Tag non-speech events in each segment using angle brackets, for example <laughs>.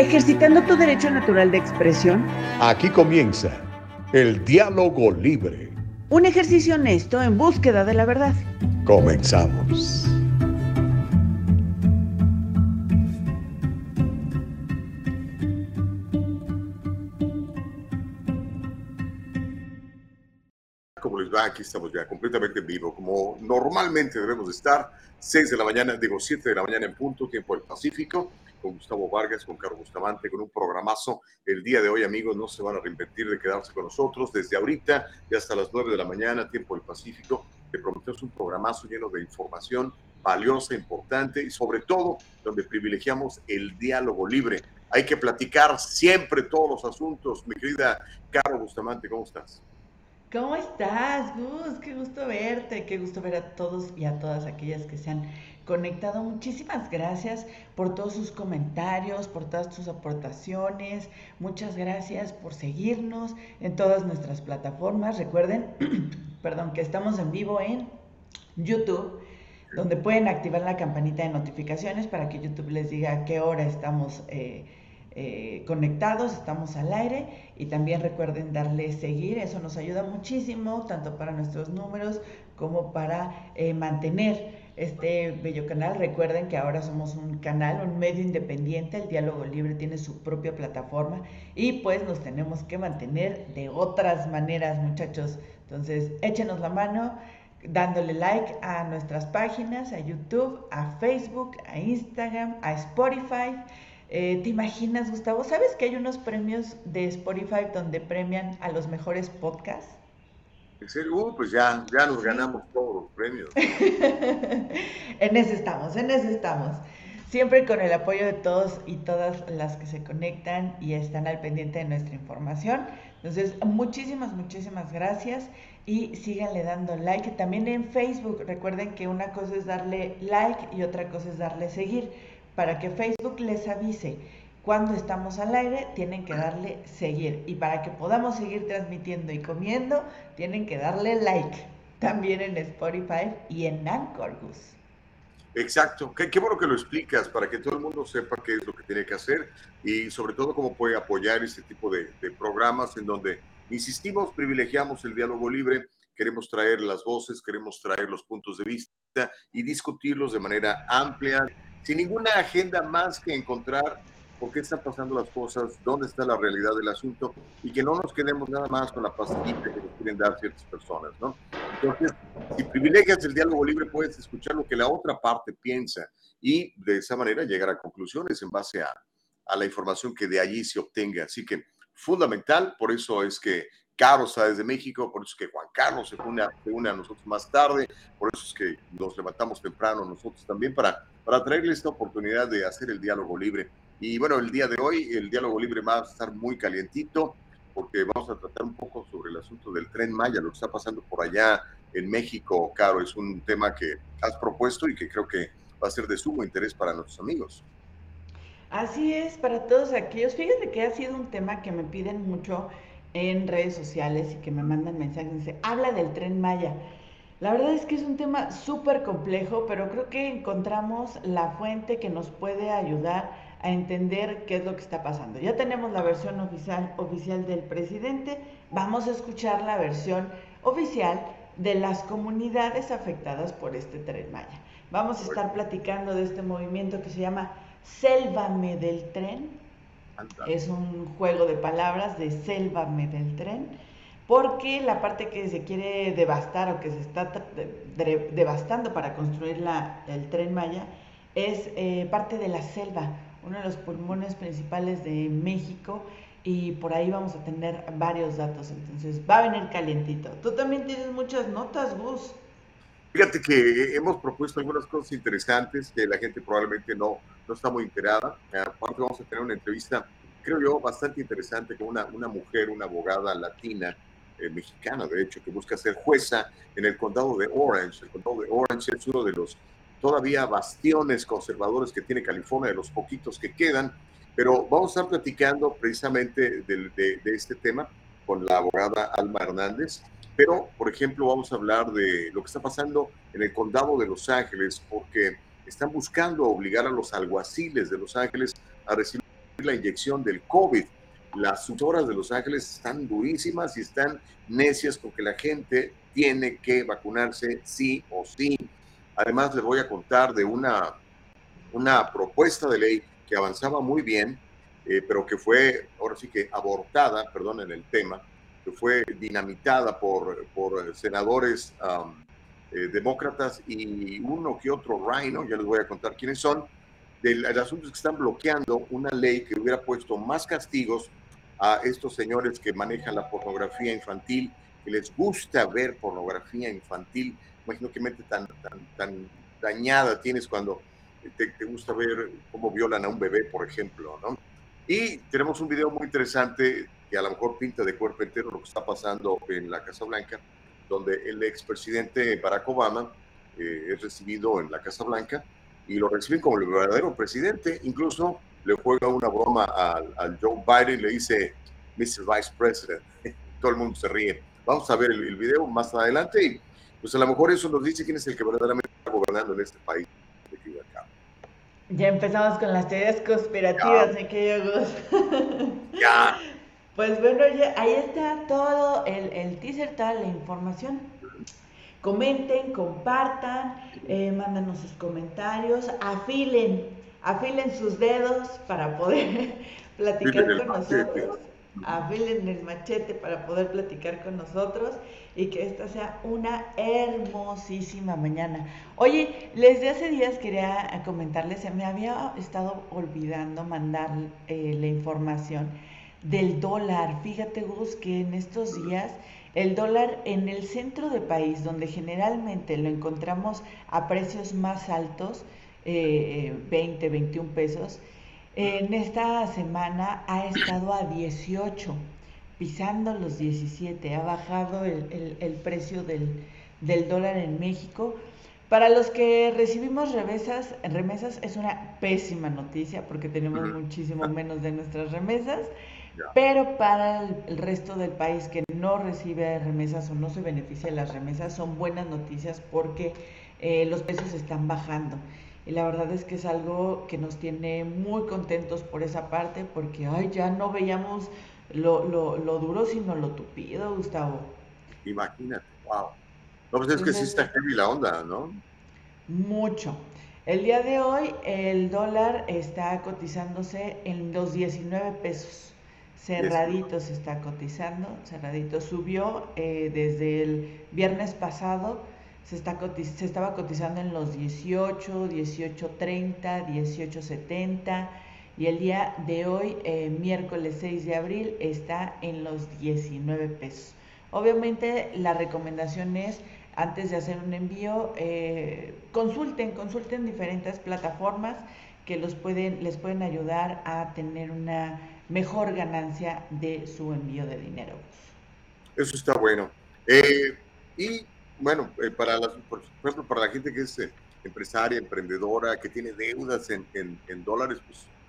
ejercitando tu derecho natural de expresión. Aquí comienza el diálogo libre. Un ejercicio honesto en búsqueda de la verdad. Comenzamos. ¿Cómo les va? Aquí estamos ya completamente en vivo, como normalmente debemos estar, 6 de la mañana, digo 7 de la mañana en punto, tiempo del Pacífico con Gustavo Vargas, con Carlos Bustamante, con un programazo. El día de hoy, amigos, no se van a arrepentir de quedarse con nosotros desde ahorita y hasta las 9 de la mañana, tiempo del Pacífico. Te prometemos un programazo lleno de información valiosa, importante y sobre todo donde privilegiamos el diálogo libre. Hay que platicar siempre todos los asuntos. Mi querida Caro Bustamante, ¿cómo estás? ¿Cómo estás, Gus? Qué gusto verte, qué gusto ver a todos y a todas aquellas que se han conectado. Muchísimas gracias por todos sus comentarios, por todas sus aportaciones. Muchas gracias por seguirnos en todas nuestras plataformas. Recuerden, <clears throat> perdón, que estamos en vivo en YouTube, donde pueden activar la campanita de notificaciones para que YouTube les diga a qué hora estamos eh, eh, conectados, estamos al aire. Y también recuerden darle seguir, eso nos ayuda muchísimo, tanto para nuestros números como para eh, mantener este bello canal. Recuerden que ahora somos un canal, un medio independiente, el diálogo libre tiene su propia plataforma y pues nos tenemos que mantener de otras maneras, muchachos. Entonces, échenos la mano dándole like a nuestras páginas, a YouTube, a Facebook, a Instagram, a Spotify. Eh, ¿Te imaginas, Gustavo? ¿Sabes que hay unos premios de Spotify donde premian a los mejores podcasts? Uh, pues ya, ya nos ganamos todos los premios. <laughs> en ese estamos, en ese estamos. Siempre con el apoyo de todos y todas las que se conectan y están al pendiente de nuestra información. Entonces, muchísimas, muchísimas gracias y síganle dando like. También en Facebook, recuerden que una cosa es darle like y otra cosa es darle seguir para que Facebook les avise cuando estamos al aire, tienen que darle seguir. Y para que podamos seguir transmitiendo y comiendo, tienen que darle like. También en Spotify y en Anchor, Exacto. Qué, bueno que lo explicas para que todo el mundo sepa qué es lo que tiene que hacer y sobre todo cómo puede apoyar este tipo de, de programas en donde, insistimos, privilegiamos el diálogo libre, queremos traer las voces, queremos traer los puntos de vista y discutirlos de manera amplia, sin ninguna agenda más que encontrar por qué están pasando las cosas, dónde está la realidad del asunto y que no nos quedemos nada más con la pastillita que nos quieren dar ciertas personas, ¿no? Entonces, si privilegias el diálogo libre, puedes escuchar lo que la otra parte piensa y de esa manera llegar a conclusiones en base a, a la información que de allí se obtenga. Así que fundamental, por eso es que Caro está desde México, por eso es que Juan Carlos se une, se une, a nosotros más tarde, por eso es que nos levantamos temprano nosotros también para, para traerle esta oportunidad de hacer el diálogo libre. Y bueno, el día de hoy el diálogo libre va a estar muy calientito porque vamos a tratar un poco sobre el asunto del tren Maya, lo que está pasando por allá en México, Caro, es un tema que has propuesto y que creo que va a ser de sumo interés para nuestros amigos. Así es, para todos aquellos. Fíjate que ha sido un tema que me piden mucho en redes sociales y que me mandan mensajes. Dice, habla del tren Maya. La verdad es que es un tema súper complejo, pero creo que encontramos la fuente que nos puede ayudar a entender qué es lo que está pasando. Ya tenemos la versión oficial, oficial del presidente, vamos a escuchar la versión oficial de las comunidades afectadas por este tren Maya. Vamos a estar platicando de este movimiento que se llama Sélvame del tren. Es un juego de palabras de Sélvame del tren, porque la parte que se quiere devastar o que se está devastando para construir la, el tren Maya es eh, parte de la selva, uno de los pulmones principales de México y por ahí vamos a tener varios datos, entonces va a venir calientito. Tú también tienes muchas notas, Gus. Fíjate que hemos propuesto algunas cosas interesantes que la gente probablemente no, no está muy enterada. Aparte vamos a tener una entrevista, creo yo, bastante interesante con una, una mujer, una abogada latina, eh, mexicana de hecho, que busca ser jueza en el condado de Orange. El condado de Orange es uno de los todavía bastiones conservadores que tiene California, de los poquitos que quedan, pero vamos a estar platicando precisamente de, este tema con la abogada Alma Hernández, pero por ejemplo vamos a hablar de lo que está pasando en el condado de Los Ángeles, porque están buscando obligar a los alguaciles de Los Ángeles a recibir la inyección del COVID. Las horas de Los Ángeles están durísimas y están necias con que la gente tiene que vacunarse sí o sí. Además, les voy a contar de una, una propuesta de ley que avanzaba muy bien, eh, pero que fue, ahora sí que abortada, perdón en el tema, que fue dinamitada por, por senadores eh, demócratas y uno que otro Rhino, ya les voy a contar quiénes son, del asunto es que están bloqueando una ley que hubiera puesto más castigos a estos señores que manejan la pornografía infantil, que les gusta ver pornografía infantil. Imagino que mente tan, tan, tan dañada tienes cuando te, te, gusta ver cómo violan a un bebé, por ejemplo, ¿no? Y tenemos un video muy interesante que a lo mejor pinta de cuerpo entero lo que está pasando en la Casa Blanca, donde el expresidente Barack Obama eh, es recibido en la Casa Blanca y lo reciben como el verdadero presidente. Incluso le juega una broma al, Joe Biden y le dice, Mr. Vice President. <laughs> Todo el mundo se ríe. Vamos a ver el, video más adelante y pues a lo mejor eso nos dice quién es el que verdaderamente está gobernando en este país. Ya empezamos con las teorías conspirativas, me querido Ya. <laughs> Pues bueno, ahí está todo el, el teaser, toda la información. Comenten, compartan, eh, mándanos sus comentarios, afilen, afilen sus dedos para poder <laughs> platicar con nosotros. Afilen el machete para poder platicar con nosotros y que esta sea una hermosísima mañana. Oye, desde hace días quería comentarles, se me había estado olvidando mandar eh, la información del dólar. Fíjate, Gus, que en estos días el dólar en el centro del país, donde generalmente lo encontramos a precios más altos, 20, eh, 21 pesos, en esta semana ha estado a 18, pisando los 17, ha bajado el, precio del, dólar en México. Para los que recibimos remesas, remesas es una pésima noticia porque tenemos muchísimo menos de nuestras remesas. Pero para el, resto del país que no recibe remesas o no se beneficia de las remesas, son buenas noticias porque eh, los precios están bajando. Y la verdad es que es algo que nos tiene muy contentos por esa parte, porque ay, ya no veíamos lo, lo, lo duro, sino lo tupido, Gustavo. Imagínate, wow. No, pues es que sí está heavy la onda, ¿no? Mucho. El día de hoy el dólar está cotizándose en los 19 pesos. Cerradito se está cotizando, cerradito subió eh, desde el viernes pasado, se, está se estaba cotizando en los 18, 18.30, 18.70 y el día de hoy, eh, miércoles 6 de abril, está en los 19 pesos. Obviamente la recomendación es, antes de hacer un envío, eh, consulten, consulten diferentes plataformas que los pueden, les pueden ayudar a tener una mejor ganancia de su envío de dinero. Eso está bueno. Eh, y bueno, eh, para las, por ejemplo, para la gente que es eh, empresaria, emprendedora, que tiene deudas en, en, dólares, pues, pues,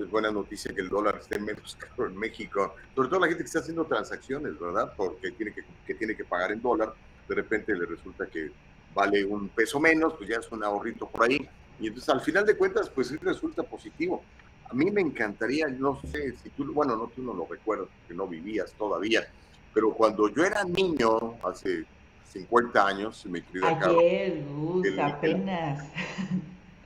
es buena noticia que el dólar esté menos caro en México. Sobre todo la gente que está haciendo transacciones, ¿verdad? Porque tiene que, que tiene que pagar en dólar, de repente le resulta que vale un peso menos, pues ya es un ahorrito por ahí. Y entonces al final de cuentas, pues sí resulta positivo. A mí me encantaría, no sé si tú, bueno, no, tú no lo recuerdas porque no vivías todavía, pero cuando yo era niño, hace 50 años, me querido Ayer, el, apenas.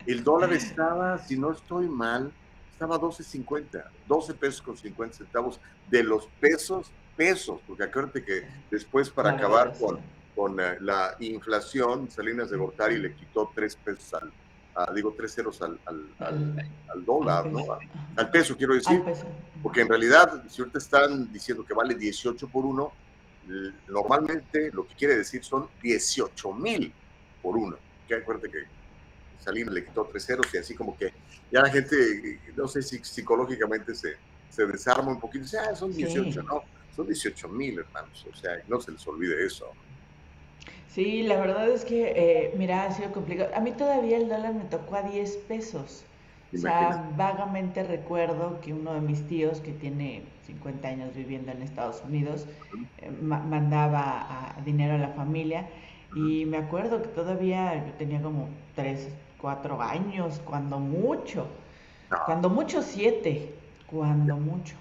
El, dólar <laughs> estaba, si no estoy mal, estaba 12.50, 12 pesos con 50 centavos de los pesos, pesos, porque acuérdate que después para acabar con, con eh, la inflación, Salinas de Gortari le quitó 3 pesos al, digo, tres ceros al, al, dólar, ¿no? Al peso, quiero decir. Porque en realidad, si ahorita están diciendo que vale 18 por uno, normalmente lo que quiere decir son 18 mil por uno. Que acuérdate que Salinas le quitó tres ceros y así como que ya la gente, no sé si psicológicamente se, se desarma un poquito. Dice, ah, son 18, no, son 18 mil, hermanos. O sea, no se les olvide eso. Sí, la verdad es que, eh, mira, ha sido complicado. A mí todavía el dólar me tocó a 10 pesos. O sea, vagamente recuerdo que uno de mis tíos, que tiene 50 años viviendo en Estados Unidos, eh, mandaba dinero a la familia. Y me acuerdo que todavía yo tenía como 3, 4 años, cuando mucho. Cuando mucho 7. cuando mucho.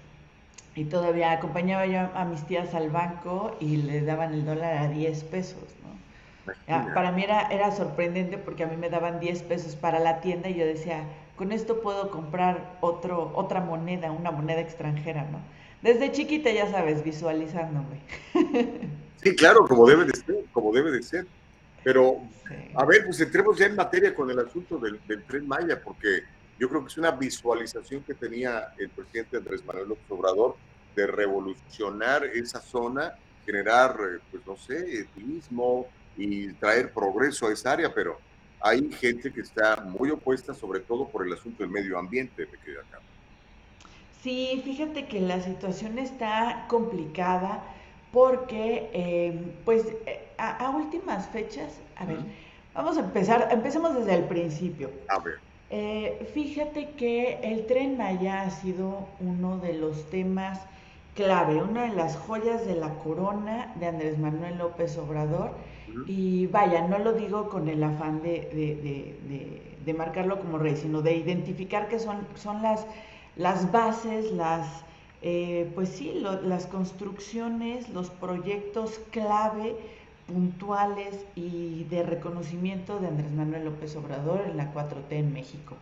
Y todavía acompañaba yo a mis tías al banco y le daban el dólar a 10 pesos, ¿no? Para mí era, era sorprendente porque a mí me daban 10 pesos para la tienda y yo decía, con esto puedo comprar otro, otra moneda, una moneda extranjera, ¿no? Desde chiquita, ya sabes, visualizándome. <laughs> Sí, claro, como debe de ser, como debe de ser. Pero, a ver, pues entremos ya en materia con el asunto del, tren Maya, porque yo creo que es una visualización que tenía el presidente Andrés Manuel López Obrador de revolucionar esa zona, generar, eh, pues no sé, turismo y traer progreso a esa área, pero hay gente que está muy opuesta, sobre todo por el asunto del medio ambiente, me queda acá. Sí, fíjate que la situación está complicada porque, em, pues, eh, a, últimas fechas, a ver, vamos a empezar, empecemos desde el principio. A ver. Eh, fíjate que el tren Maya ha sido uno de los temas clave, una de las joyas de la corona de Andrés Manuel López Obrador y vaya, no lo digo con el afán de, marcarlo como rey, sino de identificar que son, son las, las bases, las, eh, pues sí, las construcciones, los proyectos clave, puntuales y de reconocimiento de Andrés Manuel López Obrador en la 4T en México.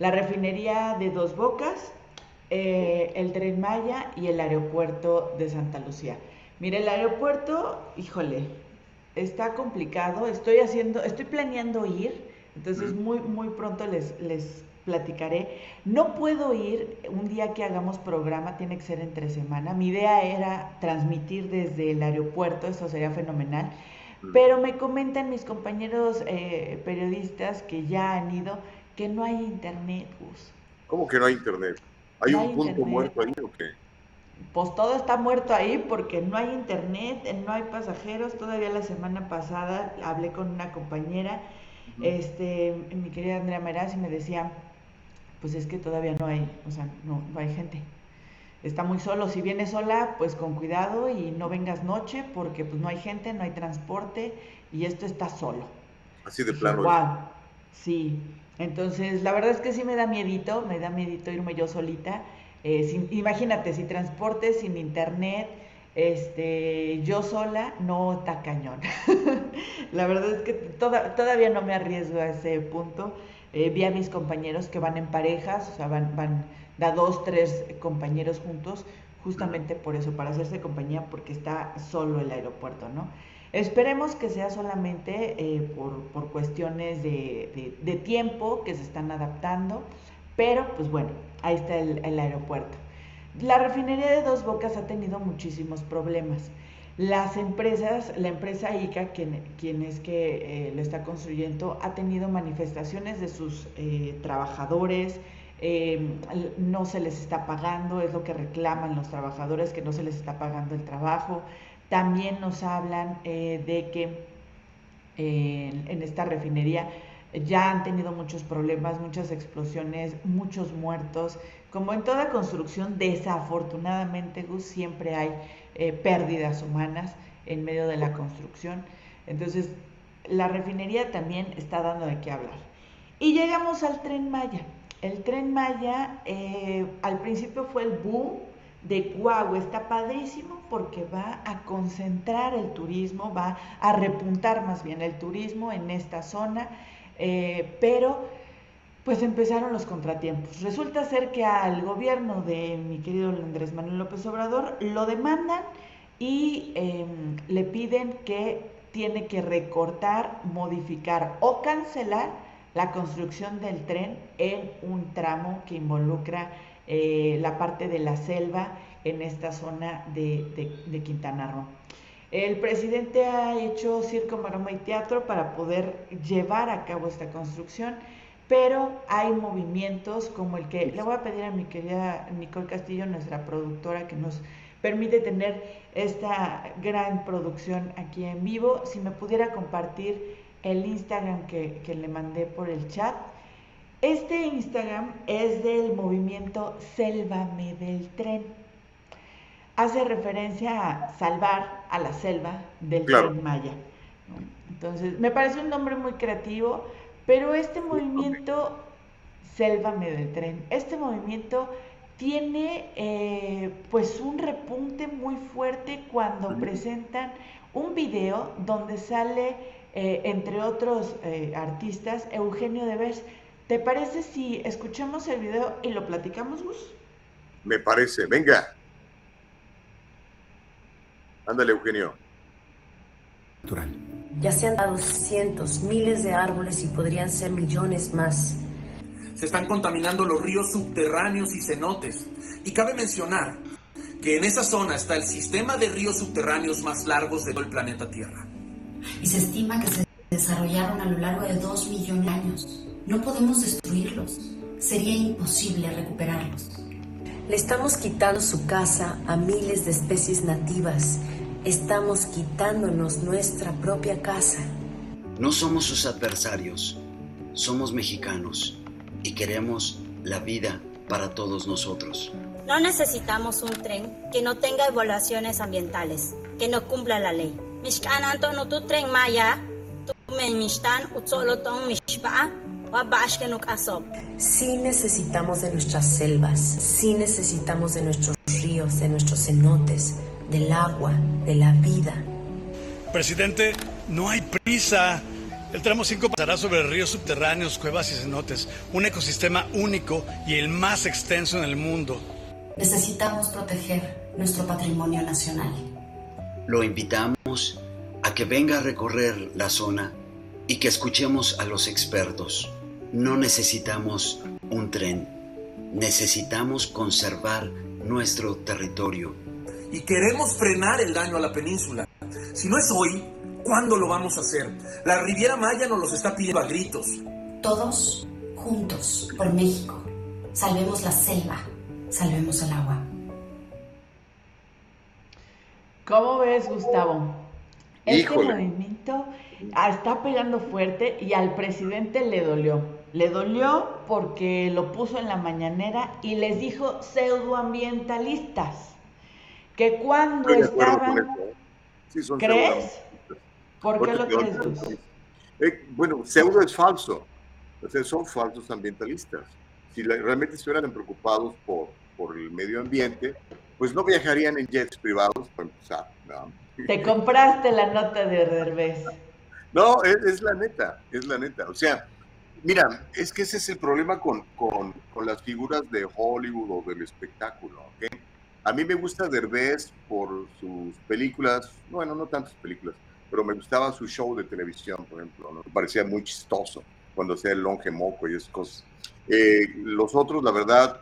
La refinería de Dos Bocas, eh, el tren Maya y el aeropuerto de Santa Lucía. Mire, el aeropuerto, híjole, está complicado. Estoy haciendo, estoy planeando ir, entonces muy, muy pronto les, les platicaré. No puedo ir un día que hagamos programa, tiene que ser entre semana. Mi idea era transmitir desde el aeropuerto, eso sería fenomenal. Pero me comentan mis compañeros eh, periodistas que ya han ido que no hay internet, Gus. ¿Cómo que no hay internet? ¿Hay un punto muerto ahí o qué? pues todo está muerto ahí porque no hay internet, no hay pasajeros. Todavía la semana pasada hablé con una compañera, este, mi querida Andrea Meraz, y me decía, pues es que todavía no hay, o sea, no, no hay gente. Está muy solo. Si vienes sola, pues con cuidado y no vengas noche porque pues no hay gente, no hay transporte y esto está solo. Así de plano. Wow. Sí. Entonces, la verdad es que sí me da miedito, me da miedito irme yo solita eh, imagínate, si transporte sin internet, este, yo sola, no está cañón. <laughs> la verdad es que todavía no me arriesgo a ese punto. Eh, vi a mis compañeros que van en parejas, o sea, van, van da dos, tres compañeros juntos, justamente por eso, para hacerse compañía, porque está solo el aeropuerto, ¿no? Esperemos que sea solamente eh, por, cuestiones de, de tiempo que se están adaptando pero, pues bueno, ahí está el, aeropuerto. La refinería de Dos Bocas ha tenido muchísimos problemas. Las empresas, la empresa ICA, quien, es que eh, lo está construyendo, ha tenido manifestaciones de sus eh, trabajadores, eh, no se les está pagando, es lo que reclaman los trabajadores, que no se les está pagando el trabajo. También nos hablan de que en esta refinería ya han tenido muchos problemas, muchas explosiones, muchos muertos. Como en toda construcción, desafortunadamente, siempre hay eh, pérdidas humanas en medio de la construcción. Entonces, la refinería también está dando de qué hablar. Y llegamos al tren Maya. El tren Maya eh, al principio fue el boom de wow, está padrísimo porque va a concentrar el turismo, va a repuntar más bien el turismo en esta zona eh, pero pues empezaron los contratiempos. Resulta ser que al gobierno de mi querido Andrés Manuel López Obrador lo demandan y em, le piden que tiene que recortar, modificar o cancelar la construcción del tren en un tramo que involucra eh, la parte de la selva en esta zona de, de Quintana Roo. El presidente ha hecho circo, maroma y teatro para poder llevar a cabo esta construcción, pero hay movimientos como el que le voy a pedir a mi querida Nicole Castillo, nuestra productora, que nos permite tener esta gran producción aquí en vivo. Si me pudiera compartir el Instagram que, que le mandé por el chat. Este Instagram es del movimiento Sélvame del Tren hace referencia a salvar a la selva del tren Maya. Entonces, me parece un nombre muy creativo, pero este movimiento, Sélvame del Tren, este movimiento tiene eh, pues un repunte muy fuerte cuando presentan un video donde sale, eh, entre otros eh, artistas, Eugenio Derbez. ¿Te parece si escuchamos el video y lo platicamos, Gus? Me parece, venga. Ándale, Eugenio. Natural. Ya se han dado cientos, miles de árboles y podrían ser millones más. Se están contaminando los ríos subterráneos y cenotes. Y cabe mencionar que en esa zona está el sistema de ríos subterráneos más largos de todo el planeta Tierra. Y se estima que se desarrollaron a lo largo de dos millones de años. No podemos destruirlos. Sería imposible recuperarlos. Le estamos quitando su casa a miles de especies nativas. Estamos quitándonos nuestra propia casa. No somos sus adversarios. Somos mexicanos y queremos la vida para todos nosotros. No necesitamos un tren que no tenga evaluaciones ambientales, que no cumpla la ley. tren maya, Sí necesitamos de nuestras selvas, sí necesitamos de nuestros ríos, de nuestros cenotes, del agua, de la vida. Presidente, no hay prisa. El tramo 5 pasará sobre ríos subterráneos, cuevas y cenotes, un ecosistema único y el más extenso en el mundo. Necesitamos proteger nuestro patrimonio nacional. Lo invitamos a que venga a recorrer la zona y que escuchemos a los expertos. No necesitamos un tren, necesitamos conservar nuestro territorio. Y queremos frenar el daño a la península. Si no es hoy, ¿cuándo lo vamos a hacer? La Riviera Maya nos los está pidiendo a gritos. Todos juntos por México. Salvemos la selva salvemos el agua. ¿Cómo ves, Gustavo? Este movimiento está pegando fuerte y al presidente le dolió. Le dolió porque lo puso en la mañanera y les dijo pseudoambientalistas que cuando estaban... ¿eh? ¿Crees? ¿Por qué lo crees? Eh, bueno, pseudo es falso. O sea, son falsos ambientalistas. Si realmente estuvieran preocupados por por el medio ambiente, pues no viajarían en jets privados para empezar. Te compraste la nota de Derbez. No, es, la neta, es la neta. O sea, mira, es que ese es el problema con, con, con las figuras de Hollywood o del espectáculo. ¿okay? A mí me gusta Derbez por sus películas, bueno, no tantas películas, pero me gustaba su show de televisión, por ejemplo. Me parecía muy chistoso cuando hacía el longe moco y esas cosas. Eh, los otros, la verdad,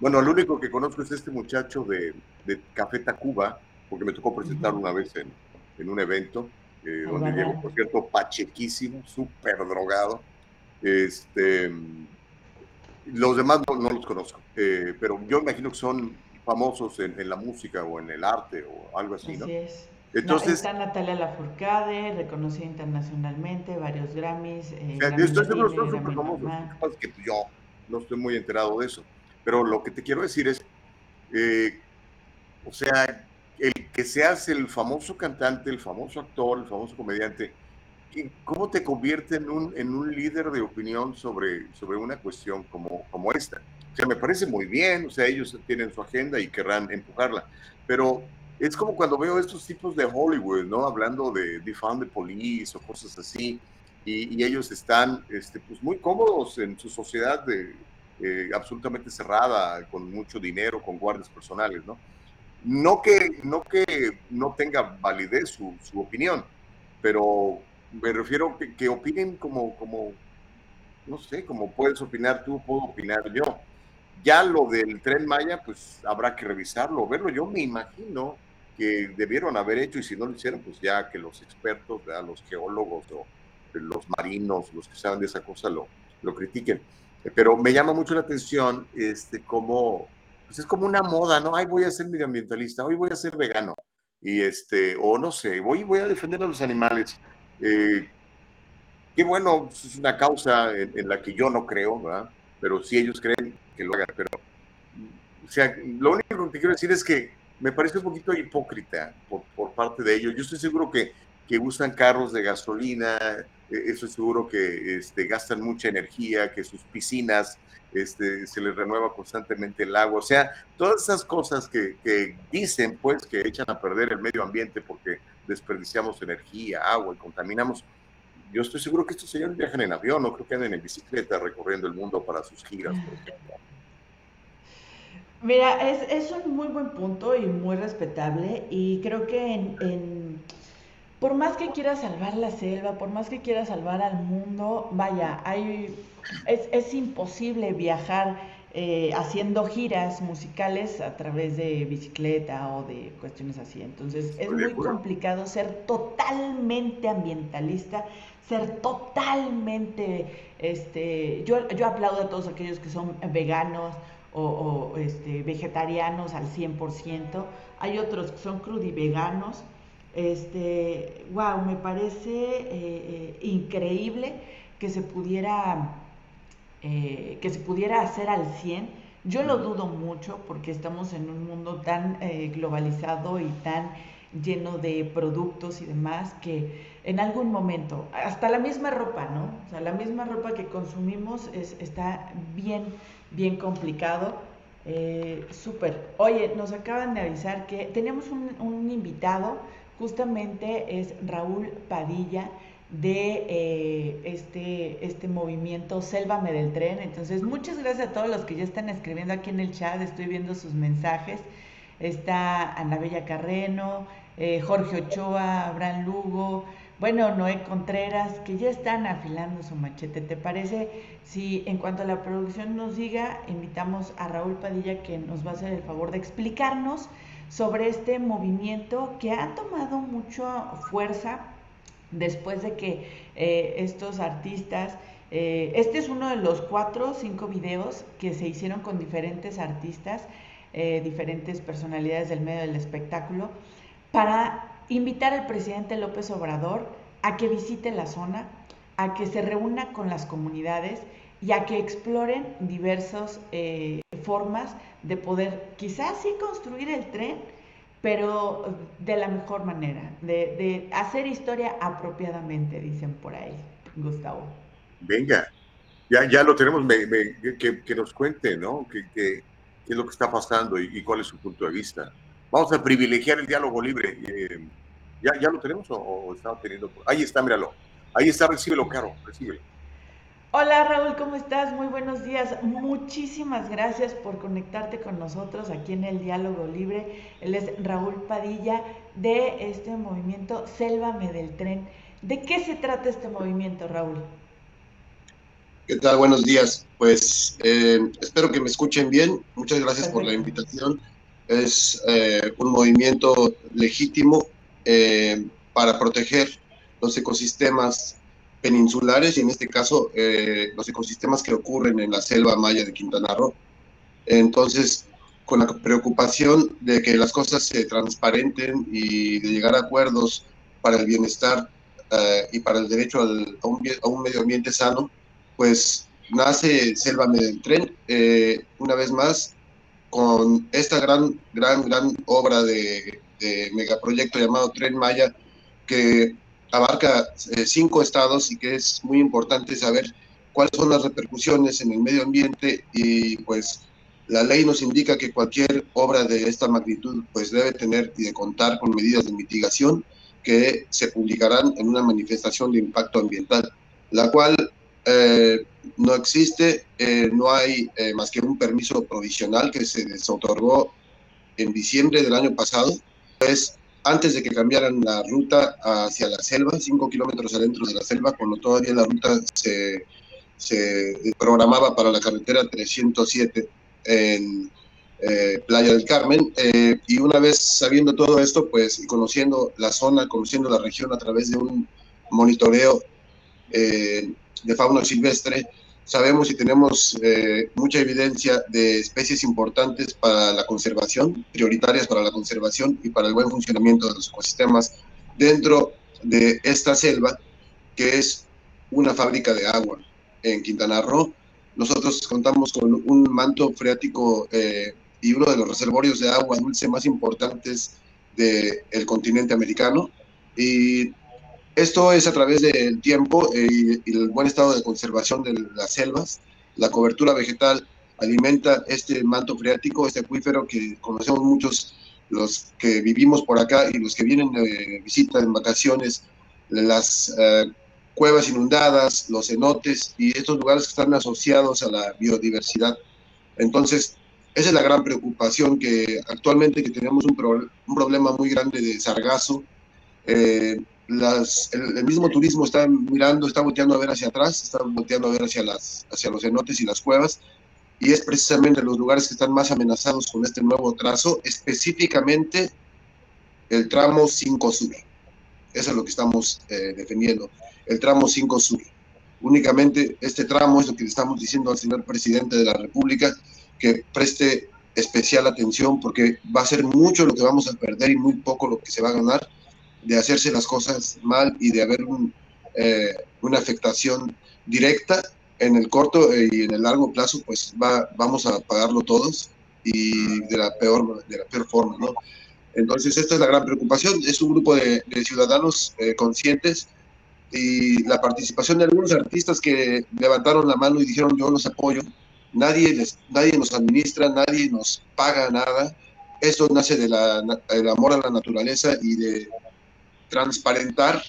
bueno, el único que conozco es este muchacho de, de Café Tacuba, porque me tocó presentarlo una vez en, en un evento, eh, donde llegó, por cierto, pachequísimo, súper drogado. Este, los demás no, los conozco, eh, pero yo imagino que son famosos en, la música o en el arte o algo así, ¿no? Así es. Entonces, está Natalia Lafourcade, reconocida internacionalmente, varios Grammys. Eh, estoy seguro que son súper famosos. que yo no estoy muy enterado de eso. Pero lo que te quiero decir es, eh, o sea, el que seas el famoso cantante, el famoso actor, el famoso comediante, ¿cómo te convierte en un, en un líder de opinión sobre, sobre una cuestión como, como esta? O sea, me parece muy bien, o sea, ellos tienen su agenda y querrán empujarla, pero es como cuando veo estos tipos de Hollywood, ¿no? Hablando de Defund the Police o cosas así, y, y ellos están este, pues muy cómodos en su sociedad de, eh, absolutamente cerrada, con mucho dinero, con guardias personales, ¿no? No que no, que no tenga validez su, su opinión, pero me refiero que, que opinen como, como, no sé, como puedes opinar tú, puedo opinar yo. Ya lo del tren Maya, pues habrá que revisarlo, verlo. Yo me imagino que debieron haber hecho y si no lo hicieron, pues ya que los expertos, los geólogos o los marinos, los que saben de esa cosa, lo, lo critiquen. Pero me llama mucho la atención este, como, pues es como una moda, ¿no? Ay, voy a ser medioambientalista, hoy voy a ser vegano. Y este, o no sé, voy, voy a defender a los animales. Eh, qué bueno, pues, es una causa en, la que yo no creo, ¿verdad? Pero si ellos creen que lo hagan. Pero, o sea, lo único que quiero decir es que me parece un poquito hipócrita por, por parte de ellos. Yo estoy seguro que, que usan carros de gasolina, eh, eso es seguro que este, gastan mucha energía, que sus piscinas este, se les renueva constantemente el agua. O sea, todas esas cosas que, que, dicen, pues, que echan a perder el medio ambiente porque desperdiciamos energía, agua y contaminamos. Yo estoy seguro que estos señores viajan en avión, no creo que anden en bicicleta recorriendo el mundo para sus giras, por ejemplo. Mira, es, es, un muy buen punto y muy respetable y creo que en, por más que quiera salvar la selva, por más que quiera salvar al mundo, vaya, hay, es, es imposible viajar eh, haciendo giras musicales a través de bicicleta o de cuestiones así. Entonces es muy complicado ser totalmente ambientalista, ser totalmente, este, yo, yo aplaudo a todos aquellos que son veganos o, este, vegetarianos al 100%, hay otros que son crudiveganos. Este, wow, me parece eh, eh, increíble que se pudiera eh, que se pudiera hacer al 100. Yo lo dudo mucho porque estamos en un mundo tan globalizado y tan lleno de productos y demás que en algún momento, hasta la misma ropa, ¿no? O sea, la misma ropa que consumimos es, está bien bien complicado. Eh, Súper. Oye, nos acaban de avisar que tenemos un, invitado, justamente es Raúl Padilla de eh, este, este movimiento Sélvame del Tren. Entonces, muchas gracias a todos los que ya están escribiendo aquí en el chat, estoy viendo sus mensajes. Está Ana Bella Carreno, eh, Jorge Ochoa, Abraham Lugo, bueno, Noé Contreras, que ya están afilando su machete. ¿Te parece si en cuanto a la producción nos diga, invitamos a Raúl Padilla que nos va a hacer el favor de explicarnos sobre este movimiento que ha tomado mucha fuerza después de que eh, estos artistas, eh, este es uno de los cuatro o cinco videos que se hicieron con diferentes artistas, eh, diferentes personalidades del medio del espectáculo, para invitar al presidente López Obrador a que visite la zona, a que se reúna con las comunidades y a que exploren diversas eh, formas de poder quizás sí construir el tren, pero de la mejor manera, de, hacer historia apropiadamente, dicen por ahí, Gustavo. Venga, ya, ya lo tenemos, que, nos cuente, ¿no? ¿Qué, qué, es lo que está pasando y, cuál es su punto de vista? Vamos a privilegiar el diálogo libre. Eh, ¿Ya, ¿Ya lo tenemos o, estaba teniendo? Ahí está, míralo. Ahí está, recíbelo, Caro, recíbelo. Hola Raúl, ¿cómo estás? Muy buenos días. Muchísimas gracias por conectarte con nosotros aquí en el Diálogo Libre. Él es Raúl Padilla de este movimiento Sélvame del Tren. ¿De qué se trata este movimiento, Raúl? ¿Qué tal? Buenos días. Pues eh, espero que me escuchen bien. Muchas gracias por la invitación. Es eh, un movimiento legítimo eh, para proteger los ecosistemas peninsulares y en este caso eh, los ecosistemas que ocurren en la selva maya de Quintana Roo. Entonces, con la preocupación de que las cosas se transparenten y de llegar a acuerdos para el bienestar eh, y para el derecho al, a, un, medio ambiente sano, pues nace Selva del Tren, una vez más, con esta gran, gran, gran obra de de megaproyecto llamado Tren Maya, que abarca eh, cinco estados y que es muy importante saber cuáles son las repercusiones en el medio ambiente y pues la ley nos indica que cualquier obra de esta magnitud pues debe tener y de contar con medidas de mitigación que se publicarán en una manifestación de impacto ambiental, la cual eh, no existe, eh, no hay más que un permiso provisional que se les otorgó en diciembre del año pasado pues antes de que cambiaran la ruta hacia la selva, cinco kilómetros adentro de la selva, cuando todavía la ruta se, programaba para la carretera 307 en eh, Playa del Carmen. Eh, y una vez sabiendo todo esto, pues y conociendo la zona, conociendo la región a través de un monitoreo eh, de fauna silvestre, sabemos y tenemos eh, mucha evidencia de especies importantes para la conservación, prioritarias para la conservación y para el buen funcionamiento de los ecosistemas dentro de esta selva, que es una fábrica de agua en Quintana Roo. Nosotros contamos con un manto freático eh, y uno de los reservorios de agua dulce más importantes del continente americano. Y Esto es a través del tiempo y el buen estado de conservación de las selvas. La cobertura vegetal alimenta este manto freático, este acuífero que conocemos muchos los que vivimos por acá y los que vienen de visita en vacaciones, las uh, cuevas inundadas, los cenotes y estos lugares que están asociados a la biodiversidad. Entonces, esa es la gran preocupación que actualmente que tenemos un problema muy grande de sargazo. Eh, las, el, el, mismo turismo está mirando, está volteando a ver hacia atrás, está volteando a ver hacia, las, hacia los cenotes y las cuevas, y es precisamente los lugares que están más amenazados con este nuevo trazo, específicamente el tramo 5 Sur. Eso es lo que estamos eh, defendiendo, el tramo 5 Sur. Únicamente este tramo es lo que le estamos diciendo al señor presidente de la República, que preste especial atención porque va a ser mucho lo que vamos a perder y muy poco lo que se va a ganar de hacerse las cosas mal y de haber eh, una afectación directa en el corto y en el largo plazo, pues va, vamos a pagarlo todos y de la peor, de la peor forma, ¿no? Entonces, esta es la gran preocupación. Es un grupo de, ciudadanos eh, conscientes y la participación de algunos artistas que levantaron la mano y dijeron yo los apoyo. Nadie, nadie nos administra, nadie nos paga nada. Esto nace del de amor a la naturaleza y de transparentar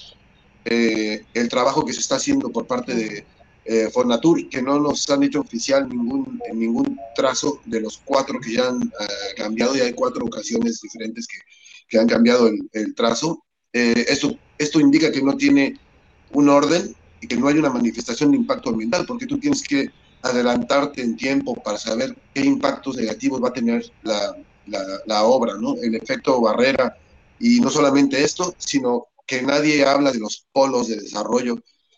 eh, el trabajo que se está haciendo por parte de eh, Fornatur, que no nos han hecho oficial ningún, ningún trazo de los cuatro que ya han uh, cambiado, y hay cuatro ocasiones diferentes que, que han cambiado el, el trazo. Eh, esto, esto indica que no tiene un orden y que no hay una manifestación de impacto ambiental, porque tú tienes que adelantarte en tiempo para saber qué impactos negativos va a tener la, la, la obra, ¿no? El efecto barrera, y no solamente esto, sino que nadie habla de los polos de desarrollo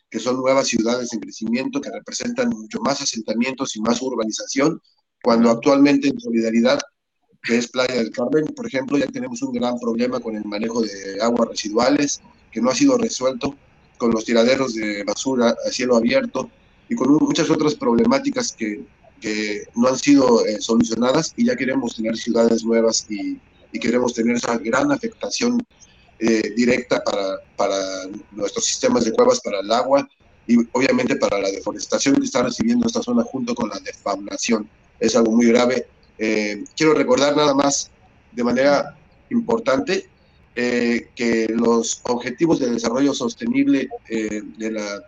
que son nuevas ciudades en crecimiento que representan mucho más asentamientos y más urbanización, cuando actualmente en Solidaridad, que es Playa del Carmen, por ejemplo, ya tenemos un gran problema con el manejo de aguas residuales, que no ha sido resuelto, con los tiraderos de basura a cielo abierto y con muchas otras problemáticas que, que no han sido eh, solucionadas y ya queremos tener ciudades nuevas y, y queremos tener esa gran afectación eh, directa para, para nuestros sistemas de cuevas, para el agua y obviamente para la deforestación que está recibiendo esta zona junto con la defaunación. Es algo muy grave. Eh, quiero recordar nada más de manera importante eh, que los objetivos de desarrollo sostenible eh, de, la,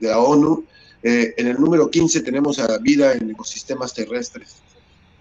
de la ONU, eh, en el número 15 tenemos a vida en ecosistemas terrestres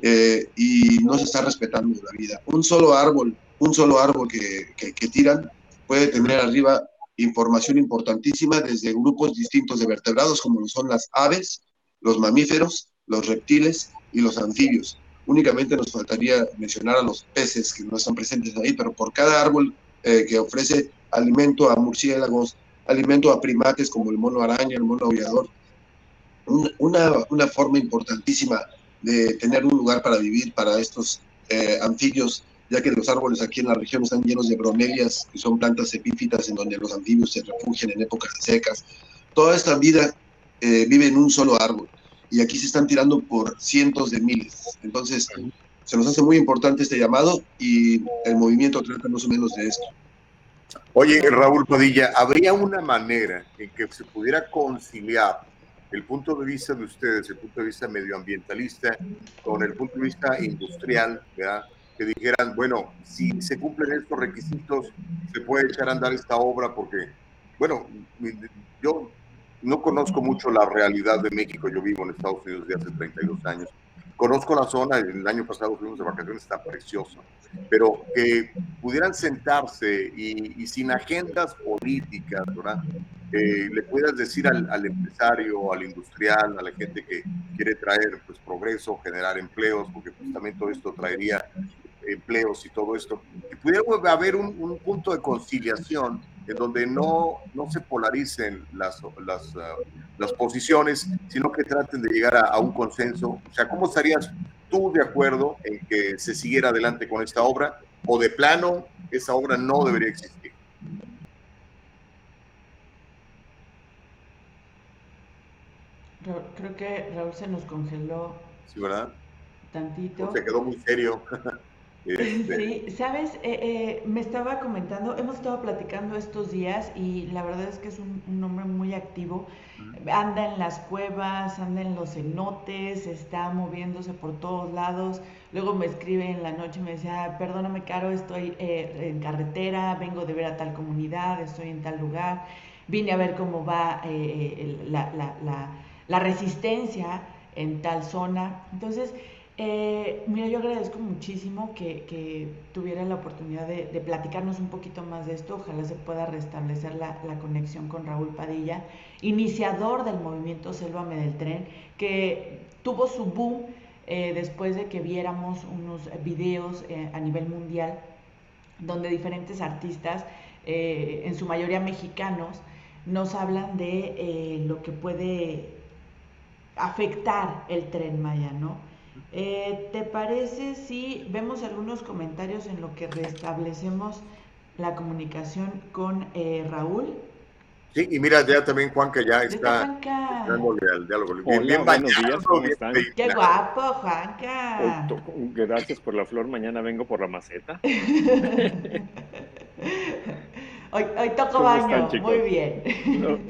y no se está respetando la vida. Un solo árbol un solo árbol que, que, que, tiran puede tener arriba información importantísima desde grupos distintos de vertebrados como son las aves, los mamíferos, los reptiles y los anfibios. Únicamente nos faltaría mencionar a los peces que no están presentes ahí, pero por cada árbol eh, que ofrece alimento a murciélagos, alimento a primates como el mono araña, el mono aullador, una, una forma importantísima de tener un lugar para vivir para estos eh, anfibios ya que los árboles aquí en la región están llenos de bromelias, que son plantas epífitas en donde los anfibios se refugian en épocas secas. Toda esta vida eh, vive en un solo árbol y aquí se están tirando por cientos de miles. Entonces, se nos hace muy importante este llamado y el movimiento trata más o menos de esto. Oye, Raúl Padilla, ¿habría una manera en que se pudiera conciliar el punto de vista de ustedes, el punto de vista medioambientalista, con el punto de vista industrial, ¿verdad? que dijeran, bueno, si se cumplen estos requisitos, se puede echar a andar esta obra porque, bueno, yo no conozco mucho la realidad de México, yo vivo en Estados Unidos desde hace 32 años. Conozco la zona, el año pasado fuimos de vacaciones, está precioso, pero que pudieran sentarse y, sin agendas políticas, ¿verdad? Eh, le puedas decir al, al, empresario, al industrial, a la gente que quiere traer pues, progreso, generar empleos, porque justamente todo esto traería empleos y todo esto, que pudiera haber un, un, punto de conciliación en donde no, no se polaricen las, las, uh, las posiciones, sino que traten de llegar a, a, un consenso. O sea, ¿cómo estarías tú de acuerdo en que se siguiera adelante con esta obra? ¿O de plano esa obra no debería existir? Creo que Raúl se nos congeló. Sí, ¿verdad? Tantito. Se quedó muy serio. <laughs> Este, sí, sabes, eh, eh, me estaba comentando, hemos estado platicando estos días y la verdad es que es un, hombre muy activo. Anda en las cuevas, anda en los cenotes, está moviéndose por todos lados. Luego me escribe en la noche y me decía, perdóname, Caro, estoy eh, en carretera, vengo de ver a tal comunidad, estoy en tal lugar. Vine a ver cómo va la, la, la resistencia en tal zona. Entonces, eh, mira, yo agradezco muchísimo que, tuviera la oportunidad de, platicarnos un poquito más de esto. Ojalá se pueda restablecer la, conexión con Raúl Padilla, iniciador del movimiento Sélvame del Tren, que tuvo su boom eh, después de que viéramos unos videos eh, a nivel mundial donde diferentes artistas, en su mayoría mexicanos, nos hablan de lo que puede afectar el tren Maya, ¿no? Eh, ¿Te parece si vemos algunos comentarios en lo que restablecemos la comunicación con eh, Raúl? Sí, y mira, ya también Juanca ya está al diálogo. Bien, Hola, buenos días, ¿cómo están? Qué guapo, Juanca. Gracias por la flor, mañana vengo por la maceta. <laughs> Hoy, hoy toco baño, muy bien.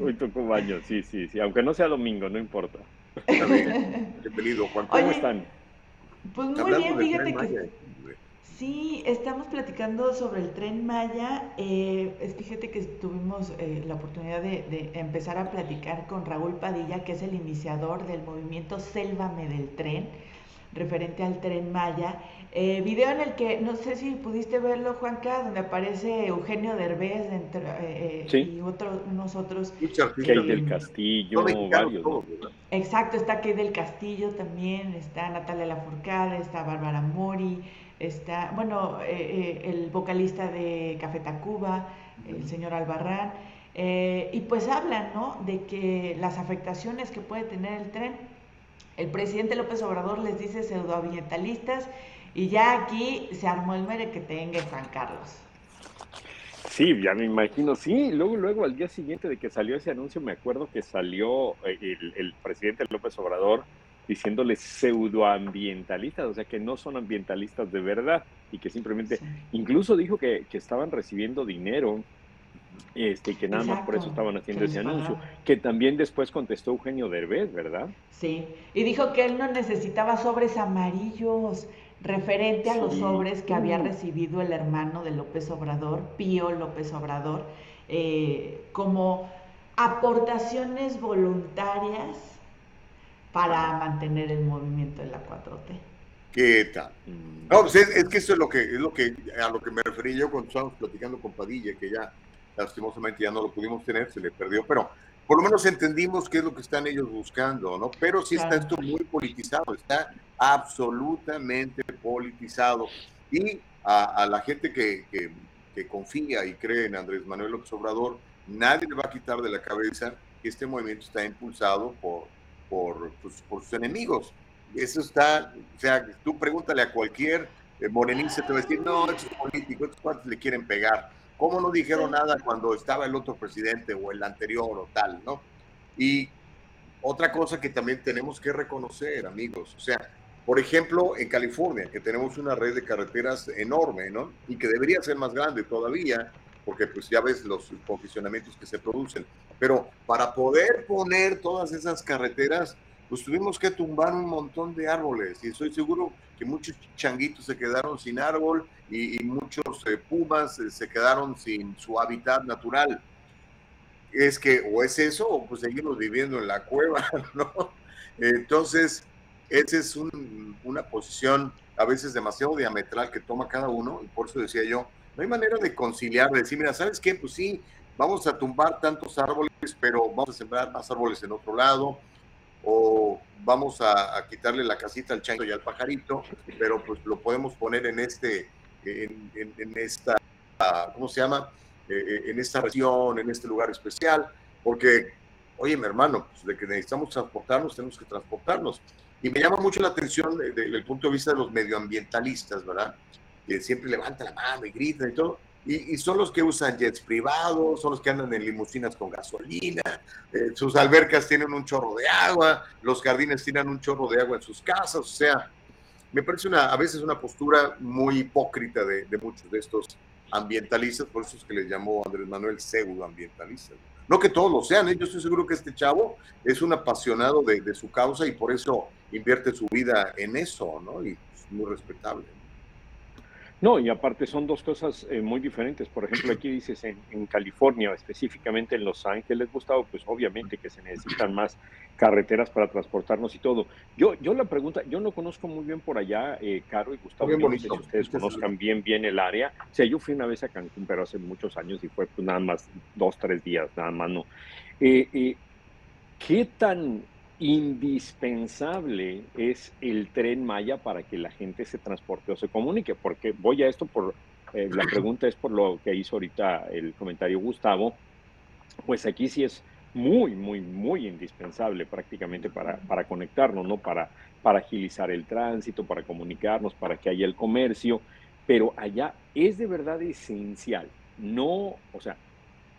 hoy toco baño, sí, sí, sí, aunque no sea domingo, no importa. Bienvenido, Juan. ¿Cómo están? Pues muy bien, fíjate que sí, estamos platicando sobre el tren Maya. Eh, fíjate que tuvimos eh, la oportunidad de, empezar a platicar con Raúl Padilla, que es el iniciador del movimiento Sélvame del Tren, referente al tren Maya. Eh, video en el que, no sé si pudiste verlo, Juanca, donde aparece Eugenio Derbez dentro, eh, eh, y otros, unos otros. Kate del Castillo, varios. Exacto, está Kate del Castillo también, está Natalia Lafourcade, está Bárbara Mori, está, bueno, el vocalista de Café Tacuba, el señor Albarrán, y pues hablan, ¿no?, de que las afectaciones que puede tener el tren. El presidente López Obrador les dice pseudoambientalistas y ya aquí se armó el mere que tenga Juan Carlos. Sí, ya me imagino, sí. Luego, luego, al día siguiente de que salió ese anuncio, me acuerdo que salió eh, el, presidente López Obrador diciéndoles pseudoambientalistas, o sea, que no son ambientalistas de verdad y que simplemente, incluso dijo que, que, estaban recibiendo dinero este, que nada más por eso estaban haciendo ese anuncio, que también después contestó Eugenio Derbez, ¿verdad? Sí, y dijo que él no necesitaba sobres amarillos, referente a los sobres que había recibido el hermano de López Obrador, Pío López Obrador, eh, como aportaciones voluntarias para mantener el movimiento de la 4T. ¿Qué tal? Mm. No, pues es, que eso es lo que es lo que a lo que me referí yo cuando estábamos platicando con Padilla, que ya lastimosamente ya no lo pudimos tener, se le perdió, pero por lo menos entendimos qué es lo que están ellos buscando, ¿no? Pero sí está esto muy politizado, está absolutamente politizado. Y a, la gente que, que, confía y cree en Andrés Manuel López Obrador, nadie le va a quitar de la cabeza que este movimiento está impulsado por, por, pues, por sus enemigos. Eso está, o sea, tú pregúntale a cualquier eh, morenista, te va a decir, no, es político, estos le quieren pegar. ¿Cómo no dijeron nada cuando estaba el otro presidente o el anterior o tal, no? Y otra cosa que también tenemos que reconocer, amigos, o sea, por ejemplo, en California, que tenemos una red de carreteras enorme, ¿no? Y que debería ser más grande todavía, porque pues ya ves los congestionamientos que se producen. Pero para poder poner todas esas carreteras, pues tuvimos que tumbar un montón de árboles y estoy seguro que muchos changuitos se quedaron sin árbol y, muchos eh, pumas eh, se quedaron sin su hábitat natural. Es que o es eso o pues seguimos viviendo en la cueva, <laughs> ¿no? Entonces, esa es una posición a veces demasiado diametral que toma cada uno y por eso decía yo, no hay manera de conciliar, de decir, mira, ¿sabes qué? Pues sí, vamos a tumbar tantos árboles, pero vamos a sembrar más árboles en otro lado, o vamos a, quitarle la casita al chango y al pajarito, pero pues lo podemos poner en este, en, esta, ¿cómo se llama? Eh, eh, en esta región, en este lugar especial, porque, oye, mi hermano, pues de que necesitamos transportarnos, tenemos que transportarnos. Y me llama mucho la atención desde el punto de vista de los medioambientalistas, ¿verdad? Que siempre levantan la mano y gritan y todo. Y, son los que usan jets privados, son los que andan en limusinas con gasolina, eh, sus albercas tienen un chorro de agua, los jardines tienen un chorro de agua en sus casas, o sea, me parece una, a veces una postura muy hipócrita de, muchos de estos ambientalistas, por eso es que les llamó Andrés Manuel pseudoambientalista. No que todos lo sean, ¿eh? yo estoy seguro que este chavo es un apasionado de, de, su causa y por eso invierte su vida en eso, ¿no? Y es muy respetable. No, y aparte son dos cosas eh, muy diferentes. Por ejemplo, aquí dices en, en, California, específicamente en Los Ángeles, Gustavo, pues obviamente que se necesitan más carreteras para transportarnos y todo. Yo, yo la pregunta, yo no conozco muy bien por allá, eh, Caro y Gustavo, yo no sé si ustedes conozcan bien bien el área. O sea, yo fui una vez a Cancún, pero hace muchos años y fue pues nada más dos, tres días, nada más no. Eh, eh, ¿Qué tan indispensable es el tren Maya para que la gente se transporte o se comunique, porque voy a esto por, eh, la <clears throat> pregunta es por lo que hizo ahorita el comentario Gustavo, pues aquí sí es muy, muy, muy indispensable prácticamente para, para conectarnos, ¿no? Para, para agilizar el tránsito, para comunicarnos, para que haya el comercio, pero allá es de verdad esencial, no, o sea,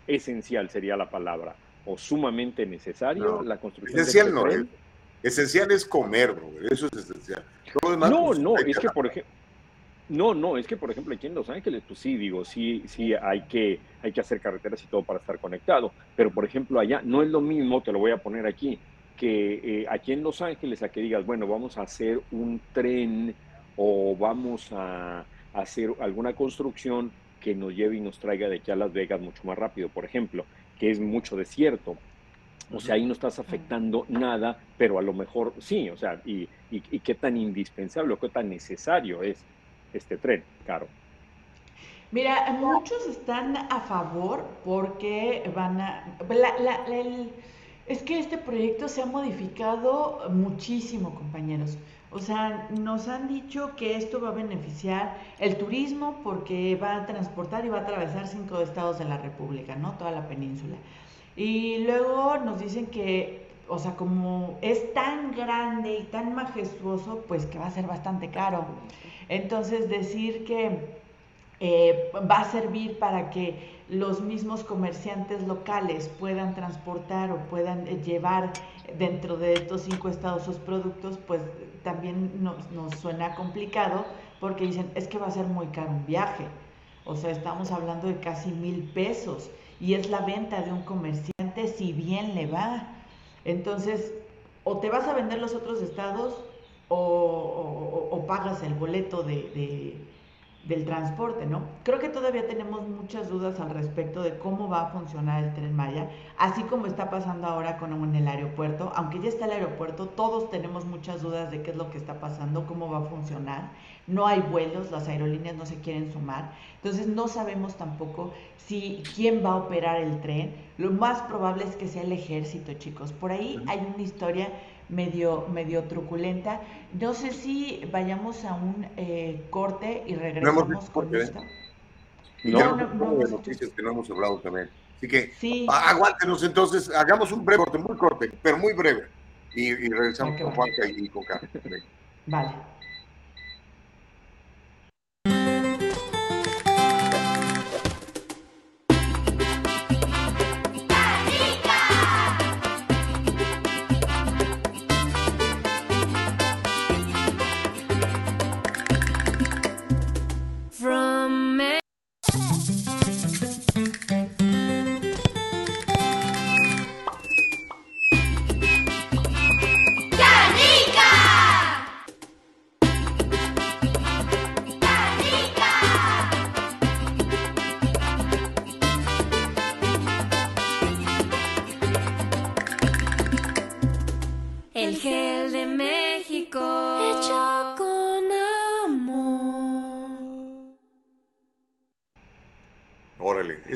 esencial sería la palabra, o sumamente necesario No, la construcción Esencial no es. tren. Esencial es comer, bro, eso es esencial. Todo lo demás, No, pues, no, es que que- por ejemplo, no, no, es que por ejemplo aquí en Los Ángeles, pues sí, digo, sí, sí hay que, hay que hacer carreteras y todo para estar conectado, pero por ejemplo allá no es lo mismo, te lo voy a poner aquí, que eh, aquí en Los Ángeles a que digas, bueno, vamos a hacer un tren o vamos a hacer alguna construcción que nos lleve y nos traiga de aquí a Las Vegas mucho más rápido, por ejemplo, que es mucho desierto. O sea, ahí no estás afectando nada, pero a lo mejor sí, o sea, y, y, y qué tan indispensable o qué tan necesario es este tren, Caro. Mira, muchos están a favor porque van a... la- la- la- el- es que este proyecto se ha modificado muchísimo, compañeros. O sea, nos han dicho que esto va a beneficiar el turismo porque va a transportar y va a atravesar cinco estados de la República, ¿no? Toda la península. Y luego nos dicen que, o sea, como es tan grande y tan majestuoso, pues que va a ser bastante caro. Entonces, decir que eh, va a servir para que los mismos comerciantes locales puedan transportar o puedan eh, llevar dentro de estos cinco estados sus productos, pues también nos, nos suena complicado porque dicen, es que va a ser muy caro un viaje. O sea, estamos hablando de casi mil pesos y es la venta de un comerciante si bien le va. Entonces, o te vas a vender los otros estados o, o- pagas el boleto de- del transporte, ¿no? Creo que todavía tenemos muchas dudas al respecto de cómo va a funcionar el tren Maya, así como está pasando ahora con el aeropuerto, aunque ya está el aeropuerto, todos tenemos muchas dudas de qué es lo que está pasando, cómo va a funcionar. No hay vuelos, las aerolíneas no se quieren sumar, entonces no sabemos tampoco si quién va a operar el tren. Lo más probable es que sea el ejército, chicos. Por ahí hay una historia medio, medio truculenta. No sé si vayamos a un eh, corte y No regresamos visto con porque, ¿eh? esto. Y No, no, no, no de noticias que no hemos hablado también. Así que Sí. aguántenos entonces, hagamos un breve corte, muy corte, pero muy breve. Y, y regresamos que con. Juanca y, y con Carlos. Venga. Vale.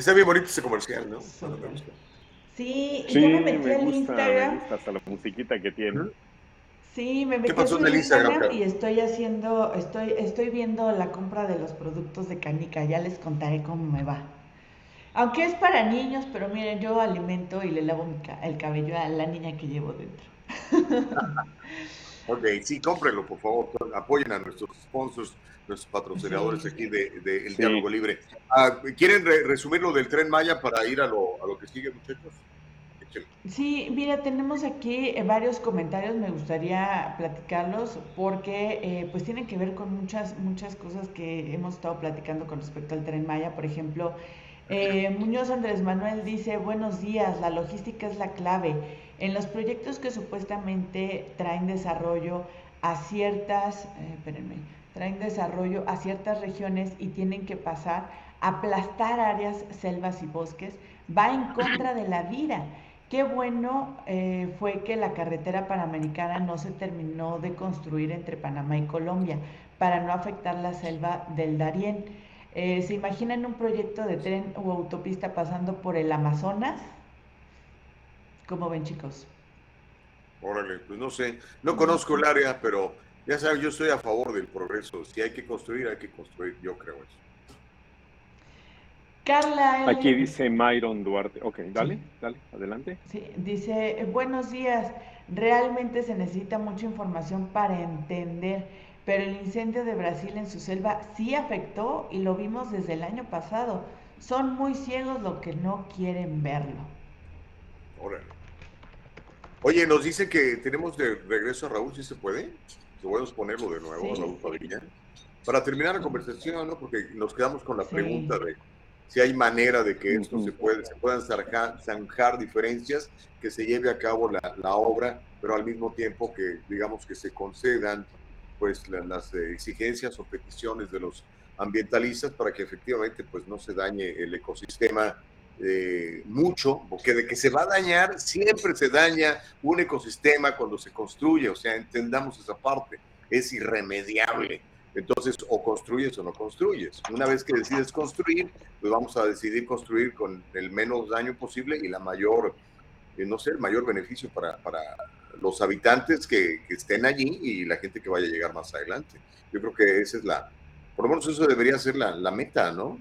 Está bien bonito ese comercial, ¿no? Me. Sí, Sí, ya me me metí al gusta, me Instagram. gusta hasta la musiquita que tiene. Sí, me metí pasó a en su el Instagram, y estoy haciendo, estoy, estoy viendo la compra de los productos de Canica, ya les contaré cómo me va. Aunque es para niños, pero miren, yo alimento y le lavo mi ca- el cabello a la niña que llevo dentro. <laughs> Ok, sí, cómprenlo, por favor. Apoyen a nuestros sponsors, nuestros patrocinadores aquí de, de El Sí. Diálogo Libre. Ah, ¿Quieren re- resumir lo del Tren Maya para ir a lo, a lo que sigue, muchachos? Sí, mira, tenemos aquí eh, varios comentarios, me gustaría platicarlos porque eh, pues tienen que ver con muchas, muchas cosas que hemos estado platicando con respecto al tren Maya. Por ejemplo, eh, Muñoz Andrés Manuel dice, buenos días, la logística es la clave. En los proyectos que supuestamente traen desarrollo a ciertas, espérenme, traen desarrollo a ciertas regiones y tienen que pasar aplastar áreas, selvas y bosques, va en contra de la vida. Qué bueno eh, fue que la carretera panamericana no se terminó de construir entre Panamá y Colombia para no afectar la selva del Darién. Eh, ¿Se imaginan un proyecto de tren o autopista pasando por el Amazonas? ¿Cómo ven, chicos? Órale, pues no sé, no conozco el área, pero ya saben, yo estoy a favor del progreso. Si hay que construir, hay que construir, yo creo eso. Carla. Aquí dice Myron Duarte. Ok, dale, dale, adelante. Sí, dice, buenos días. Realmente se necesita mucha información para entender, pero el incendio de Brasil en su selva sí afectó y lo vimos desde el año pasado. Son muy ciegos los que no quieren verlo. Órale. Oye, nos dice que tenemos de regreso a Raúl, si se puede. Podemos ponerlo de nuevo, Raúl Padilla. Para terminar la conversación, ¿no? Porque nos quedamos con la pregunta de si hay manera de que esto se, puede, se puedan zanjar, diferencias, que se lleve a cabo la, la, obra, pero al mismo tiempo que, digamos, que se concedan pues las exigencias o peticiones de los ambientalistas para que efectivamente pues no se dañe el ecosistema eh, mucho, porque de que se va a dañar, siempre se daña un ecosistema cuando se construye, o sea, entendamos esa parte, es irremediable. Entonces, o construyes o no construyes. Una vez que decides construir, pues vamos a decidir construir con el menos daño posible y la mayor, eh, no sé, el mayor beneficio para, para los habitantes que, que, estén allí y la gente que vaya a llegar más adelante. Yo creo que esa es la, por lo menos eso debería ser la, la meta, ¿no?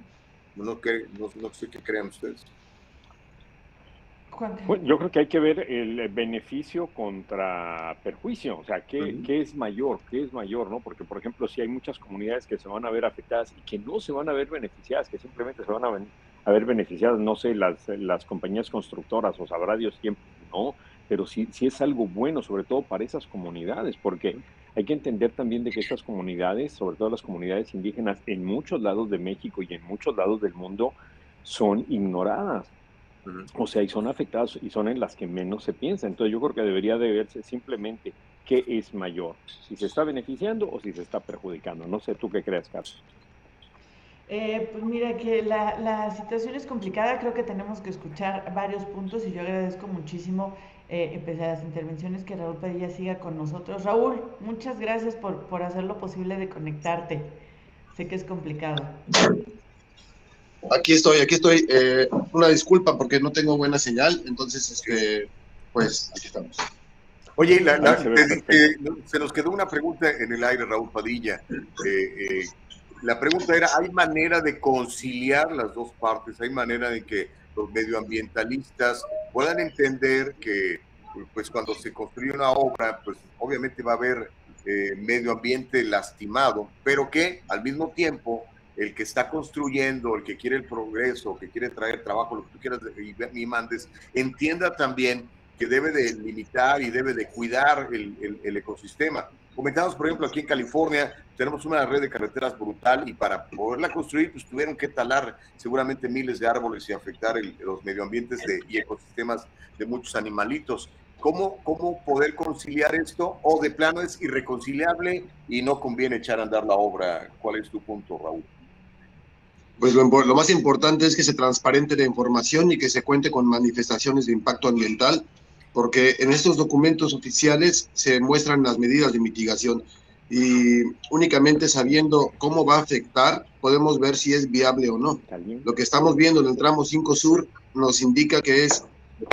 No, que, no, no sé qué crean ustedes. Bueno, yo creo que hay que ver el beneficio contra perjuicio, o sea, ¿qué, ¿qué, es mayor? ¿Qué es mayor? ¿no? Porque, por ejemplo, si hay muchas comunidades que se van a ver afectadas y que no se van a ver beneficiadas, que simplemente se van a, a ver beneficiadas, no sé, las, las compañías constructoras, o sabrá Dios quién, no, pero sí, sí es algo bueno, sobre todo para esas comunidades, porque hay que entender también de que estas comunidades, sobre todo las comunidades indígenas, en muchos lados de México y en muchos lados del mundo, son ignoradas. O sea, y son afectadas y son en las que menos se piensa. Entonces yo creo que debería de verse simplemente qué es mayor, si se está beneficiando o si se está perjudicando. No sé tú qué crees, Carlos. Eh, pues mira que la, la, situación es complicada, creo que tenemos que escuchar varios puntos y yo agradezco muchísimo eh, empezar las intervenciones que Raúl Padilla siga con nosotros. Raúl, muchas gracias por, por hacer lo posible de conectarte. Sé que es complicado. Aquí estoy, aquí estoy. Eh, una disculpa porque no tengo buena señal, entonces, este, pues, aquí estamos. Oye, la, la, te, te, se nos quedó una pregunta en el aire, Raúl Padilla. Eh, eh, la pregunta era, ¿hay manera de conciliar las dos partes? ¿Hay manera de que los medioambientalistas puedan entender que pues cuando se construye una obra, pues obviamente va a haber eh, medio ambiente lastimado, pero que al mismo tiempo el que está construyendo, el que quiere el progreso, que quiere traer trabajo, lo que tú quieras y, y mandes, entienda también que debe de limitar y debe de cuidar el, el, el, ecosistema. Comentamos, por ejemplo, aquí en California tenemos una red de carreteras brutal y para poderla construir, pues tuvieron que talar seguramente miles de árboles y afectar los medioambientes de, y ecosistemas de muchos animalitos. ¿Cómo, ¿Cómo poder conciliar esto? ¿O de plano es irreconciliable y no conviene echar a andar la obra? ¿Cuál es tu punto, Raúl? pues lo, lo, más importante es que se transparente la información y que se cuente con manifestaciones de impacto ambiental, porque en estos documentos oficiales se muestran las medidas de mitigación y únicamente sabiendo cómo va a afectar podemos ver si es viable o no. Lo que estamos viendo en el tramo 5 Sur nos indica que es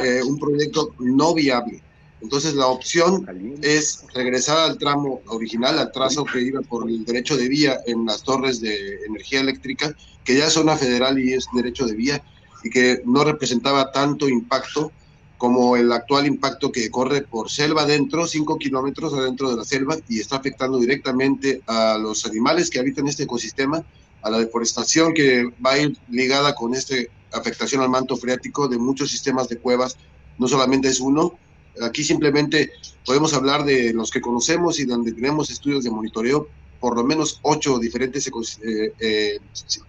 eh, un proyecto no viable. Entonces la opción es regresar al tramo original, al trazo que iba por el derecho de vía en las torres de energía eléctrica, que ya es zona federal y es derecho de vía, y que no representaba tanto impacto como el actual impacto que corre por selva adentro, 5 kilómetros adentro de la selva, y está afectando directamente a los animales que habitan este ecosistema, a la deforestación que va a ir ligada con esta afectación al manto freático de muchos sistemas de cuevas no solamente es uno. Aquí simplemente podemos hablar de los que conocemos y donde tenemos estudios de monitoreo, por lo menos ocho diferentes eh, eh,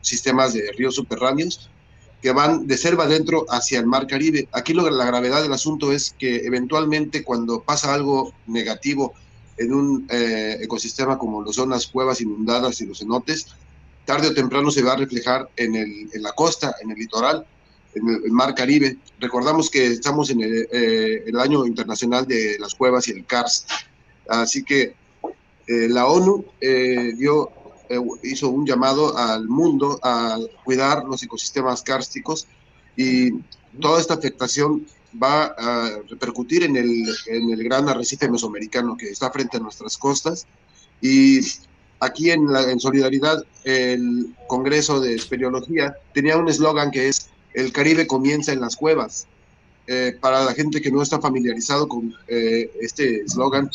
sistemas de ríos subterráneos que van de selva adentro hacia el mar Caribe. Aquí la gravedad del asunto es que eventualmente cuando pasa algo negativo en un eh, ecosistema como son las cuevas inundadas y los cenotes, tarde o temprano se va a reflejar en, la costa, en el litoral, en el, mar Caribe. Recordamos que estamos en el, eh, año internacional de las cuevas y el CARS. Así que eh, la ONU dio eh, hizo un llamado al mundo a cuidar los ecosistemas kársticos y toda esta afectación va a repercutir en el, en el gran arrecife mesoamericano que está frente a nuestras costas y aquí en, la, en solidaridad el Congreso de Espeleología tenía un eslogan que es el Caribe comienza en las cuevas. Eh, para la gente que no está familiarizado con eh, este eslogan,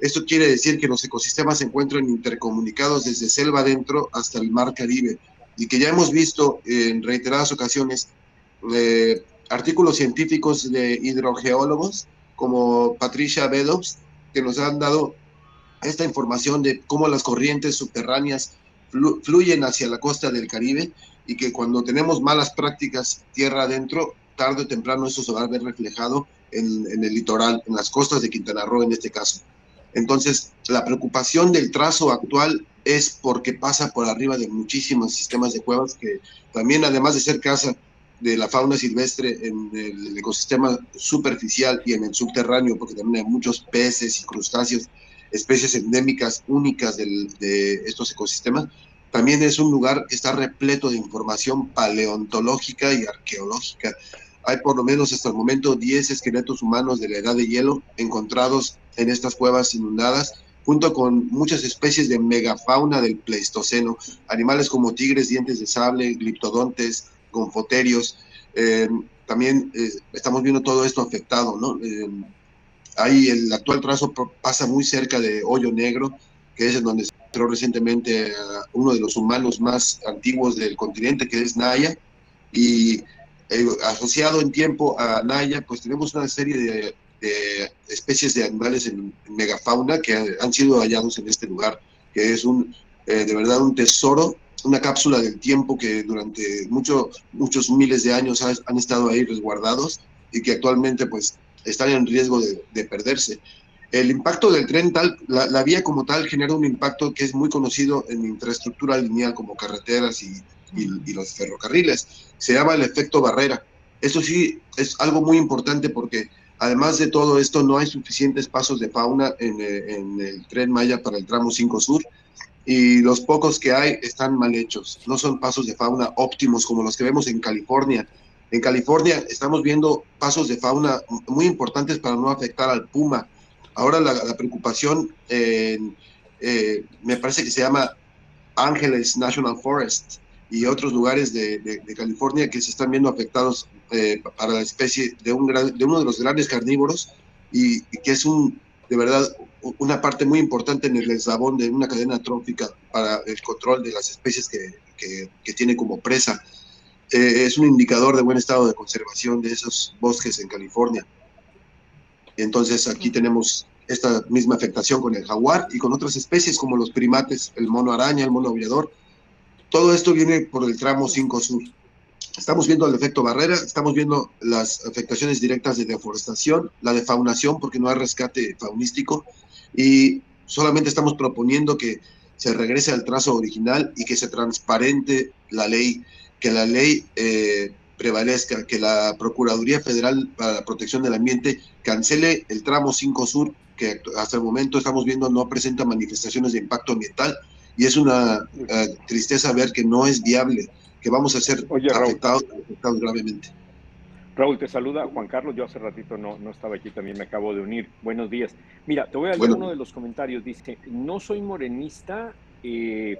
esto quiere decir que los ecosistemas se encuentran intercomunicados desde selva adentro hasta el mar Caribe y que ya hemos visto en reiteradas ocasiones eh, artículos científicos de hidrogeólogos como Patricia Beddoes que nos han dado esta información de cómo las corrientes subterráneas flu fluyen hacia la costa del Caribe y que cuando tenemos malas prácticas tierra adentro, tarde o temprano eso se va a ver reflejado en el litoral, en las costas de Quintana Roo en este caso. Entonces, la preocupación del trazo actual es porque pasa por arriba de muchísimos sistemas de cuevas que también, además de ser casa de la fauna silvestre en el ecosistema superficial y en el subterráneo, porque también hay muchos peces y crustáceos, especies endémicas únicas de estos ecosistemas, también es un lugar que está repleto de información paleontológica y arqueológica. Hay por lo menos hasta el momento 10 esqueletos humanos de la edad de hielo encontrados en estas cuevas inundadas, junto con muchas especies de megafauna del Pleistoceno, animales como tigres, dientes de sable, gliptodontes, gonfoterios. Eh, también eh, estamos viendo todo esto afectado, ¿no? Eh, ahí el actual trazo pasa muy cerca de Hoyo Negro, que es en donde se encontró recientemente uno de los humanos más antiguos del continente, que es Naya, y eh, asociado en tiempo a Naya, pues tenemos una serie de, especies de animales en, megafauna que han sido hallados en este lugar, que es un, eh, de verdad un tesoro, una cápsula del tiempo que durante mucho, muchos miles de años han, estado ahí resguardados y que actualmente pues están en riesgo de, de perderse. El impacto del tren, tal, la, la, vía como tal, genera un impacto que es muy conocido en infraestructura lineal como carreteras y, y, y, los ferrocarriles. Se llama el efecto barrera. Eso sí es algo muy importante porque además de todo esto no hay suficientes pasos de fauna en, eh, en el tren Maya para el tramo 5 Sur y los pocos que hay están mal hechos. No son pasos de fauna óptimos como los que vemos en California. En California estamos viendo pasos de fauna muy importantes para no afectar al puma. Ahora la, la preocupación eh, eh, me parece que se llama Ángeles National Forest y otros lugares de, de, de, California que se están viendo afectados eh, para la especie de, un gran, de uno de los grandes carnívoros y, y, que es un, de verdad una parte muy importante en el eslabón de una cadena trófica para el control de las especies que, que, que tiene como presa. Eh, es un indicador de buen estado de conservación de esos bosques en California. Entonces aquí tenemos esta misma afectación con el jaguar y con otras especies como los primates, el mono araña, el mono aullador, todo esto viene por el tramo 5 sur. Estamos viendo el efecto barrera, estamos viendo las afectaciones directas de deforestación, la defaunación, porque no hay rescate faunístico, y solamente estamos proponiendo que se regrese al trazo original y que se transparente la ley, que la ley eh, prevalezca, que la Procuraduría Federal para la Protección del Ambiente cancele el tramo 5 sur, que hasta el momento estamos viendo no presenta manifestaciones de impacto ambiental, y es una uh, tristeza ver que no es viable, que vamos a ser Oye, afectados, afectados, gravemente. Raúl, te saluda Juan Carlos. Yo hace ratito no, no estaba aquí, también me acabo de unir. Buenos días. Mira, te voy a leer bueno. uno de los comentarios. Dice, no soy morenista, eh,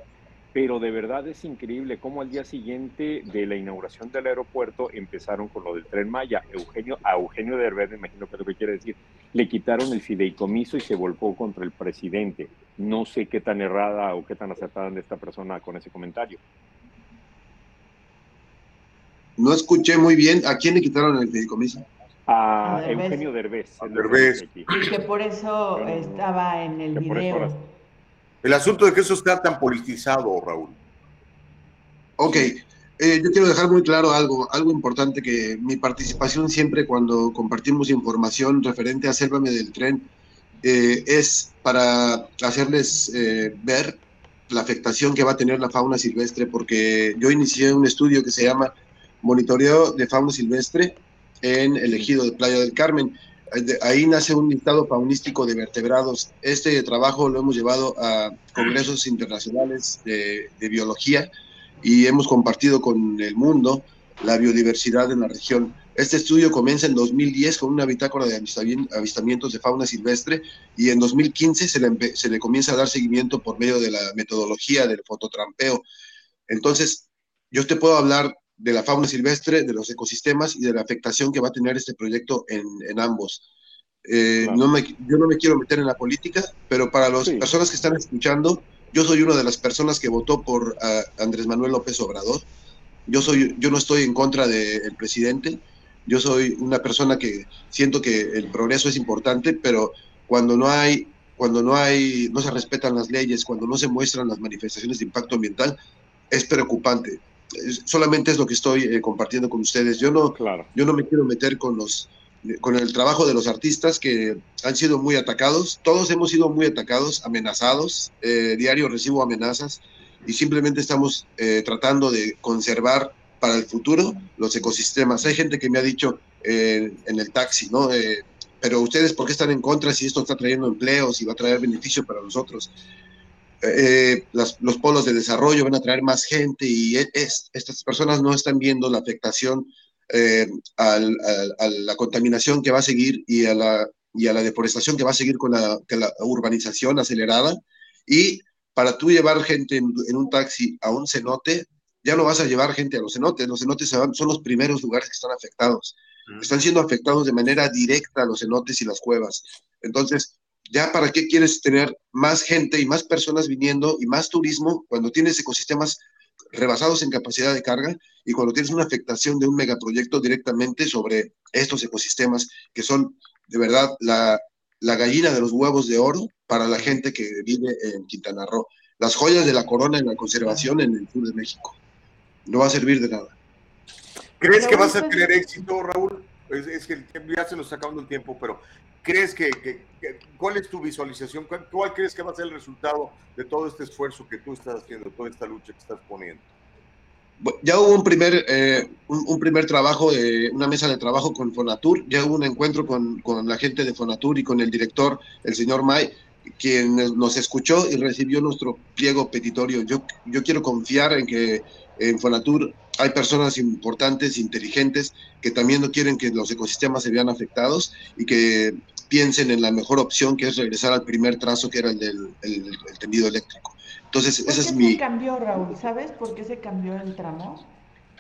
pero de verdad es increíble cómo al día siguiente de la inauguración del aeropuerto empezaron con lo del tren Maya. Eugenio, a Eugenio Derbez, me imagino que es lo que quiere decir, le quitaron el fideicomiso y se volcó contra el presidente. No sé qué tan errada o qué tan acertada de esta persona con ese comentario. No escuché muy bien. ¿A quién le quitaron el fideicomiso? A, A Derbez. Eugenio Derbez. que Derbez. que por eso estaba en el que por eso video. El asunto de que eso está tan politizado, Raúl. Ok, eh, yo quiero dejar muy claro algo, algo importante que mi participación siempre cuando compartimos información referente a Sélvame del Tren eh, es para hacerles eh, ver la afectación que va a tener la fauna silvestre, porque yo inicié un estudio que se llama Monitoreo de Fauna Silvestre en el ejido de Playa del Carmen. Ahí nace un listado faunístico de vertebrados. Este trabajo lo hemos llevado a congresos internacionales de, biología y hemos compartido con el mundo la biodiversidad en la región. Este estudio comienza en 2010 con una bitácora de avistamien- avistamientos de fauna silvestre y en 2015 se le, se le comienza a dar seguimiento por medio de la metodología del fototrampeo. Entonces, yo te puedo hablar de la fauna silvestre, de los ecosistemas y de la afectación que va a tener este proyecto en, en ambos. Eh, Claro. no me, yo no me quiero meter en la política, pero para las Sí. personas que están escuchando, yo soy una de las personas que votó por ah, Andrés Manuel López Obrador. Yo, soy, yo no estoy en contra del presidente. Yo soy una persona que siento que el progreso es importante, pero cuando no hay, cuando no hay, no se respetan las leyes, cuando no se muestran las manifestaciones de impacto ambiental, es preocupante. Solamente es lo que estoy eh, compartiendo con ustedes. Yo no, Claro. yo no me quiero meter con los con el trabajo de los artistas que han sido muy atacados. Todos hemos sido muy atacados, amenazados. Eh, diario recibo amenazas y simplemente estamos eh, tratando de conservar para el futuro los ecosistemas. Hay gente que me ha dicho eh, en el taxi, ¿no? Pero ustedes, ¿por qué están en contra si esto está trayendo empleos y va a traer beneficio para nosotros? Eh, las- los polos de desarrollo van a traer más gente y e- es, estas personas no están viendo la afectación eh, al- al- a la contaminación que va a seguir y a la, y a la deforestación que va a seguir con la, con la urbanización acelerada. Y para tú llevar gente en, en un taxi a un cenote, ya no vas a llevar gente a los cenotes. Los cenotes son los primeros lugares que están afectados. Están siendo afectados de manera directa los cenotes y las cuevas. Entonces, ya para qué quieres tener más gente y más personas viniendo y más turismo cuando tienes ecosistemas rebasados en capacidad de carga y cuando tienes una afectación de un megaproyecto directamente sobre estos ecosistemas que son de verdad la, la gallina de los huevos de oro para la gente que vive en Quintana Roo. Las joyas de la corona en la conservación en el sur de México. No va a servir de nada. ¿Crees que vas a pues- tener éxito, Raúl? Es, es que ya se nos está acabando el tiempo, pero ¿crees que, que- que- cuál es tu visualización? ¿Cuál, cuál crees que va a ser el resultado de todo este esfuerzo que tú estás haciendo, toda esta lucha que estás poniendo? Ya hubo un primer, eh, un, un primer trabajo, de una mesa de trabajo con Fonatur, ya hubo un encuentro con, con la gente de Fonatur y con el director, el señor May, quien nos escuchó y recibió nuestro pliego petitorio. Yo, yo quiero confiar en que en Fonatur hay personas importantes, inteligentes, que también no quieren que los ecosistemas se vean afectados y que piensen en la mejor opción, que es regresar al primer trazo, que era el del el- el tendido eléctrico. Entonces, ¿Por ese qué es se mi... cambió, Raúl? ¿Sabes por qué se cambió el tramo?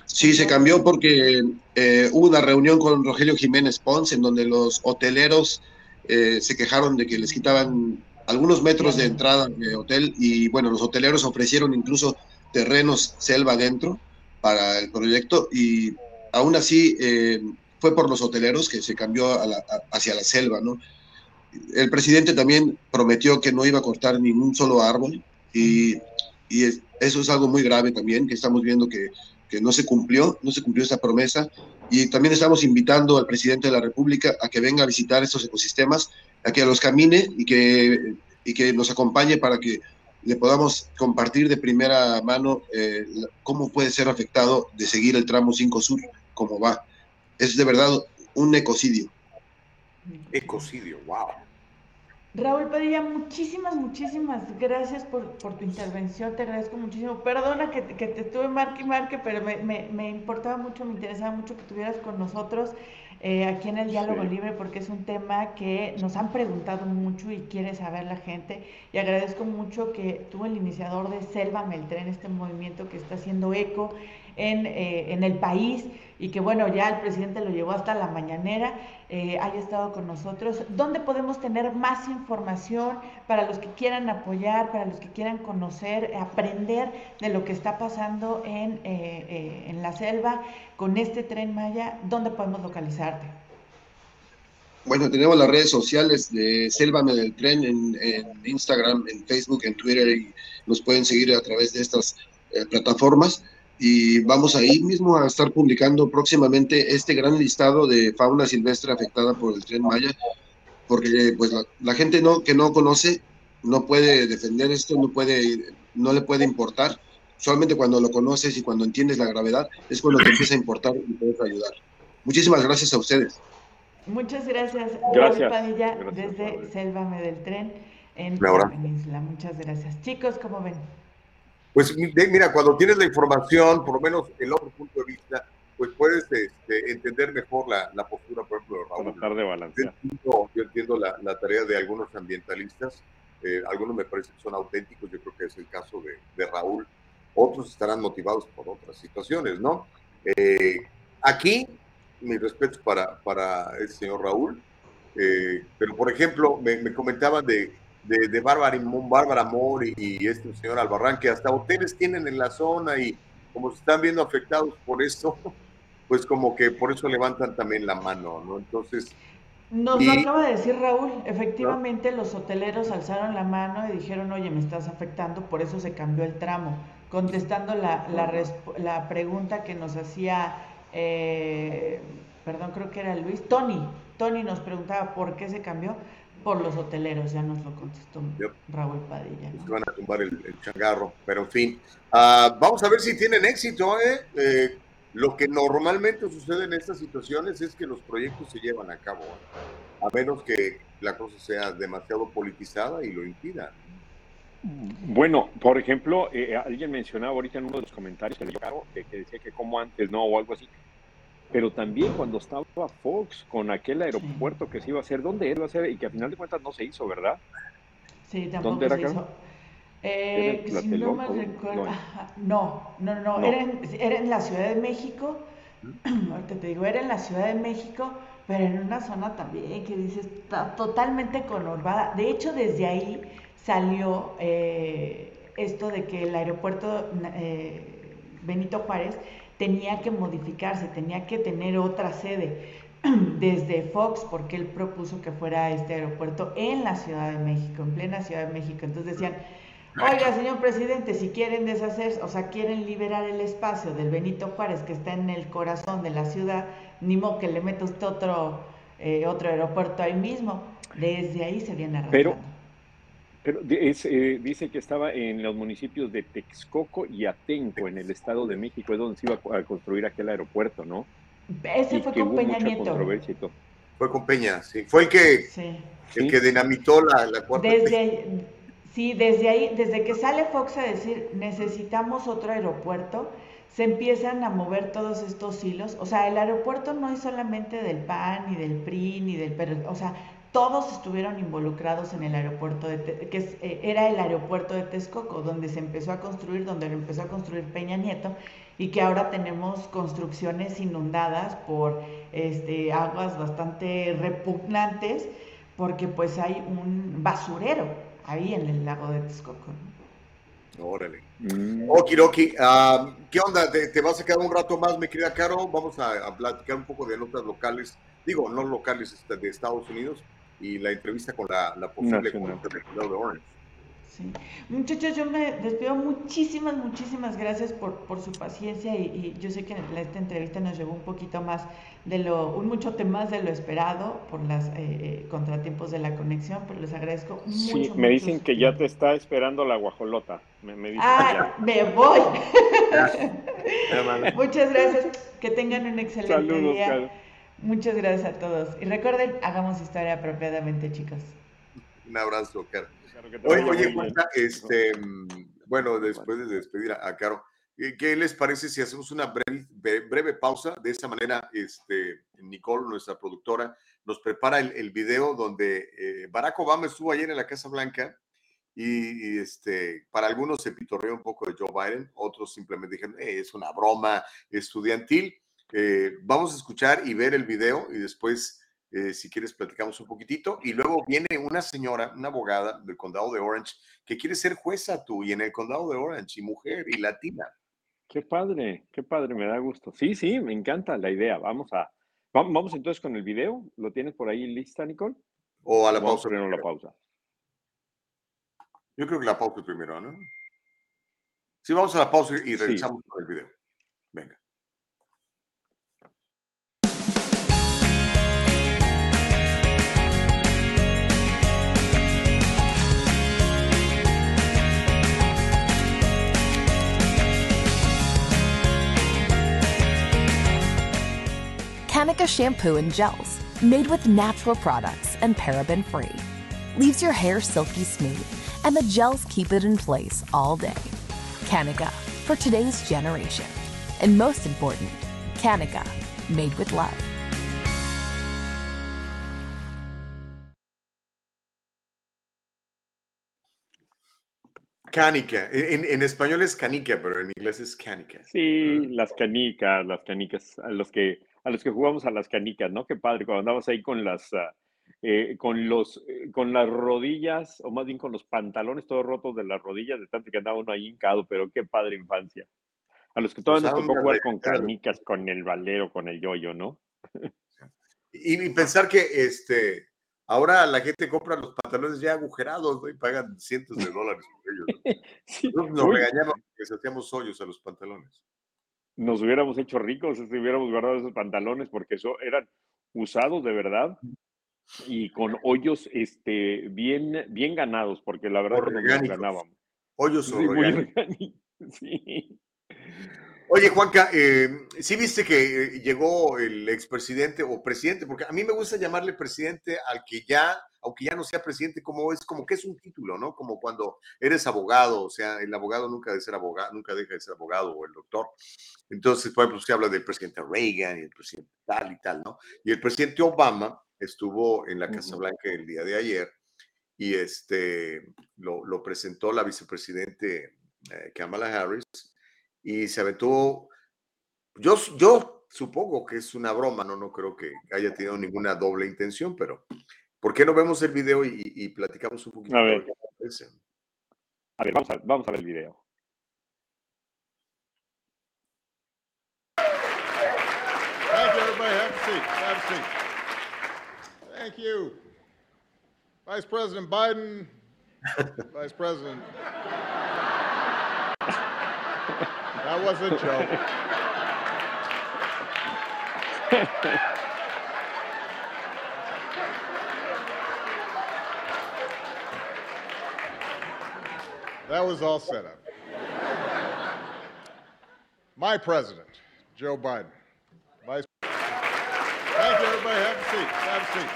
Sí, se cambió porque eh, hubo una reunión con Rogelio Jiménez Pons en donde los hoteleros eh, se quejaron de que les quitaban algunos metros de entrada de hotel y bueno, los hoteleros ofrecieron incluso terrenos selva adentro para el proyecto y aún así eh, fue por los hoteleros que se cambió a la- a- hacia la selva, ¿no? El presidente también prometió que no iba a cortar ningún solo árbol y, y es- eso es algo muy grave también, que estamos viendo que, que no se cumplió, no se cumplió esta promesa y también estamos invitando al presidente de la República a que venga a visitar estos ecosistemas, a que los camine y que, y que nos acompañe para que le podamos compartir de primera mano eh, la- cómo puede ser afectado de seguir el tramo 5 Sur, cómo va. Es de verdad un ecocidio. Ecocidio, wow. Raúl Padilla, muchísimas, muchísimas gracias por, por tu intervención, te agradezco muchísimo. Perdona que, te- que te estuve marque y marque, pero me, me, me importaba mucho, me interesaba mucho que estuvieras con nosotros eh, aquí en el Diálogo Sí. Libre, porque es un tema que nos han preguntado mucho y quiere saber la gente. Y agradezco mucho que tú, el iniciador de Selva Meltren, este movimiento que está haciendo eco en, eh, en el país y que bueno, ya el presidente lo llevó hasta la mañanera, eh, haya estado con nosotros. ¿Dónde podemos tener más información para los que quieran apoyar, para los que quieran conocer, aprender de lo que está pasando en, eh, eh, en la selva con este tren Maya? ¿Dónde podemos localizarte? Bueno, tenemos las redes sociales de Sélvame del Tren en, en Instagram, en Facebook, en Twitter y nos pueden seguir a través de estas eh, plataformas y vamos ahí mismo a estar publicando próximamente este gran listado de fauna silvestre afectada por el tren Maya, porque pues la, la gente no, que no conoce no puede defender esto, no, puede, no le puede importar. Solamente cuando lo conoces y cuando entiendes la gravedad es cuando te empieza a importar y puedes ayudar. Muchísimas gracias a ustedes. Muchas gracias, Gracias. Padilla, Gracias, desde. Sélvame del Tren en Un abrazo. la península. Muchas gracias. Chicos, ¿cómo ven? Pues mira, cuando tienes la información, por lo menos el otro punto de vista, pues puedes este, entender mejor la, la postura, por ejemplo, de Raúl. Tratar de Yo balancear. entiendo, yo entiendo la, la tarea de algunos ambientalistas, eh, algunos me parece que son auténticos, yo creo que es el caso de, de Raúl, otros estarán motivados por otras situaciones, ¿no? Eh, aquí, mi respeto para, para el señor Raúl, eh, pero por ejemplo, me, me comentaban de, de, de Bárbara, Bárbara Amor y, este señor Albarrán, que hasta hoteles tienen en la zona y como se están viendo afectados por esto, <laughs> pues como que por eso levantan también la mano, ¿no? Entonces, Nos Y- lo acaba de decir Raúl, efectivamente los hoteleros alzaron la mano y dijeron, oye, me estás afectando, por eso se cambió el tramo, contestando la, la, la pregunta que nos hacía, eh, perdón, creo que era Luis, Tony, Tony nos preguntaba por qué se cambió, por los hoteleros, ya nos lo contestó Yep. Raúl Padilla. ¿no? que van a tumbar el, el changarro, pero en fin. Ah, vamos a ver si tienen éxito, ¿eh? Eh, Lo que normalmente sucede en estas situaciones es que los proyectos se llevan a cabo, ¿eh? a menos que la cosa sea demasiado politizada y lo impida. Bueno, por ejemplo, eh, alguien mencionaba ahorita en uno de los comentarios que, le llegaron, que, que decía que como antes no o algo así. Pero también cuando estaba Fox con aquel aeropuerto que se iba a hacer, ¿dónde iba a ser? Y que al final de cuentas no se hizo, ¿verdad? Sí, tampoco ¿Dónde era, se hizo. Eh, ¿Era en si no mal recuerdo, No. no, no, no. Era, en, era en la Ciudad de México, <clears throat> ahorita te digo, era en la Ciudad de México, pero en una zona también que dices, está totalmente conurbada. De hecho, desde ahí salió eh, esto de que el aeropuerto eh, Benito Juárez tenía que modificarse, tenía que tener otra sede <clears throat> desde Fox, porque él propuso que fuera este aeropuerto en la Ciudad de México, en plena Ciudad de México. Entonces decían, oiga, señor presidente, si quieren deshacer, o sea, quieren liberar el espacio del Benito Juárez, que está en el corazón de la ciudad, ni modo que le meta usted otro, eh, otro aeropuerto ahí mismo. Desde ahí se viene arrastrando. Pero, pero es, eh, dice que estaba en los municipios de Texcoco y Atenco, en el Estado de México, es donde se iba a construir aquel aeropuerto, ¿no? Ese y fue que con hubo Peña mucha Nieto. controversia y todo. Fue con Peña, sí. Fue el que, Sí. el que dinamitó la, la cuarta Desde sí, desde ahí, desde que sale Fox a decir necesitamos otro aeropuerto, se empiezan a mover todos estos hilos. O sea, el aeropuerto no es solamente del PAN, ni del PRI, ni del pero, o sea, todos estuvieron involucrados en el aeropuerto de que es, eh, era el aeropuerto de Texcoco, donde se empezó a construir, donde lo empezó a construir Peña Nieto, y que ahora tenemos construcciones inundadas por este, aguas bastante repugnantes, porque pues hay un basurero ahí en el lago de Texcoco. ¿no? Órale. Mm. Okidoki, ah, ¿qué onda? ¿Te, te vas a quedar un rato más, mi querida Caro? Vamos a, a platicar un poco de notas locales, digo, no locales este, de Estados Unidos, y la entrevista con la, la posible condado de Orange. Sí. Muchachos, yo me despido. Muchísimas, muchísimas gracias por, por su paciencia y, y yo sé que esta entrevista nos llevó un poquito más de lo, un muchote más de lo esperado por los contratiempos de la conexión, pero les agradezco Sí, mucho. me mucho dicen su que ya te está esperando la guajolota. Me, me dicen que Ah, ya. me voy. <laughs> Muchas gracias. Que tengan un excelente Saludos, día. Muchas gracias a todos. Y recuerden, hagamos historia apropiadamente, chicos. Un abrazo, Caro. Oye, oye. Juanita, este, bueno, después de despedir a, a Caro, ¿qué- ¿qué les parece si hacemos una breve, bre- breve pausa? De esa manera, este, Nicole, nuestra productora, nos prepara el, el video donde eh, Barack Obama estuvo ayer en la Casa Blanca y, y, este, para algunos se pitorreó un poco de Joe Biden, otros simplemente dijeron, "Eh, es una broma estudiantil. Eh, vamos a escuchar y ver el video y después eh, si quieres, platicamos un poquitito. Y luego viene una señora, una abogada del condado de Orange, que quiere ser jueza tú y en el condado de Orange, y mujer y latina. Qué padre, qué padre, me da gusto. Sí, sí, me encanta la idea. Vamos a, Va- Vamos entonces con el video. ¿Lo tienes por ahí lista, Nicole? O a la Vamos pausa. primero la pausa. Yo creo que la pausa primero, ¿no? Sí, vamos a la pausa y Sí. regresamos con el video. Kanika shampoo and gels, made with natural products and paraben free, leaves your hair silky smooth, and the gels keep it in place all day. Kanika, for today's generation. And most important, Kanika, made with love. Cánica. En, en español es canica, pero en inglés es cánica. Sí, ah. las canicas, las canicas, los que a los que jugamos a las canicas, ¿no? Qué padre, cuando andabas ahí con las ah, eh, con los eh, con las rodillas, o más bien con los pantalones todos rotos de las rodillas, de tanto que andaba uno ahí hincado, pero qué padre infancia. A los que todavía nos Usaban tocó jugar con canicas, con el valero, con el yoyo, ¿no? Y, y pensar que este ahora la gente compra los pantalones ya agujerados ¿no? y pagan cientos de dólares por ellos. ¿no? <laughs> Sí, Nosotros Nos regañaban que se hacíamos hoyos a los pantalones. Nos hubiéramos hecho ricos si hubiéramos guardado esos pantalones porque eso eran usados de verdad y con hoyos este bien bien ganados porque la verdad que Orgánicos. ganábamos. Hoyos orgánicos, <laughs> sí. Oye, Juanca, eh, ¿sí viste que eh, llegó el expresidente o presidente? Porque a mí me gusta llamarle presidente al que ya, aunque ya no sea presidente, como es, como que es un título, ¿no? Como cuando eres abogado, o sea, el abogado nunca de ser abogado, nunca deja de ser abogado o el doctor. Entonces, por ejemplo, se habla del presidente Reagan y el presidente tal y tal, ¿no? Y el presidente Obama estuvo en la Casa. Blanca el día de ayer y este lo, lo presentó la vicepresidente eh, Kamala Harris y se aventó. Yo, yo supongo que es una broma, no, no creo que haya tenido ninguna doble intención, pero ¿por qué no vemos el video y, y platicamos un poquito? A ver. lo que parece? A ver, vamos a, vamos a ver el video. Thank you, everybody. Have a seat. Have a seat. Thank you. Vice President Biden, <laughs> Vice President. That was a joke. That was all set up. My president, Joe Biden. Vice Thank you, everybody. Have a seat. Have a seat.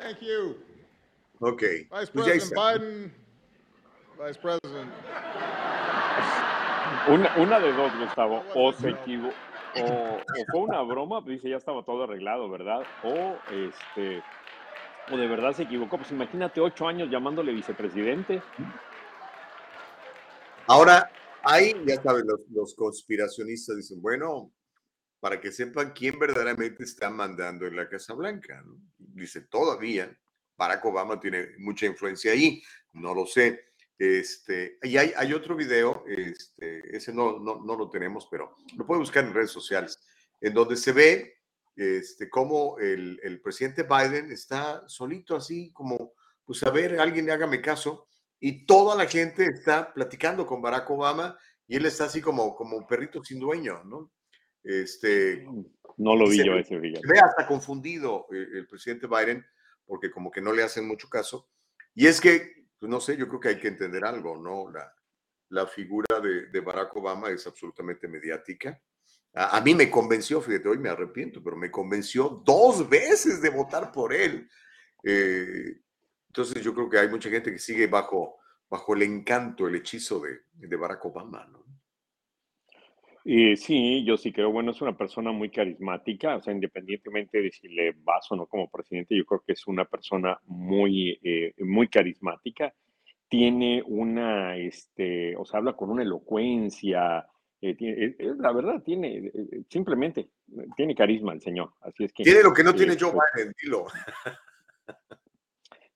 Thank you. Ok. Vice President está. Biden, Vice President. Una, de dos, Gustavo, o se equivocó, o, fue una broma, dice ya estaba todo arreglado, ¿verdad? O este, o de verdad se equivocó. Pues imagínate ocho años llamándole vicepresidente. Ahora, ahí ya saben, los, los conspiracionistas dicen, bueno, para que sepan quién verdaderamente está mandando en la Casa Blanca. Dice, todavía Barack Obama tiene mucha influencia ahí, no lo sé. Este, y hay, hay otro video, este, ese no, no, no lo tenemos, pero lo pueden buscar en redes sociales, en donde se ve este, cómo el, el presidente Biden está solito así, como, pues a ver, alguien hágame caso, y toda la gente está platicando con Barack Obama y él está así como, como un perrito sin dueño, ¿no? Este, No lo vi se yo ese video. ve hasta confundido eh, el presidente Biden porque como que no le hacen mucho caso. Y es que, pues no sé, yo creo que hay que entender algo, ¿no? La, la figura de, de Barack Obama es absolutamente mediática. A, mí me convenció, fíjate, hoy me arrepiento, pero me convenció dos veces de votar por él. Eh, entonces yo creo que hay mucha gente que sigue bajo, bajo el encanto, el hechizo de, de Barack Obama, ¿no? Eh, sí, yo sí creo, bueno, es una persona muy carismática, o sea, independientemente de si le vas o no como presidente, yo creo que es una persona muy, eh, muy carismática, tiene una, este, o sea, habla con una elocuencia, eh, tiene- eh, la verdad, tiene, simplemente, tiene carisma el señor, así es que... Tiene lo que no tiene Joe pues, Biden, dilo. <laughs>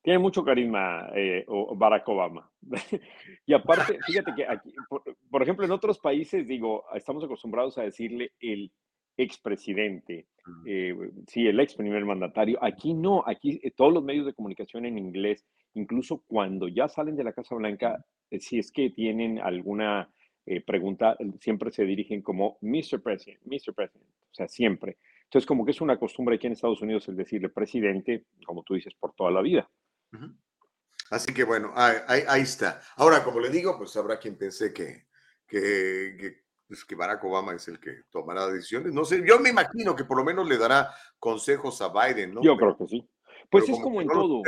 Tiene mucho carisma eh, Barack Obama. <laughs> y aparte, fíjate que aquí, por, por ejemplo, en otros países, digo, estamos acostumbrados a decirle el expresidente, eh, sí, el ex primer mandatario. Aquí no, aquí eh, todos los medios de comunicación en inglés, incluso cuando ya salen de la Casa Blanca, eh, si es que tienen alguna pregunta, siempre se dirigen como Mr. President, Mr. President, o sea, siempre. Entonces, como que es una costumbre aquí en Estados Unidos el decirle presidente, como tú dices, por toda la vida. Así que bueno, ahí, ahí- ahí está. Ahora, como le digo, pues habrá quien piense que, que, que, pues, que Barack Obama es el que tomará decisiones. No sé, yo me imagino que por lo menos le dará consejos a Biden, ¿no? Yo Pero- creo que sí. Pues es como en no todo.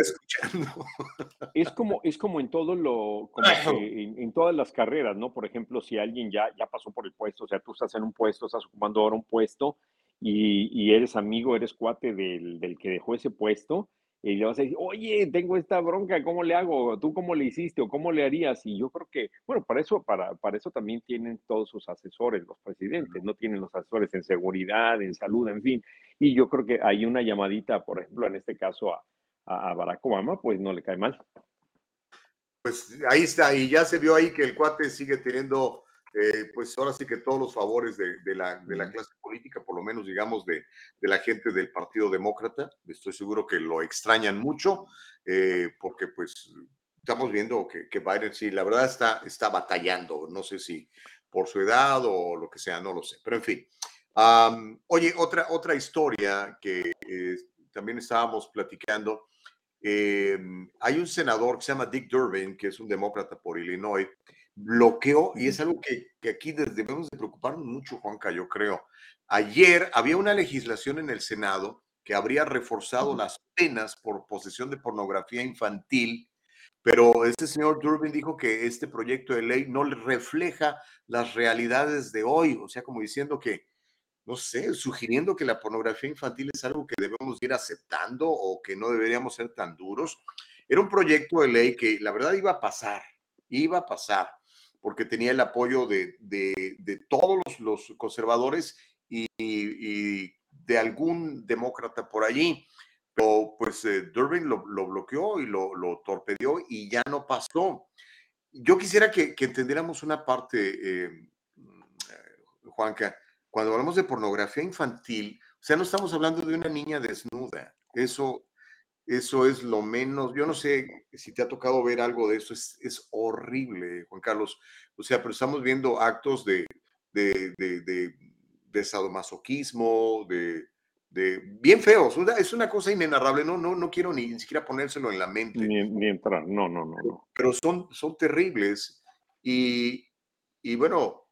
Es como, es como en todo lo, como que en, en todas las carreras, ¿no? Por ejemplo, si alguien ya, ya pasó por el puesto, o sea, tú estás en un puesto, estás ocupando ahora un puesto y, y eres amigo, eres cuate del, del que dejó ese puesto, y le vas a decir, oye, tengo esta bronca, ¿cómo le hago? ¿Tú cómo le hiciste o cómo le harías? Y yo creo que, bueno, para eso, para, para eso también tienen todos sus asesores, los presidentes, no tienen los asesores en seguridad, en salud, en fin. Y yo creo que hay una llamadita, por ejemplo, en este caso a, a a Barack Obama, pues no le cae mal. Pues ahí está, y ya se vio ahí que el cuate sigue teniendo, eh, pues ahora sí que todos los favores de, de la, de la clase política, por lo menos digamos de, de la gente del Partido Demócrata. Estoy seguro que lo extrañan mucho, eh, porque pues estamos viendo que, que Biden sí, la verdad está, está batallando, no sé si por su edad o lo que sea, no lo sé, pero en fin. Am, oye, otra, otra historia que eh, también estábamos platicando. Eh, hay un senador que se llama Dick Durbin, que es un demócrata por Illinois, bloqueó, y es algo que, que aquí debemos de preocuparnos mucho, Juanca, yo creo. Ayer había una legislación en el Senado que habría reforzado las penas por posesión de pornografía infantil, pero este señor Durbin dijo que este proyecto de ley no le refleja las realidades de hoy, o sea, como diciendo que, no sé, sugiriendo que la pornografía infantil es algo que debemos ir aceptando o que no deberíamos ser tan duros. Era un proyecto de ley que la verdad iba a pasar, iba a pasar, porque tenía el apoyo de, de- de todos los, los conservadores y, y de algún demócrata por allí. Pero pues eh, Durbin lo, lo bloqueó y lo, lo torpedió y ya no pasó. Yo quisiera que, entendiéramos una parte, eh, Juanca, cuando hablamos de pornografía infantil, o sea, no estamos hablando de una niña desnuda. Eso, eso es lo menos, yo no sé si te ha tocado ver algo de eso, es, es horrible, Juan Carlos. O sea, pero estamos viendo actos de, de, de, de, de sadomasoquismo, de, de bien feos. Es una cosa inenarrable, no, no, no quiero ni, ni siquiera ponérselo en la mente Ni, ni entrar, no, no, no, no. pero son, son terribles. Y, y bueno,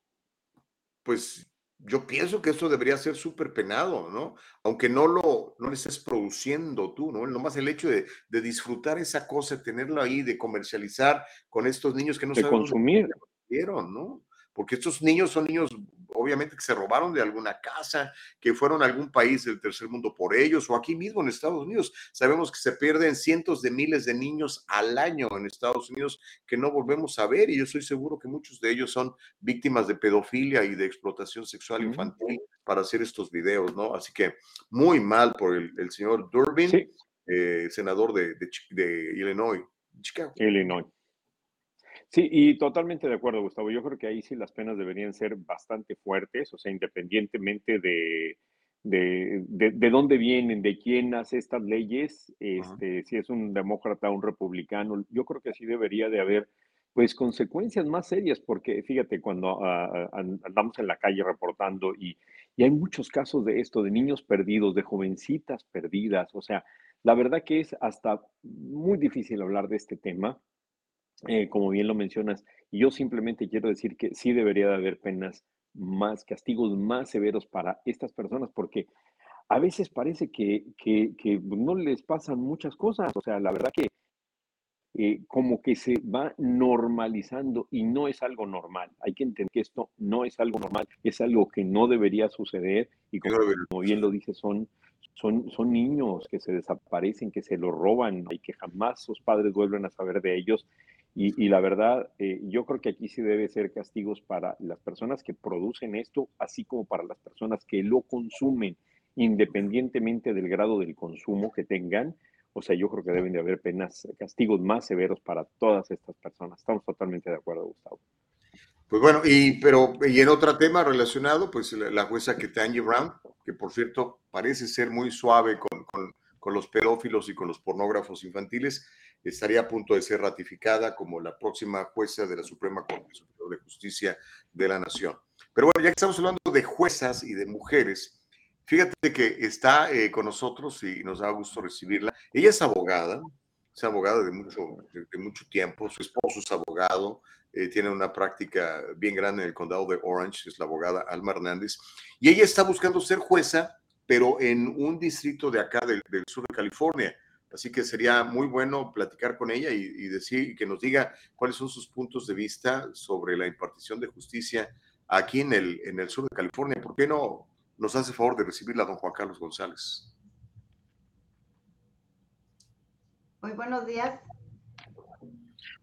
pues yo pienso que esto debería ser súper penado, ¿no? Aunque no lo, no lo estés produciendo tú, ¿no? Nomás el hecho de, de disfrutar esa cosa, tenerla ahí, de comercializar con estos niños que no De sabemos consumir. ¿no? Porque estos niños son niños, obviamente, que se robaron de alguna casa, que fueron a algún país del tercer mundo por ellos, o aquí mismo en Estados Unidos. Sabemos que se pierden cientos de miles de niños al año en Estados Unidos que no volvemos a ver, y yo estoy seguro que muchos de ellos son víctimas de pedofilia y de explotación sexual infantil para hacer estos videos, ¿no? Así que muy mal por el, el señor Durbin, eh, senador de, de Illinois. Chicago. Illinois. Sí, y totalmente de acuerdo, Gustavo. Yo creo que ahí sí las penas deberían ser bastante fuertes, o sea, independientemente de, de, de, de dónde vienen, de quién hace estas leyes, este, si es un demócrata o un republicano, yo creo que sí debería de haber, pues, consecuencias más serias, porque fíjate, cuando an- andamos en la calle reportando y, y hay muchos casos de esto, de niños perdidos, de jovencitas perdidas, o sea, la verdad que es hasta muy difícil hablar de este tema eh, como bien lo mencionas, yo simplemente quiero decir que sí debería de haber penas más, castigos más severos para estas personas, porque a veces parece que, que, que no les pasan muchas cosas, o sea, la verdad que eh, como que se va normalizando y no es algo normal. Hay que entender que esto no es algo normal, es algo que no debería suceder y como, como bien lo dice, son, son, son niños que se desaparecen, que se los roban y que jamás sus padres vuelven a saber de ellos. Y, y la verdad, eh, yo creo que aquí sí debe ser castigos para las personas que producen esto, así como para las personas que lo consumen, independientemente del grado del consumo que tengan. O sea, yo creo que deben de haber penas, castigos más severos para todas estas personas. Estamos totalmente de acuerdo, Gustavo. Pues bueno, y pero y en otro tema relacionado, pues la, la jueza Ketanji Brown, que por cierto parece ser muy suave con, con, con, los pedófilos y con los pornógrafos infantiles, estaría a punto de ser ratificada como la próxima jueza de la Suprema Corte de Justicia de la Nación. Pero bueno, ya que estamos hablando de juezas y de mujeres, fíjate que está eh, con nosotros y nos da gusto recibirla. Ella es abogada, es abogada de mucho, de, mucho tiempo, su esposo es abogado, eh, tiene una práctica bien grande en el condado de Orange, es la abogada Alma Hernández, y ella está buscando ser jueza, pero en un distrito de acá del sur de California. Así que sería muy bueno platicar con ella y, y decir que nos diga cuáles son sus puntos de vista sobre la impartición de justicia aquí en el, en el sur de California. ¿Por qué no nos hace favor de recibirla, don Juan Carlos González? Muy buenos días.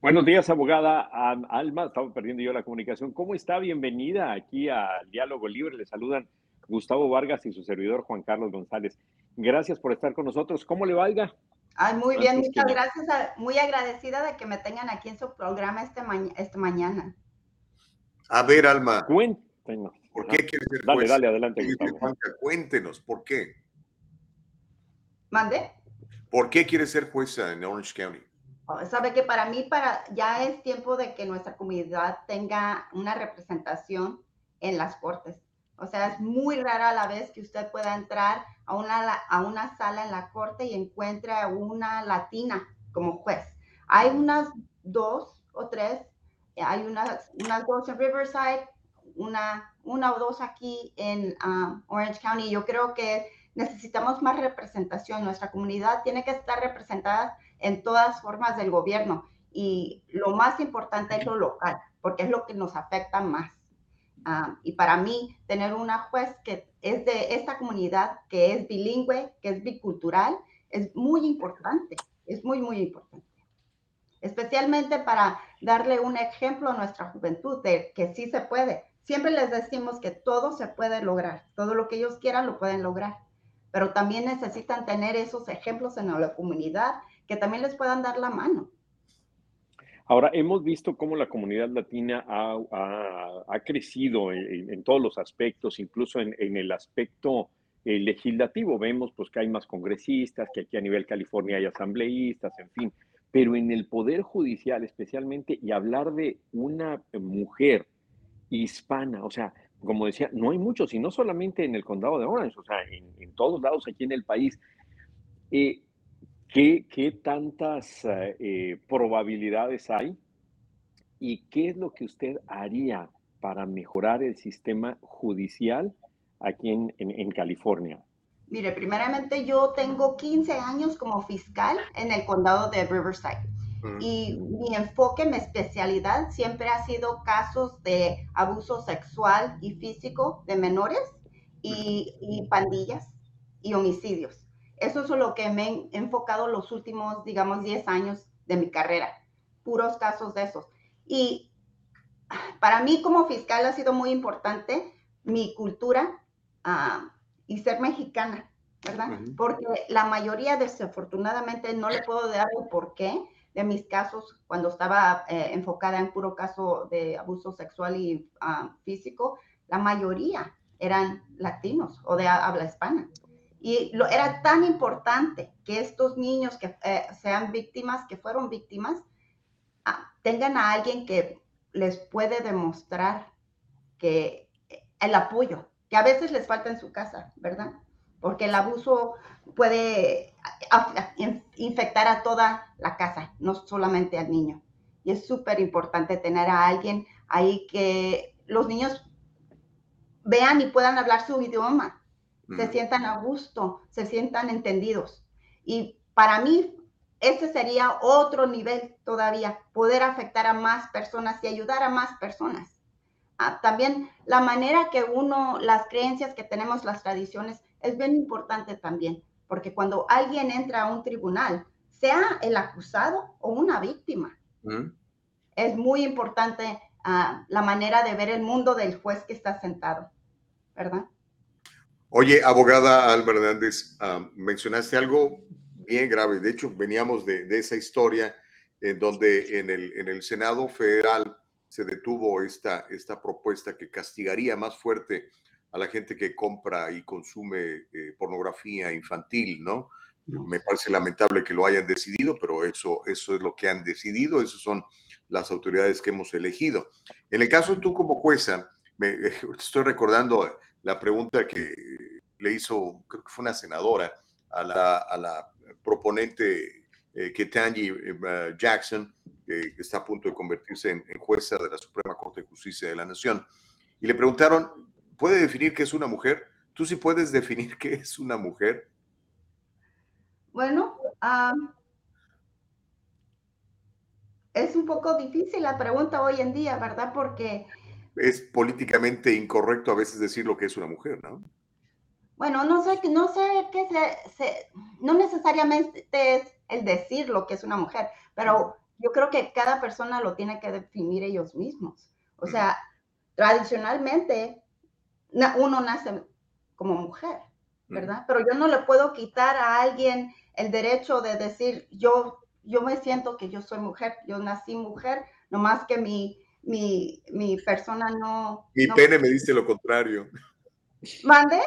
Buenos días, abogada Alma. Estaba perdiendo yo la comunicación. ¿Cómo está? Bienvenida aquí a Diálogo Libre. Le saludan Gustavo Vargas y su servidor Juan Carlos González. Gracias por estar con nosotros. ¿Cómo le valga? Ay, muy bien, muchas gracias. A, muy agradecida de que me tengan aquí en su programa este, ma este mañana. A ver, Alma. Cuéntenos. ¿Por qué quieres ser Dale, juez? dale, adelante, Gustavo. Cuéntenos, ¿por qué? ¿Mande? ¿Por qué quieres ser jueza en Orange County? Oh, Sabe que para mí para, ya es tiempo de que nuestra comunidad tenga una representación en las cortes. O sea, es muy rara la vez que usted pueda entrar a una, a una sala en la corte y encuentre a una latina como juez. Hay unas dos o tres, hay unas, unas dos en Riverside, una, una o dos aquí en um, Orange County. Yo creo que necesitamos más representación. Nuestra comunidad tiene que estar representada en todas formas del gobierno y lo más importante es lo local, porque es lo que nos afecta más. Um, y para mí, tener una juez que es de esta comunidad, que es bilingüe, que es bicultural, es muy importante, es muy, muy importante. Especialmente para darle un ejemplo a nuestra juventud de que sí se puede. Siempre les decimos que todo se puede lograr, todo lo que ellos quieran lo pueden lograr, pero también necesitan tener esos ejemplos en la comunidad que también les puedan dar la mano. Ahora, hemos visto cómo la comunidad latina ha, crecido en, todos los aspectos, incluso en, en el aspecto eh, legislativo. Vemos pues, que hay más congresistas, que aquí a nivel California hay asambleístas, en fin. Pero en el Poder Judicial especialmente, y hablar de una mujer hispana, o sea, como decía, no hay muchos, y no solamente en el condado de Orange, o sea, en, en todos lados aquí en el país. Eh, ¿Qué, qué tantas eh, probabilidades hay? ¿Y qué es lo que usted haría para mejorar el sistema judicial aquí en, en, en California? Mire, primeramente yo tengo 15 años como fiscal en el condado de Riverside. Y mi enfoque, mi especialidad siempre ha sido casos de abuso sexual y físico de menores y, y pandillas y homicidios. Eso es lo que me he enfocado los últimos, digamos, 10 años de mi carrera. Puros casos de esos. Y para mí como fiscal ha sido muy importante mi cultura uh, y ser mexicana, ¿verdad? Uh -huh. Porque la mayoría, desafortunadamente, no le puedo dar el porqué de mis casos cuando estaba eh, enfocada en puro caso de abuso sexual y uh, físico, la mayoría eran latinos o de habla hispana. Y lo, era tan importante que estos niños que eh, sean víctimas, que fueron víctimas, ah, tengan a alguien que les puede demostrar que el apoyo, que a veces les falta en su casa, ¿verdad? Porque el abuso puede infectar a toda la casa, no solamente al niño. Y es súper importante tener a alguien ahí que los niños vean y puedan hablar su idioma, se sientan a gusto, se sientan entendidos. Y para mí, ese sería otro nivel todavía, poder afectar a más personas y ayudar a más personas. Ah, también la manera que uno, las creencias que tenemos, las tradiciones, es bien importante también, porque cuando alguien entra a un tribunal, sea el acusado o una víctima, ¿Mm? es muy importante uh, la manera de ver el mundo del juez que está sentado, ¿verdad? Oye, abogada Alba Hernández, mencionaste algo bien grave. De hecho, veníamos de, de esa historia en donde en el, en el Senado Federal se detuvo esta, esta propuesta que castigaría más fuerte a la gente que compra y consume eh, pornografía infantil, ¿no? Me parece lamentable que lo hayan decidido, pero eso, eso es lo que han decidido, esas son las autoridades que hemos elegido. En el caso de tú como jueza, me, <laughs> estoy recordando la pregunta que le hizo, creo que fue una senadora, a la, proponente eh, Ketanji eh, Jackson, que está a punto de convertirse en, en, jueza de la Suprema Corte de Justicia de la Nación. Y le preguntaron, ¿puede definir qué es una mujer? ¿Tú sí puedes definir qué es una mujer? Bueno, um, es un poco difícil la pregunta hoy en día, ¿verdad? Porque... Es políticamente incorrecto a veces decir lo que es una mujer, ¿no? Bueno, no sé, no sé qué se, se, no necesariamente es el decir lo que es una mujer, pero yo creo que cada persona lo tiene que definir ellos mismos. O sea, tradicionalmente uno nace como mujer, ¿verdad? Pero yo no le puedo quitar a alguien el derecho de decir, yo, yo me siento que yo soy mujer, yo nací mujer, nomás que mi, mi, mi persona no... Mi no... pene me dice lo contrario. ¿Mande?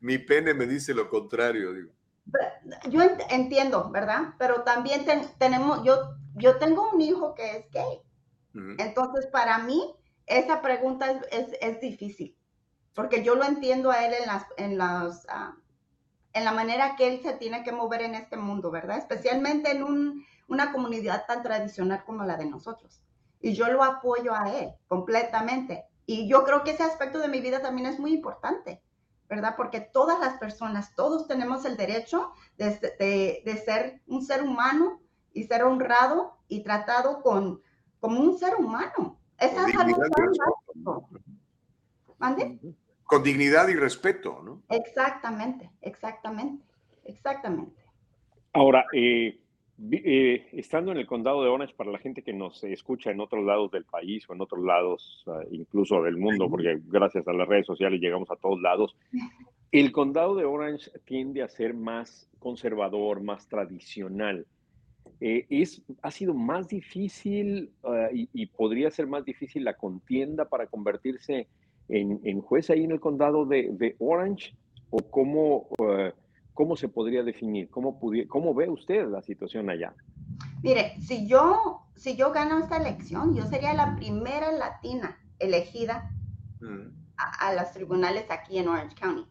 Mi pene me dice lo contrario, digo. Yo entiendo, ¿verdad? Pero también ten, tenemos, yo, yo tengo un hijo que es gay. Uh -huh. Entonces, para mí, esa pregunta es, es, es, difícil, porque yo lo entiendo a él en, las, en, las, uh, en la manera que él se tiene que mover en este mundo, ¿verdad? Especialmente en un, una comunidad tan tradicional como la de nosotros. Y yo lo apoyo a él completamente. Y yo creo que ese aspecto de mi vida también es muy importante. ¿verdad? Porque todas las personas, todos tenemos el derecho de, de, de, ser un ser humano y ser honrado y tratado con, como un ser humano. Esa es algo tan básico. ¿Mande? Con dignidad y respeto, ¿no? Exactamente, exactamente, exactamente. Ahora, eh, eh, estando en el condado de Orange, para la gente que nos escucha en otros lados del país o en otros lados, uh, incluso del mundo, porque gracias a las redes sociales llegamos a todos lados, <laughs> el condado de Orange tiende a ser más conservador, más tradicional. Eh, es, ha sido más difícil uh, y, y, podría ser más difícil la contienda para convertirse en, en juez ahí en el condado de, de Orange o cómo... Uh, ¿Cómo se podría definir? ¿Cómo, ¿Cómo ve usted la situación allá? Mire, si yo, si yo gano esta elección, yo sería la primera latina elegida mm. a, a, los tribunales aquí en Orange County.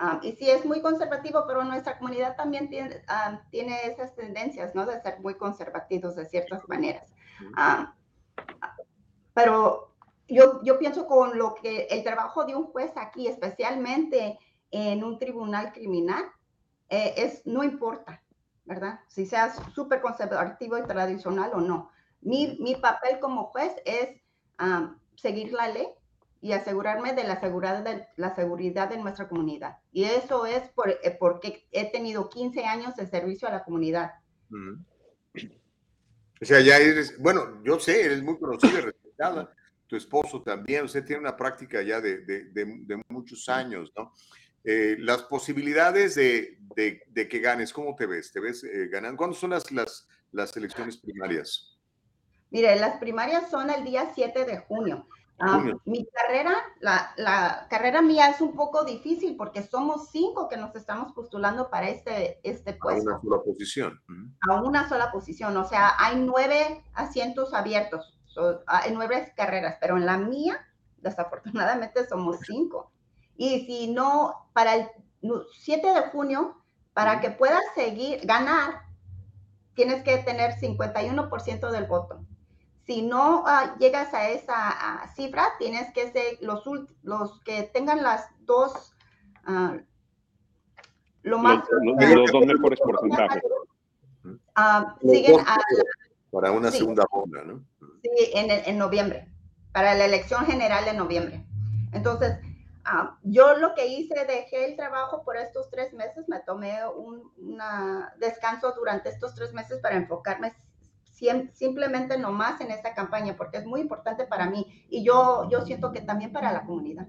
Um, y sí es muy conservativo, pero nuestra comunidad también tiene, um, tiene esas tendencias, ¿no? De ser muy conservativos de ciertas maneras. Um, pero yo, yo pienso con lo que el trabajo de un juez aquí, especialmente en un tribunal criminal, eh, es, no importa, ¿verdad? Si seas súper conservativo y tradicional o no. Mi, mi papel como juez es um, seguir la ley y asegurarme de la seguridad de, la seguridad de nuestra comunidad. Y eso es por, eh, porque he tenido 15 años de servicio a la comunidad. Mm. O sea, ya eres, bueno, yo sé, eres muy conocida <coughs> y respetada. Tu esposo también, usted tiene una práctica ya de, de, de, de muchos años, ¿no? Eh, las posibilidades de, de, de, que ganes, ¿cómo te ves? ¿Te ves eh, ganando? ¿Cuándo son las, las, las, elecciones primarias? Mire, las primarias son el día 7 de junio. Um, mi carrera, la, la, carrera mía es un poco difícil porque somos cinco que nos estamos postulando para este, este puesto. A una sola posición. Uh -huh. A una sola posición. O sea, hay nueve asientos abiertos, so, hay nueve carreras, pero en la mía, desafortunadamente, somos cinco. Y si no, para el 7 de junio, para que puedas seguir, ganar, tienes que tener 51% del voto. Si no uh, llegas a esa uh, cifra, tienes que ser los, los que tengan las dos, uh, lo más... Los, los, los dos mejores porcentajes. siguen a, para una sí, segunda ronda, ¿no? Sí, en, en noviembre, para la elección general de noviembre. Entonces, Uh, yo lo que hice, dejé el trabajo por estos tres meses, me tomé un una descanso durante estos tres meses para enfocarme simplemente nomás en esta campaña, porque es muy importante para mí y yo, yo siento que también para la comunidad.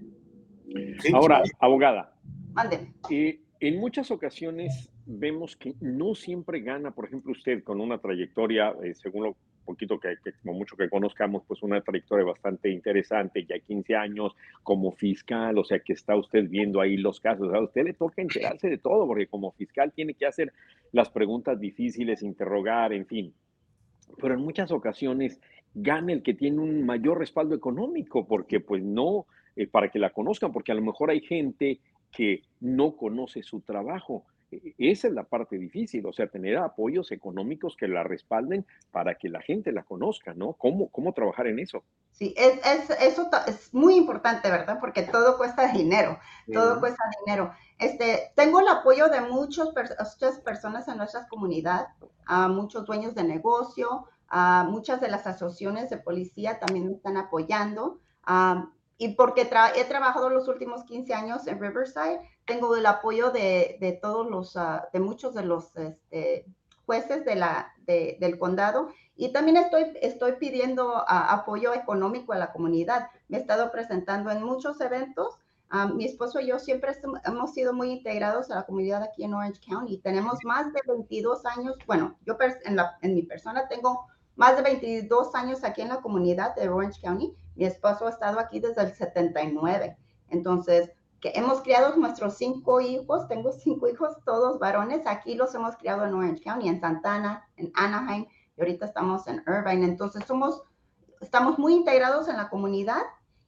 Ahora, abogada. Mande. Eh, en muchas ocasiones vemos que no siempre gana, por ejemplo, usted con una trayectoria, eh, según lo poquito que, como mucho que conozcamos, pues una trayectoria bastante interesante, ya 15 años como fiscal, o sea que está usted viendo ahí los casos, a usted le toca enterarse de todo, porque como fiscal tiene que hacer las preguntas difíciles, interrogar, en fin. Pero en muchas ocasiones gana el que tiene un mayor respaldo económico, porque pues no, eh, para que la conozcan, porque a lo mejor hay gente que no conoce su trabajo esa es la parte difícil, o sea, tener apoyos económicos que la respalden para que la gente la conozca, ¿no? ¿Cómo, cómo trabajar en eso? Sí, es, es, eso es muy importante, ¿verdad? Porque todo cuesta dinero, todo cuesta dinero. Este, tengo el apoyo de muchas personas en nuestra comunidad, a muchos dueños de negocio, a muchas de las asociaciones de policía también me están apoyando. Y porque he trabajado los últimos 15 años en Riverside, tengo el apoyo de, de todos los, uh, de muchos de los este, jueces de la, de, del condado y también estoy, estoy pidiendo uh, apoyo económico a la comunidad. Me he estado presentando en muchos eventos. Uh, mi esposo y yo siempre hemos sido muy integrados a la comunidad aquí en Orange County. Tenemos más de 22 años, bueno, yo en, la, en mi persona tengo más de 22 años aquí en la comunidad de Orange County. Mi esposo ha estado aquí desde el 79. Entonces, que hemos criado nuestros cinco hijos, tengo cinco hijos, todos varones, aquí los hemos criado en Orange County, en Santana, en Anaheim, y ahorita estamos en Irvine, entonces somos, estamos muy integrados en la comunidad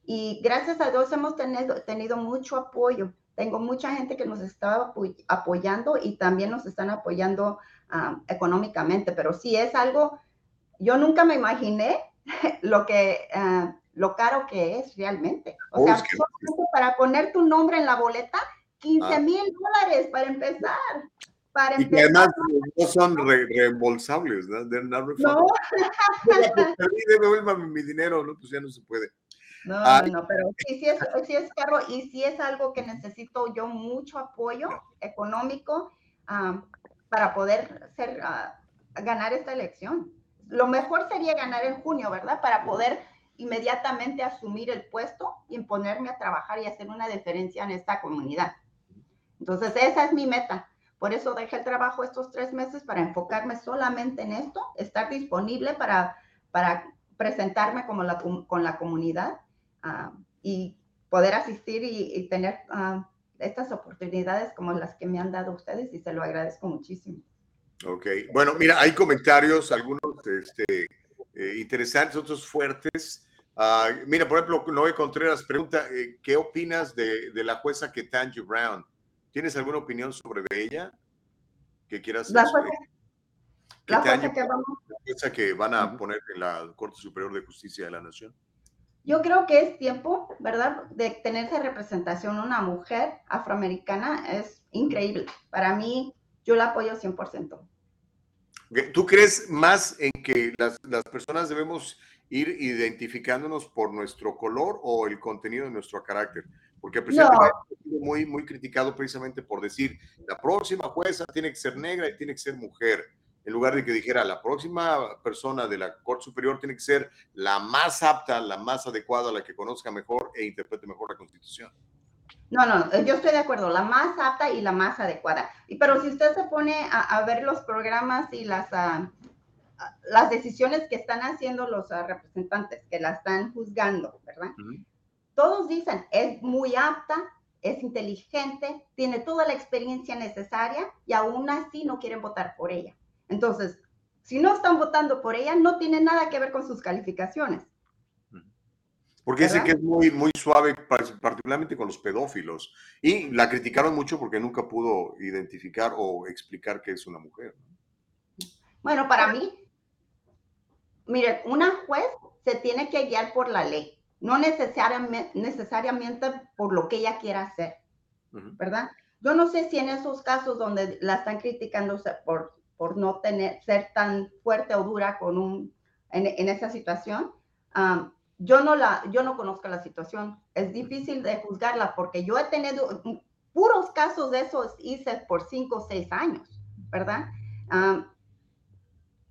y gracias a Dios hemos tenido, tenido mucho apoyo. Tengo mucha gente que nos está apoyando y también nos están apoyando um, económicamente, pero sí es algo, yo nunca me imaginé <laughs> lo que... Uh, lo caro que es realmente. O sea, para poner tu nombre en la boleta, 15 ah. mil dólares para empezar. Para y que además no son reembolsables, ¿no? No. Devuélvame mi dinero, ¿no? Pues ya no se puede. No, no, no, pero sí, sí es, sí es caro y sí es algo que necesito yo mucho apoyo económico para poder ser, ah, ganar esta elección. Lo mejor sería ganar en junio, ¿verdad? Para poder inmediatamente asumir el puesto y ponerme a trabajar y hacer una diferencia en esta comunidad. Entonces, esa es mi meta. Por eso dejé el trabajo estos tres meses para enfocarme solamente en esto, estar disponible para, para presentarme con la comunidad ah, y poder asistir y, tener ah, estas oportunidades como las que me han dado ustedes y se lo agradezco muchísimo. Ok, bueno, mira, hay comentarios, algunos este, eh, interesantes, otros fuertes. Ah, mira, por ejemplo, Noé Contreras pregunta, eh, ¿qué opinas de, de, la jueza Ketanji Brown? ¿Tienes alguna opinión sobre ella que quieras la jueza, la jueza que, vamos... la jueza que van a poner en la Corte Superior de Justicia de la Nación? Yo creo que es tiempo, ¿verdad?, de tener esa representación. Una mujer afroamericana es increíble. Para mí, yo la apoyo 100%. ¿Tú crees más en que las, las, personas debemos ir identificándonos por nuestro color o el contenido de nuestro carácter? Porque el presidente no. muy, muy criticado precisamente por decir, la próxima jueza tiene que ser negra y tiene que ser mujer, en lugar de que dijera, la próxima persona de la Corte Superior tiene que ser la más apta, la más adecuada, la que conozca mejor e interprete mejor la Constitución. No, no, yo estoy de acuerdo, la más apta y la más adecuada. Pero si usted se pone a, ver los programas y las, uh, las decisiones que están haciendo los uh, representantes, que la están juzgando, ¿verdad? Todos dicen, es muy apta, es inteligente, tiene toda la experiencia necesaria y aún así no quieren votar por ella. Entonces, si no están votando por ella, no tiene nada que ver con sus calificaciones. Porque dice que es muy, muy suave, particularmente con los pedófilos. Y la criticaron mucho porque nunca pudo identificar o explicar que es una mujer. Bueno, para mí, mire, una juez se tiene que guiar por la ley, no necesariamente, necesariamente por lo que ella quiera hacer, ¿verdad? Yo no sé si en esos casos donde la están criticando por, por no tener, ser tan fuerte o dura con un, en, esa situación, yo no la, yo no conozco la situación. Es difícil de juzgarla porque yo he tenido puros casos de esos hice por cinco o seis años, ¿verdad?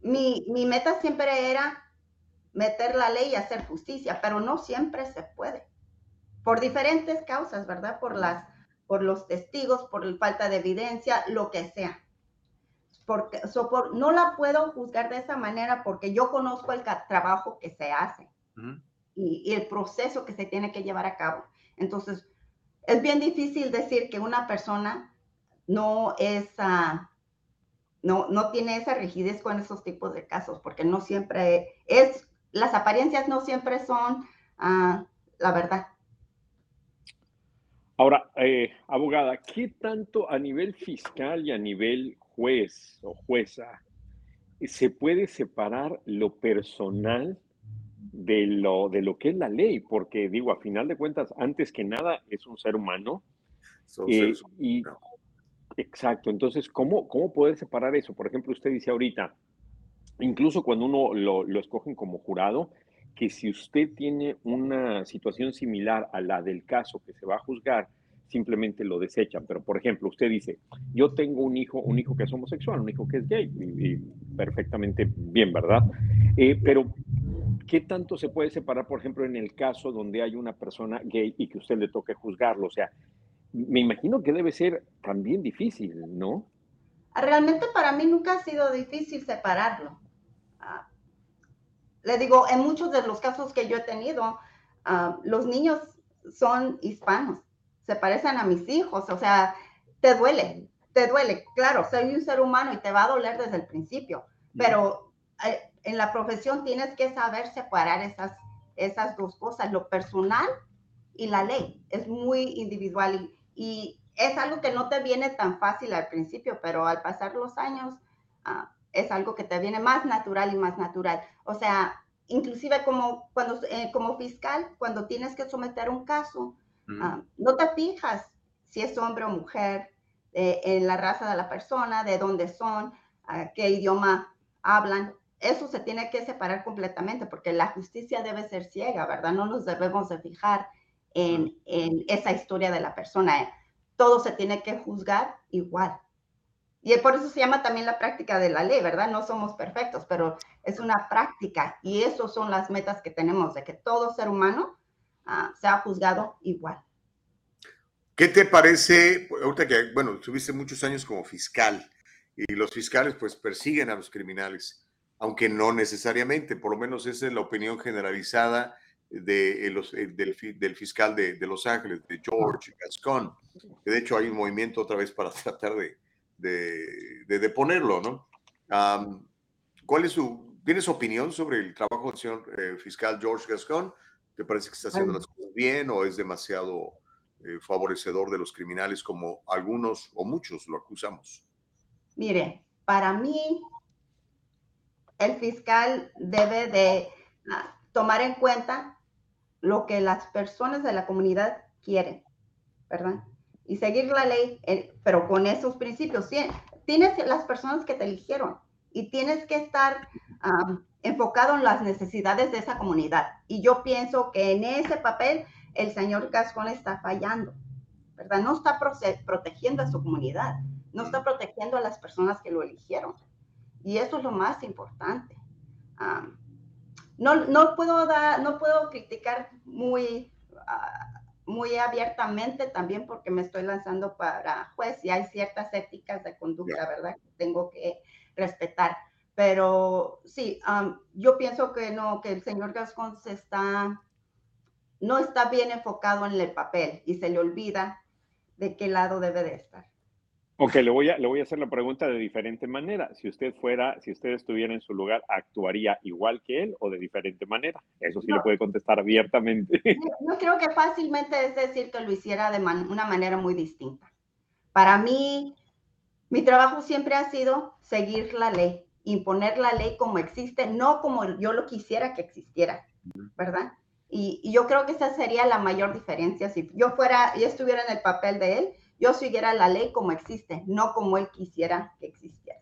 mi, mi meta siempre era meter la ley y hacer justicia, pero no siempre se puede. Por diferentes causas, ¿verdad? Por las, por los testigos, por falta de evidencia, lo que sea. porque no la puedo juzgar de esa manera porque yo conozco el trabajo que se hace y, el proceso que se tiene que llevar a cabo. Entonces, es bien difícil decir que una persona no es, uh, no, no tiene esa rigidez con esos tipos de casos, porque no siempre es, las apariencias no siempre son uh, la verdad. Ahora, eh, abogada, ¿qué tanto a nivel fiscal y a nivel juez o jueza se puede separar lo personal de lo, de lo que es la ley? Porque digo, a final de cuentas, antes que nada, es un ser humano. Eh, y, exacto, entonces, ¿cómo, ¿cómo poder separar eso? Por ejemplo, usted dice ahorita, incluso cuando uno lo, lo escogen como jurado, que si usted tiene una situación similar a la del caso que se va a juzgar, simplemente lo desechan. Pero, por ejemplo, usted dice, yo tengo un hijo, un hijo que es homosexual, un hijo que es gay, y, perfectamente bien, ¿verdad? Eh, pero, ¿qué tanto se puede separar, por ejemplo, en el caso donde hay una persona gay y que usted le toque juzgarlo? O sea, me imagino que debe ser también difícil, ¿no? Realmente para mí nunca ha sido difícil separarlo. Ah, le digo, en muchos de los casos que yo he tenido, ah, los niños son hispanos, se parecen a mis hijos, o sea, te duele, te duele. Claro, soy un ser humano y te va a doler desde el principio, pero eh, en la profesión tienes que saber separar esas, esas dos cosas, lo personal y la ley. Es muy individual y, es algo que no te viene tan fácil al principio, pero al pasar los años, ah, es algo que te viene más natural y más natural. O sea, inclusive como, cuando, eh, como fiscal, cuando tienes que someter un caso, ah, no te fijas si es hombre o mujer, eh, en la raza de la persona, de dónde son, qué idioma hablan. Eso se tiene que separar completamente porque la justicia debe ser ciega, ¿verdad? No nos debemos de fijar en, en esa historia de la persona. Todo se tiene que juzgar igual. Y por eso se llama también la práctica de la ley, ¿verdad? No somos perfectos, pero es una práctica y eso son las metas que tenemos, de que todo ser humano uh, sea juzgado igual. ¿Qué te parece, ahorita que, bueno, estuviste muchos años como fiscal y los fiscales pues persiguen a los criminales, aunque no necesariamente, por lo menos esa es la opinión generalizada de, los, eh, del, del, fiscal de, de, Los Ángeles, de George Gascon, que de hecho hay un movimiento otra vez para <laughs> tratar de, de, de deponerlo, ¿no? ¿Cuál es su, tienes opinión sobre el trabajo del señor eh, fiscal George Gascon? ¿Te parece que está haciendo las cosas bien o es demasiado eh, favorecedor de los criminales como algunos o muchos lo acusamos? Mire, para mí el fiscal debe de ah, tomar en cuenta lo que las personas de la comunidad quieren, ¿verdad? y seguir la ley, eh, pero con esos principios. Tienes las personas que te eligieron y tienes que estar enfocado en las necesidades de esa comunidad. Y yo pienso que en ese papel el señor Gascón está fallando, ¿verdad? No está protegiendo a su comunidad, no está protegiendo a las personas que lo eligieron. Y eso es lo más importante. no, no, puedo no puedo criticar muy ah, muy abiertamente también porque me estoy lanzando para juez y hay ciertas éticas de conducta, ¿verdad? Que tengo que respetar. Pero sí, yo pienso que no, que el señor Gascón se está, no está bien enfocado en el papel y se le olvida de qué lado debe de estar. Ok, le voy, a, le voy a hacer la pregunta de diferente manera. Si usted fuera, si usted estuviera en su lugar, ¿actuaría igual que él o de diferente manera? Eso sí le puede contestar abiertamente. <laughs> Yo creo que fácilmente es decir que lo hiciera de una manera muy distinta. Para mí, mi trabajo siempre ha sido seguir la ley, imponer la ley como existe, no como yo lo quisiera que existiera, ¿verdad? Y, y yo creo que esa sería la mayor diferencia. Si yo fuera, yo estuviera en el papel de él, yo siguiera la ley como existe, no como él quisiera que existiera.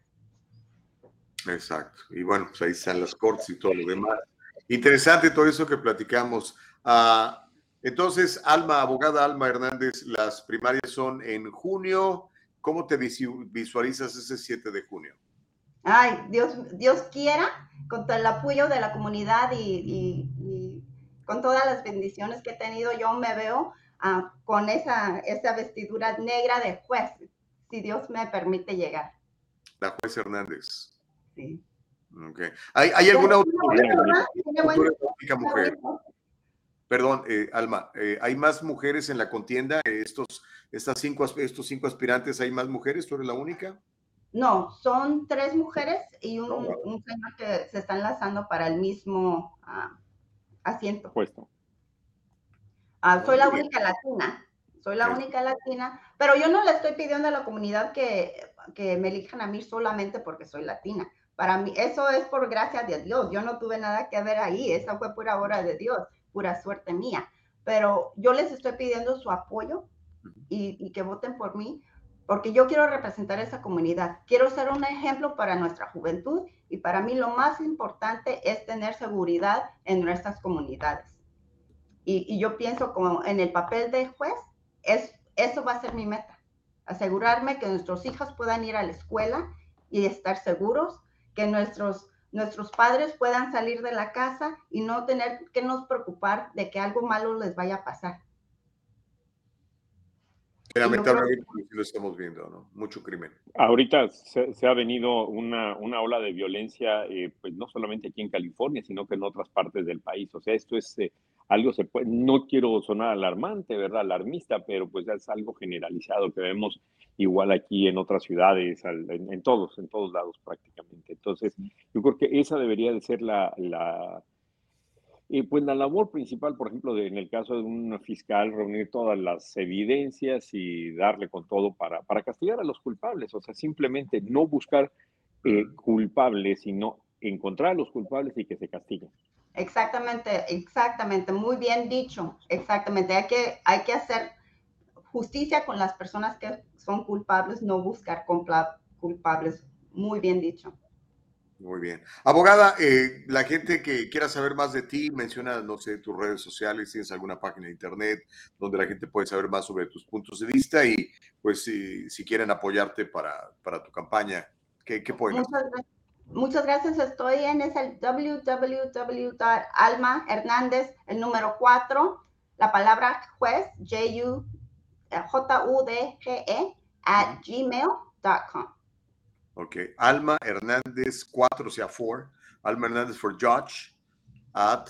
Exacto. Y bueno, pues ahí están las cortes y todo lo demás. Interesante todo eso que platicamos. Ah, entonces, Alma, abogada Alma Hernández, las primarias son en junio. ¿Cómo te visualizas ese 7 de junio? Ay, Dios, Dios quiera, con todo el apoyo de la comunidad y, y con todas las bendiciones que he tenido, yo me veo Con esa, esa vestidura negra de juez, si Dios me permite llegar. La juez Hernández. Sí. Okay. ¿Hay, hay alguna mujer? Perdón, eh, Alma, eh, ¿hay más mujeres en la contienda? Eh, Estos, estas cinco, estos cinco aspirantes, ¿hay más mujeres? ¿Tú eres la única? No, son tres mujeres y un, un señor que se está enlazando para el mismo ah, asiento. Puesto. Ah, soy la única latina, soy la única latina, pero yo no le estoy pidiendo a la comunidad que, que me elijan a mí solamente porque soy latina. Para mí, eso es por gracia de Dios. Yo no tuve nada que ver ahí, esa fue pura obra de Dios, pura suerte mía. Pero yo les estoy pidiendo su apoyo y, y que voten por mí, porque yo quiero representar esa comunidad. Quiero ser un ejemplo para nuestra juventud y para mí lo más importante es tener seguridad en nuestras comunidades. Y, y yo pienso como en el papel de juez, es, eso va a ser mi meta. Asegurarme que nuestros hijos puedan ir a la escuela y estar seguros, que nuestros, nuestros padres puedan salir de la casa y no tener que nos preocupar de que algo malo les vaya a pasar. Lamentablemente lo estamos viendo, ¿no? Mucho crimen. Ahorita se, se ha venido una, una ola de violencia, eh, pues no solamente aquí en California, sino que en otras partes del país. O sea, esto es eh, algo, se puede, no quiero sonar alarmante, ¿verdad? Alarmista, pero pues es algo generalizado que vemos igual aquí en otras ciudades, en, en todos, en todos lados prácticamente. Entonces, yo creo que esa debería de ser la, la, eh, pues la labor principal, por ejemplo, de- en el caso de un fiscal, reunir todas las evidencias y darle con todo para, para castigar a los culpables. O sea, simplemente no buscar eh, culpables, sino encontrar a los culpables y que se castiguen. Exactamente, exactamente, muy bien dicho, exactamente. Hay que, hay que hacer justicia con las personas que son culpables, no buscar culpables. Muy bien dicho. Muy bien. Abogada, eh, la gente que quiera saber más de ti, menciona, no sé, tus redes sociales, tienes alguna página de internet donde la gente puede saber más sobre tus puntos de vista y pues si, si quieren apoyarte para, para tu campaña, ¿qué, qué pueden hacer? Muchas, gra- muchas gracias. Estoy en es el www.alma Hernández, el número 4, la palabra juez, J-U, eh, J-U-D-G-E, at gmail.com. Ok, Alma Hernández 4, o sea, 4, Alma Hernández for Judge at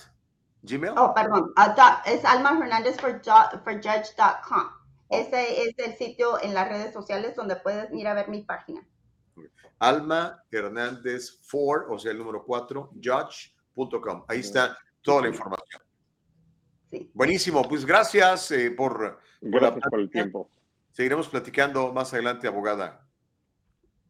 Gmail. Oh, perdón, dot- es Alma Hernández for, for Judge.com. Ese es el sitio en las redes sociales donde puedes ir a ver mi página. Alma Hernández 4, o sea, el número 4, judge.com. Ahí está toda la información. Buenísimo, pues gracias eh, por, Gracias por el tiempo. Seguiremos platicando más adelante, abogada.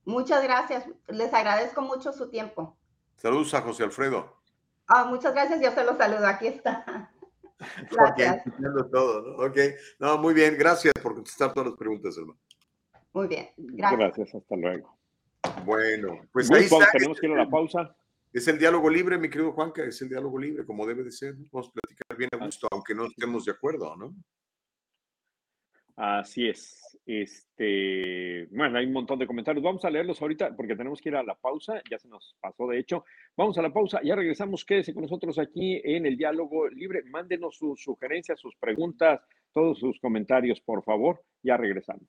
Muchas gracias. Les agradezco mucho su tiempo. Saludos a José Alfredo. Ah, muchas gracias. Yo se los saludo. Aquí está. <laughs> Gracias. Ok, entiendo todo, ¿no? Ok, no, muy bien, gracias por contestar todas las preguntas, hermano. Muy bien. Gracias. Gracias, hasta luego. Bueno, pues Muy ahí está. tenemos que ir a la pausa. Es el diálogo libre, mi querido Juanca, es el diálogo libre, como debe de ser. Vamos a platicar bien a gusto, aunque no estemos de acuerdo, ¿no? Así es. Este, bueno, hay un montón de comentarios. Vamos a leerlos ahorita porque tenemos que ir a la pausa. Ya se nos pasó, de hecho. Vamos a la pausa. Ya regresamos. Quédese con nosotros aquí en el diálogo libre. Mándenos sus sugerencias, sus preguntas, todos sus comentarios, por favor. Ya regresamos.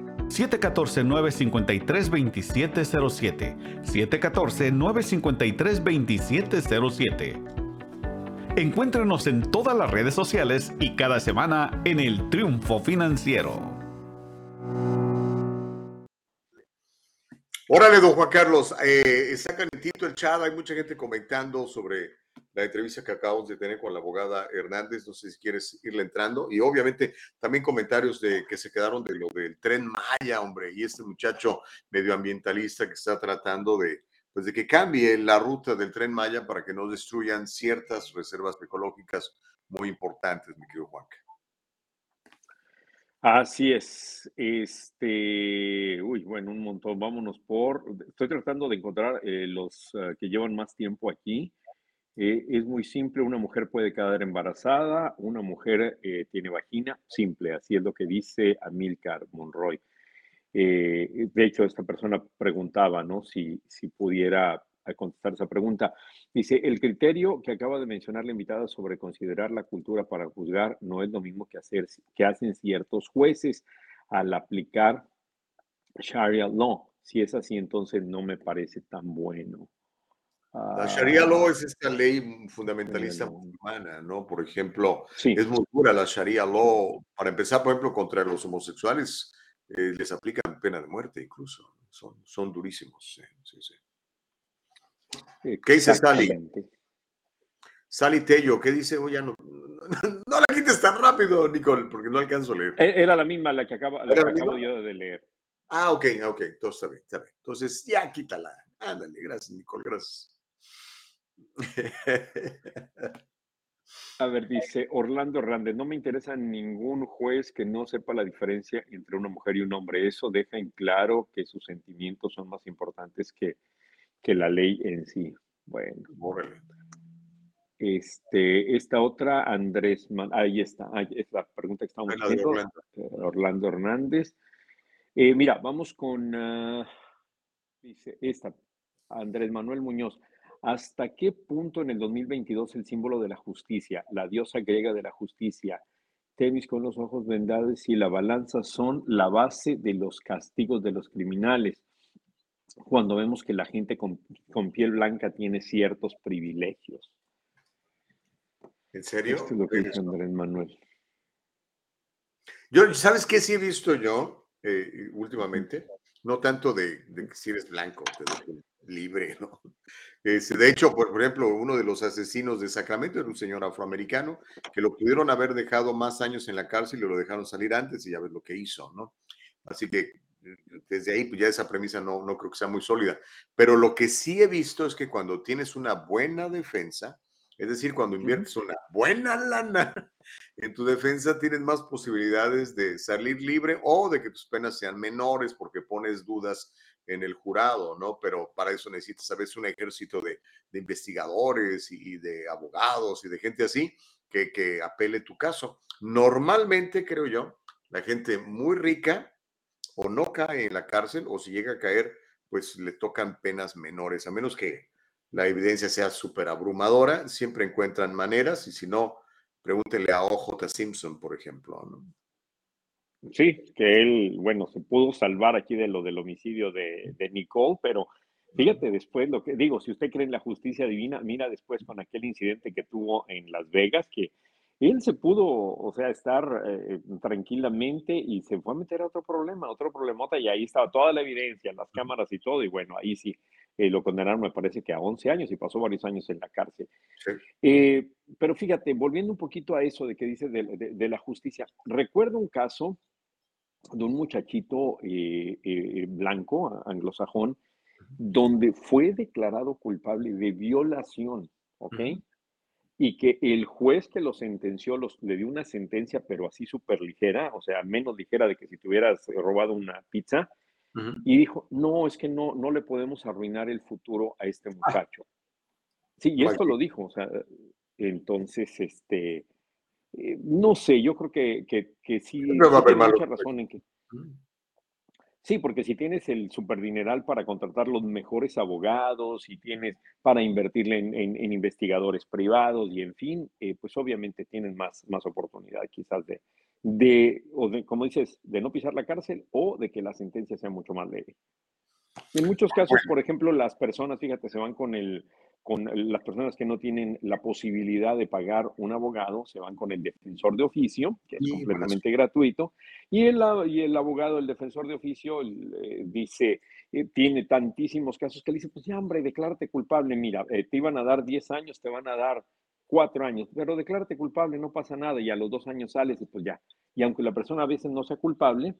714-953-2707. 714-953-2707. Encuéntrenos en todas las redes sociales y cada semana en el Triunfo Financiero. Órale, don Juan Carlos, eh, está calentito el chat, hay mucha gente comentando sobre la entrevista que acabamos de tener con la abogada Hernández, no sé si quieres irle entrando, y obviamente también comentarios de que se quedaron de lo del tren Maya, hombre, y este muchacho medioambientalista que está tratando de, pues de que cambie la ruta del tren Maya para que no destruyan ciertas reservas ecológicas muy importantes, mi querido Juanca. Así es. Este, uy, bueno, un montón. Vámonos por. Estoy tratando de encontrar eh, los eh, que llevan más tiempo aquí. Eh, es muy simple. Una mujer puede quedar embarazada. Una mujer tiene vagina. Simple. Así es lo que dice Amilcar Monroy. de hecho, esta persona preguntaba, ¿no? Si, si pudiera contestar esa pregunta. Dice, el criterio que acaba de mencionar la invitada sobre considerar la cultura para juzgar no es lo mismo que, hacer, que hacen ciertos jueces al aplicar Sharia law. Si es así, entonces no me parece tan bueno. La Sharia law es esta ley fundamentalista musulmana, ¿no? Por ejemplo, es muy dura la Sharia law. Para empezar, por ejemplo, contra los homosexuales eh, les aplican pena de muerte incluso. Son, son durísimos. Sí, sí. ¿Qué dice Sally? Sally Tello, ¿qué dice? Oye, no, <laughs> no, la quites tan rápido, Nicole, porque no alcanzo a leer. E, era la misma la que, acaba, la que acabo yo de leer. Ah, ok, ok, entonces está bien, está bien. Entonces, ya quítala. Ándale, gracias, Nicole, gracias. <laughs> A ver, dice Orlando Hernández, no me interesa ningún juez que no sepa la diferencia entre una mujer y un hombre. Eso deja en claro que sus sentimientos son más importantes que, que la ley en sí. Bueno, este, esta otra, Andrés, ahí está, ahí es la pregunta que estamos haciendo, Orlando. Eh, Orlando. Hernández. Eh, mira, vamos con, ah, dice esta, Andrés Manuel Muñoz. ¿Hasta qué punto en el 2022 el símbolo de la justicia, la diosa griega de la justicia, Temis con los ojos vendados y la balanza son la base de los castigos de los criminales? cuando vemos que la gente con, piel blanca tiene ciertos privilegios. ¿En serio? Esto es lo que dice Andrés Manuel. Yo, ¿sabes qué sí he visto yo eh, últimamente? No tanto de, que si eres blanco, libre, ¿no? <laughs> de hecho, por, ejemplo, uno de los asesinos de Sacramento era un señor afroamericano que lo pudieron haber dejado más años en la cárcel y lo dejaron salir antes y ya ves lo que hizo, ¿no? Así que desde ahí, pues ya esa premisa no, no creo que sea muy sólida. Pero lo que sí he visto es que cuando tienes una buena defensa, es decir, cuando inviertes una buena lana <laughs> en tu defensa, tienes más posibilidades de salir libre o de que tus penas sean menores porque pones dudas en el jurado, ¿no? Pero para eso necesitas a veces un ejército de, investigadores y, de abogados y de gente así que, que apele tu caso. Normalmente, creo yo, la gente muy rica o no cae en la cárcel o si llega a caer, pues le tocan penas menores, a menos que la evidencia sea súper abrumadora, siempre encuentran maneras y si no, pregúntenle a OJ Simpson, por ejemplo. Sí, que él, bueno, se pudo salvar aquí de lo del homicidio de, de Nicole, pero fíjate después lo que digo, si usted cree en la justicia divina, mira después con aquel incidente que tuvo en Las Vegas, que él se pudo, o sea, estar eh, tranquilamente y se fue a meter a otro problema, otro problemota, y ahí estaba toda la evidencia, las cámaras y todo, y bueno, ahí sí eh, lo condenaron, me parece que a 11 años y pasó varios años en la cárcel. Eh, pero fíjate, volviendo un poquito a eso de que dice de, la justicia, recuerdo un caso de un muchachito blanco, anglosajón, donde fue declarado culpable de violación, ¿ok? y que el juez que lo sentenció los, le dio una sentencia, pero así súper ligera, o sea, menos ligera de que si te hubieras robado una pizza, y dijo, no, es que no, no le podemos arruinar el futuro a este ah. muchacho. Sí, y esto lo dijo, o sea, entonces, este, eh, no sé, yo creo que, que, que sí, sí mucha razón en que... Sí, porque si tienes el superdineral para contratar los mejores abogados, y tienes para invertirle en, investigadores privados y en fin, eh, pues obviamente tienes más, más oportunidad quizás de, de, o de, como dices, de no pisar la cárcel o de que la sentencia sea mucho más leve. En muchos casos, por ejemplo, las personas, fíjate, se van con el, con las personas que no tienen la posibilidad de pagar un abogado, se van con el defensor de oficio, que es completamente gratuito, y el, y el abogado, el defensor de oficio, eh, dice, eh, tiene tantísimos casos que le dice, pues ya, hombre, declárate culpable, mira, eh, te iban a dar 10 años, te van a dar 4 años, pero declárate culpable, no pasa nada, y a los dos años sales y pues ya. Y aunque la persona a veces no sea culpable,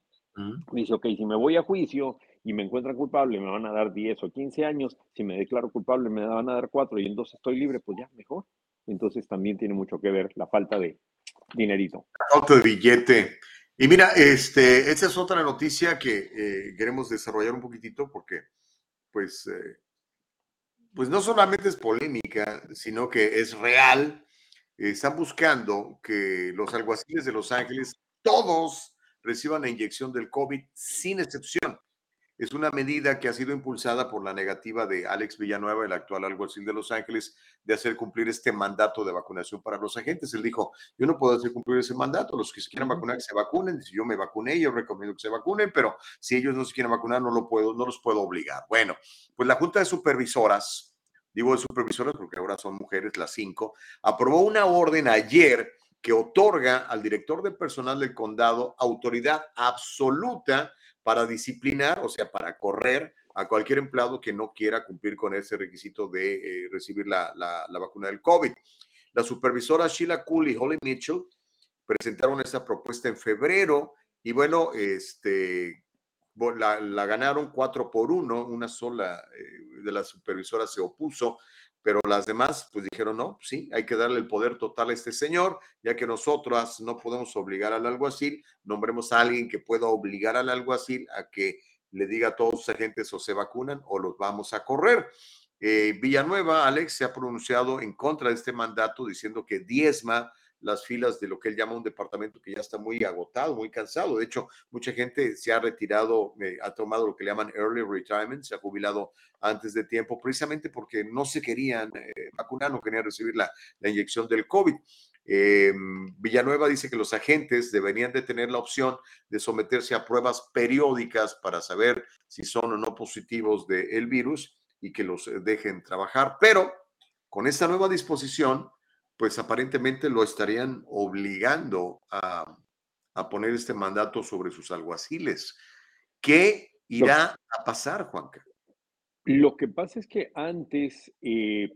dice, ok, si me voy a juicio y me encuentran culpable, me van a dar 10 o 15 años, si me declaro culpable, me van a dar 4 y entonces estoy libre, pues ya, mejor. Entonces también tiene mucho que ver la falta de dinerito. Falta de billete. Y mira, este, esa es otra noticia que eh, queremos desarrollar un poquitito porque, pues, eh, pues no solamente es polémica, sino que es real. están buscando que los alguaciles de Los Ángeles, todos reciban la inyección del COVID sin excepción es una medida que ha sido impulsada por la negativa de Alex Villanueva, el actual alguacil de Los Ángeles, de hacer cumplir este mandato de vacunación para los agentes. Él dijo, yo no puedo hacer cumplir ese mandato, los que se quieran vacunar, que se vacunen. Si yo me vacuné, yo recomiendo que se vacunen, pero si ellos no se quieren vacunar, no, lo puedo, no los puedo obligar. Bueno, pues la Junta de Supervisoras, digo de supervisoras porque ahora son mujeres las cinco, aprobó una orden ayer que otorga al director de personal del condado autoridad absoluta para disciplinar, o sea, para correr a cualquier empleado que no quiera cumplir con ese requisito de eh, recibir la, vacuna del COVID. La supervisora Sheila Cool y Holly Mitchell presentaron esta propuesta en febrero y bueno, este, la, ganaron cuatro por uno, una sola eh, de las supervisoras se opuso, pero las demás pues dijeron, no, pues sí, hay que darle el poder total a este señor, ya que nosotras no podemos obligar al alguacil, nombremos a alguien que pueda obligar al alguacil a que le diga a todos sus agentes o se vacunan o los vamos a correr. Eh, Villanueva, Alex, se ha pronunciado en contra de este mandato diciendo que diezma las filas de lo que él llama un departamento que ya está muy agotado, muy cansado. De hecho, mucha gente se ha retirado, eh, ha tomado lo que le llaman early retirement, se ha jubilado antes de tiempo, precisamente porque no se querían eh, vacunar, no querían recibir la, la inyección del COVID. Eh, Villanueva dice que los agentes deberían de tener la opción de someterse a pruebas periódicas para saber si son o no positivos del virus y que los dejen trabajar, pero con esta nueva disposición, pues aparentemente lo estarían obligando a, poner este mandato sobre sus alguaciles. ¿Qué irá a pasar, Juanca? Lo que pasa es que antes, eh,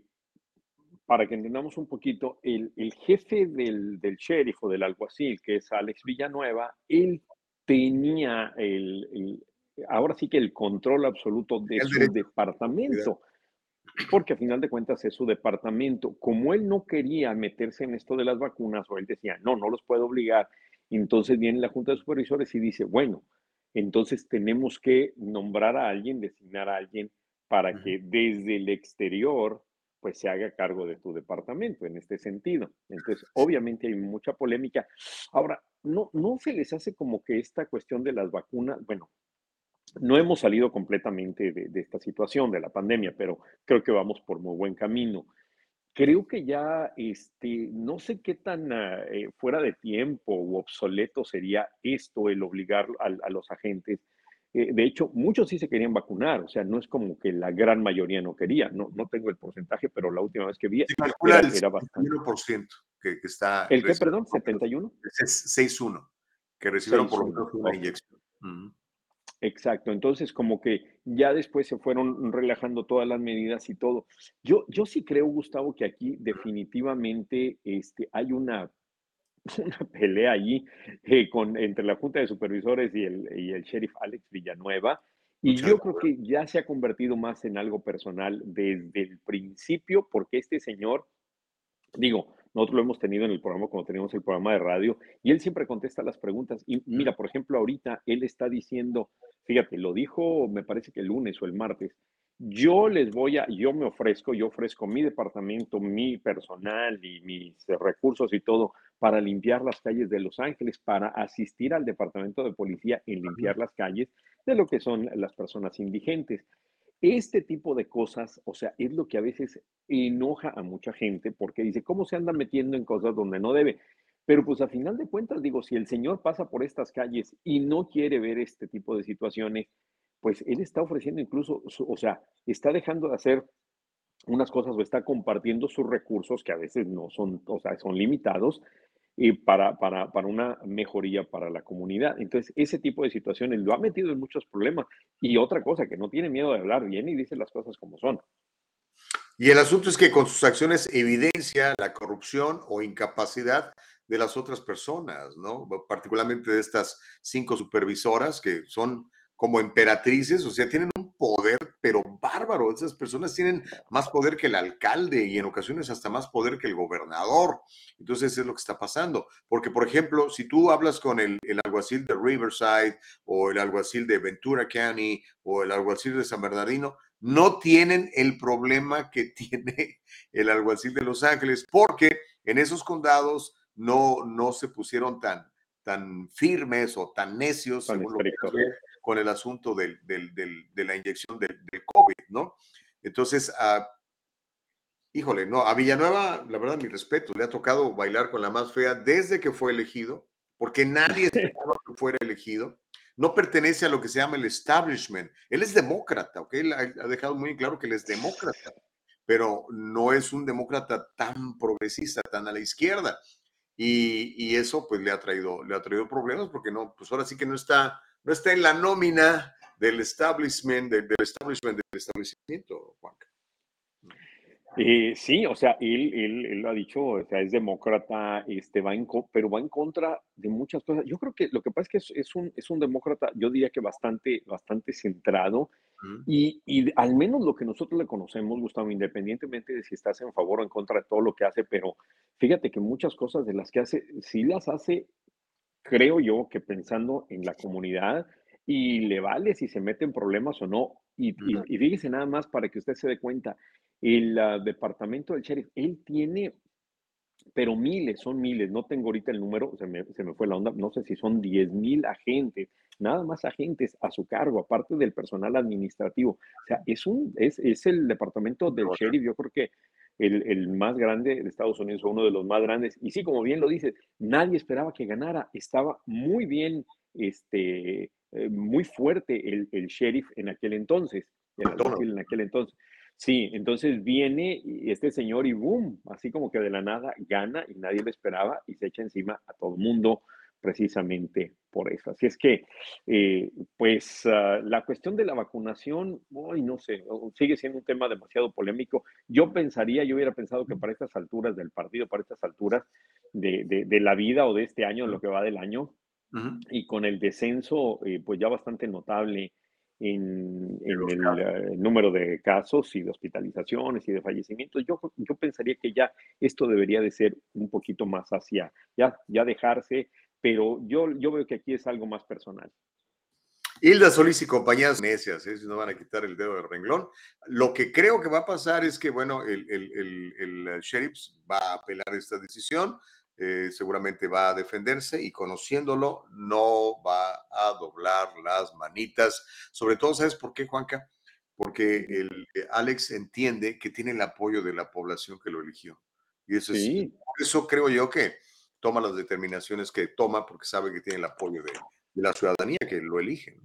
para que entendamos un poquito, el, jefe del, sheriff o del alguacil, que es Alex Villanueva, él tenía el, ahora sí que el control absoluto de su departamento porque a final de cuentas es su departamento. Como él no quería meterse en esto de las vacunas, o él decía, no, no los puedo obligar, entonces viene la Junta de Supervisores y dice, bueno, entonces tenemos que nombrar a alguien, designar a alguien para que desde el exterior pues se haga cargo de tu departamento en este sentido. Entonces, obviamente hay mucha polémica. Ahora, no, no se les hace como que esta cuestión de las vacunas, bueno, no hemos salido completamente de, esta situación de la pandemia, pero creo que vamos por muy buen camino. Creo que ya, este, no sé qué tan ah, eh, fuera de tiempo o obsoleto sería esto, el obligar a, los agentes. Eh, de hecho, muchos sí se querían vacunar, o sea, no es como que la gran mayoría no quería, no, no tengo el porcentaje, pero la última vez que vi era, el era bastante. que, que está... ¿El qué, perdón? ¿71? Es 6-1, que recibieron por lo menos una inyección. Exacto, entonces como que ya después se fueron relajando todas las medidas y todo. Yo, yo sí creo, Gustavo, que aquí definitivamente este, hay una, <laughs> una pelea allí eh, con, entre la Junta de Supervisores y el, y el sheriff Alex Villanueva. Y yo creo que ya se ha convertido más en algo personal desde el principio, porque este señor, digo, nosotros lo hemos tenido en el programa cuando tenemos el programa de radio y él siempre contesta las preguntas. Y mira, por ejemplo, ahorita él está diciendo, fíjate, lo dijo, me parece que el lunes o el martes, yo les voy a, yo me ofrezco, yo ofrezco mi departamento, mi personal y mis recursos y todo para limpiar las calles de Los Ángeles, para asistir al departamento de policía en limpiar las calles de lo que son las personas indigentes. Este tipo de cosas, o sea, es lo que a veces enoja a mucha gente porque dice, ¿cómo se anda metiendo en cosas donde no debe? Pero pues a final de cuentas, digo, si el Señor pasa por estas calles y no quiere ver este tipo de situaciones, pues Él está ofreciendo incluso, o sea, está dejando de hacer unas cosas o está compartiendo sus recursos que a veces no son, o sea, son limitados y para, para, para una mejoría para la comunidad. Entonces, ese tipo de situaciones lo ha metido en muchos problemas. Y otra cosa, que no tiene miedo de hablar bien y dice las cosas como son. Y el asunto es que con sus acciones evidencia la corrupción o incapacidad de las otras personas, ¿no? Particularmente de estas cinco supervisoras que son como emperatrices, o sea, tienen un poder, pero bárbaro. Esas personas tienen más poder que el alcalde y en ocasiones hasta más poder que el gobernador. Entonces es lo que está pasando. Porque, por ejemplo, si tú hablas con el, el alguacil de Riverside o el alguacil de Ventura County o el alguacil de San Bernardino, no tienen el problema que <laughs> tiene el alguacil de Los Ángeles, porque en esos condados no, no se pusieron tan, tan firmes o tan necios, según lo que con el asunto del, del, de la inyección del, COVID, ¿no? Entonces, ah, híjole, no, a Villanueva, la verdad, mi respeto, le ha tocado bailar con la más fea desde que fue elegido, porque nadie <laughs> esperaba que fuera elegido. No pertenece a lo que se llama el establishment. Él es demócrata, ¿ok? Él ha dejado muy claro que él es demócrata, pero no es un demócrata tan progresista, tan a la izquierda. Y, y, eso pues le ha traído le ha traído problemas porque no pues ahora sí que no está no está en la nómina del establishment, del, establishment del establecimiento, Juan. Eh, sí, o sea, él, él, lo ha dicho, o sea, es demócrata, este, va en, pero va en contra de muchas cosas. Yo creo que lo que pasa es que es, un, es un demócrata, yo diría que bastante, bastante centrado, y, y, al menos lo que nosotros le conocemos, Gustavo, independientemente de si estás en favor o en contra de todo lo que hace, pero fíjate que muchas cosas de las que hace, sí las hace creo yo que pensando en la comunidad y le vale si se mete en problemas o no. Y, y, fíjese nada más para que usted se dé cuenta, el ah, departamento del sheriff, él tiene, pero miles, son miles, no tengo ahorita el número, se me, se me fue la onda, no sé si son 10 mil agentes, nada más agentes a su cargo, aparte del personal administrativo. O sea, es, un, es, es el departamento del sheriff, yo creo que el, más grande de Estados Unidos, uno de los más grandes. Y sí, como bien lo dice, nadie esperaba que ganara. Estaba muy bien, este, eh, muy fuerte el, el, sheriff en aquel entonces, el en aquel entonces. Sí, entonces viene este señor y boom, así como que de la nada gana y nadie lo esperaba y se echa encima a todo el mundo precisamente por eso. Así es que, eh, pues ah, la cuestión de la vacunación, hoy no sé, sigue siendo un tema demasiado polémico. Yo pensaría, yo hubiera pensado que para estas alturas del partido, para estas alturas de, la vida o de este año, lo que va del año, y con el descenso, eh, pues ya bastante notable en, el eh, número de casos y de hospitalizaciones y de fallecimientos, yo, yo pensaría que ya esto debería de ser un poquito más hacia, ya, ya dejarse pero yo, yo veo que aquí es algo más personal. Hilda Solís y compañías necias, ¿eh? no van a quitar el dedo del renglón. Lo que creo que va a pasar es que, bueno, el, el, el, sheriff va a apelar esta decisión, eh, seguramente va a defenderse y conociéndolo no va a doblar las manitas. Sobre todo, ¿sabes por qué, Juanca? Porque el, eh, Alex entiende que tiene el apoyo de la población que lo eligió. Y eso, es, eso creo yo que toma las determinaciones que toma porque sabe que tiene el apoyo de, la ciudadanía que lo elige.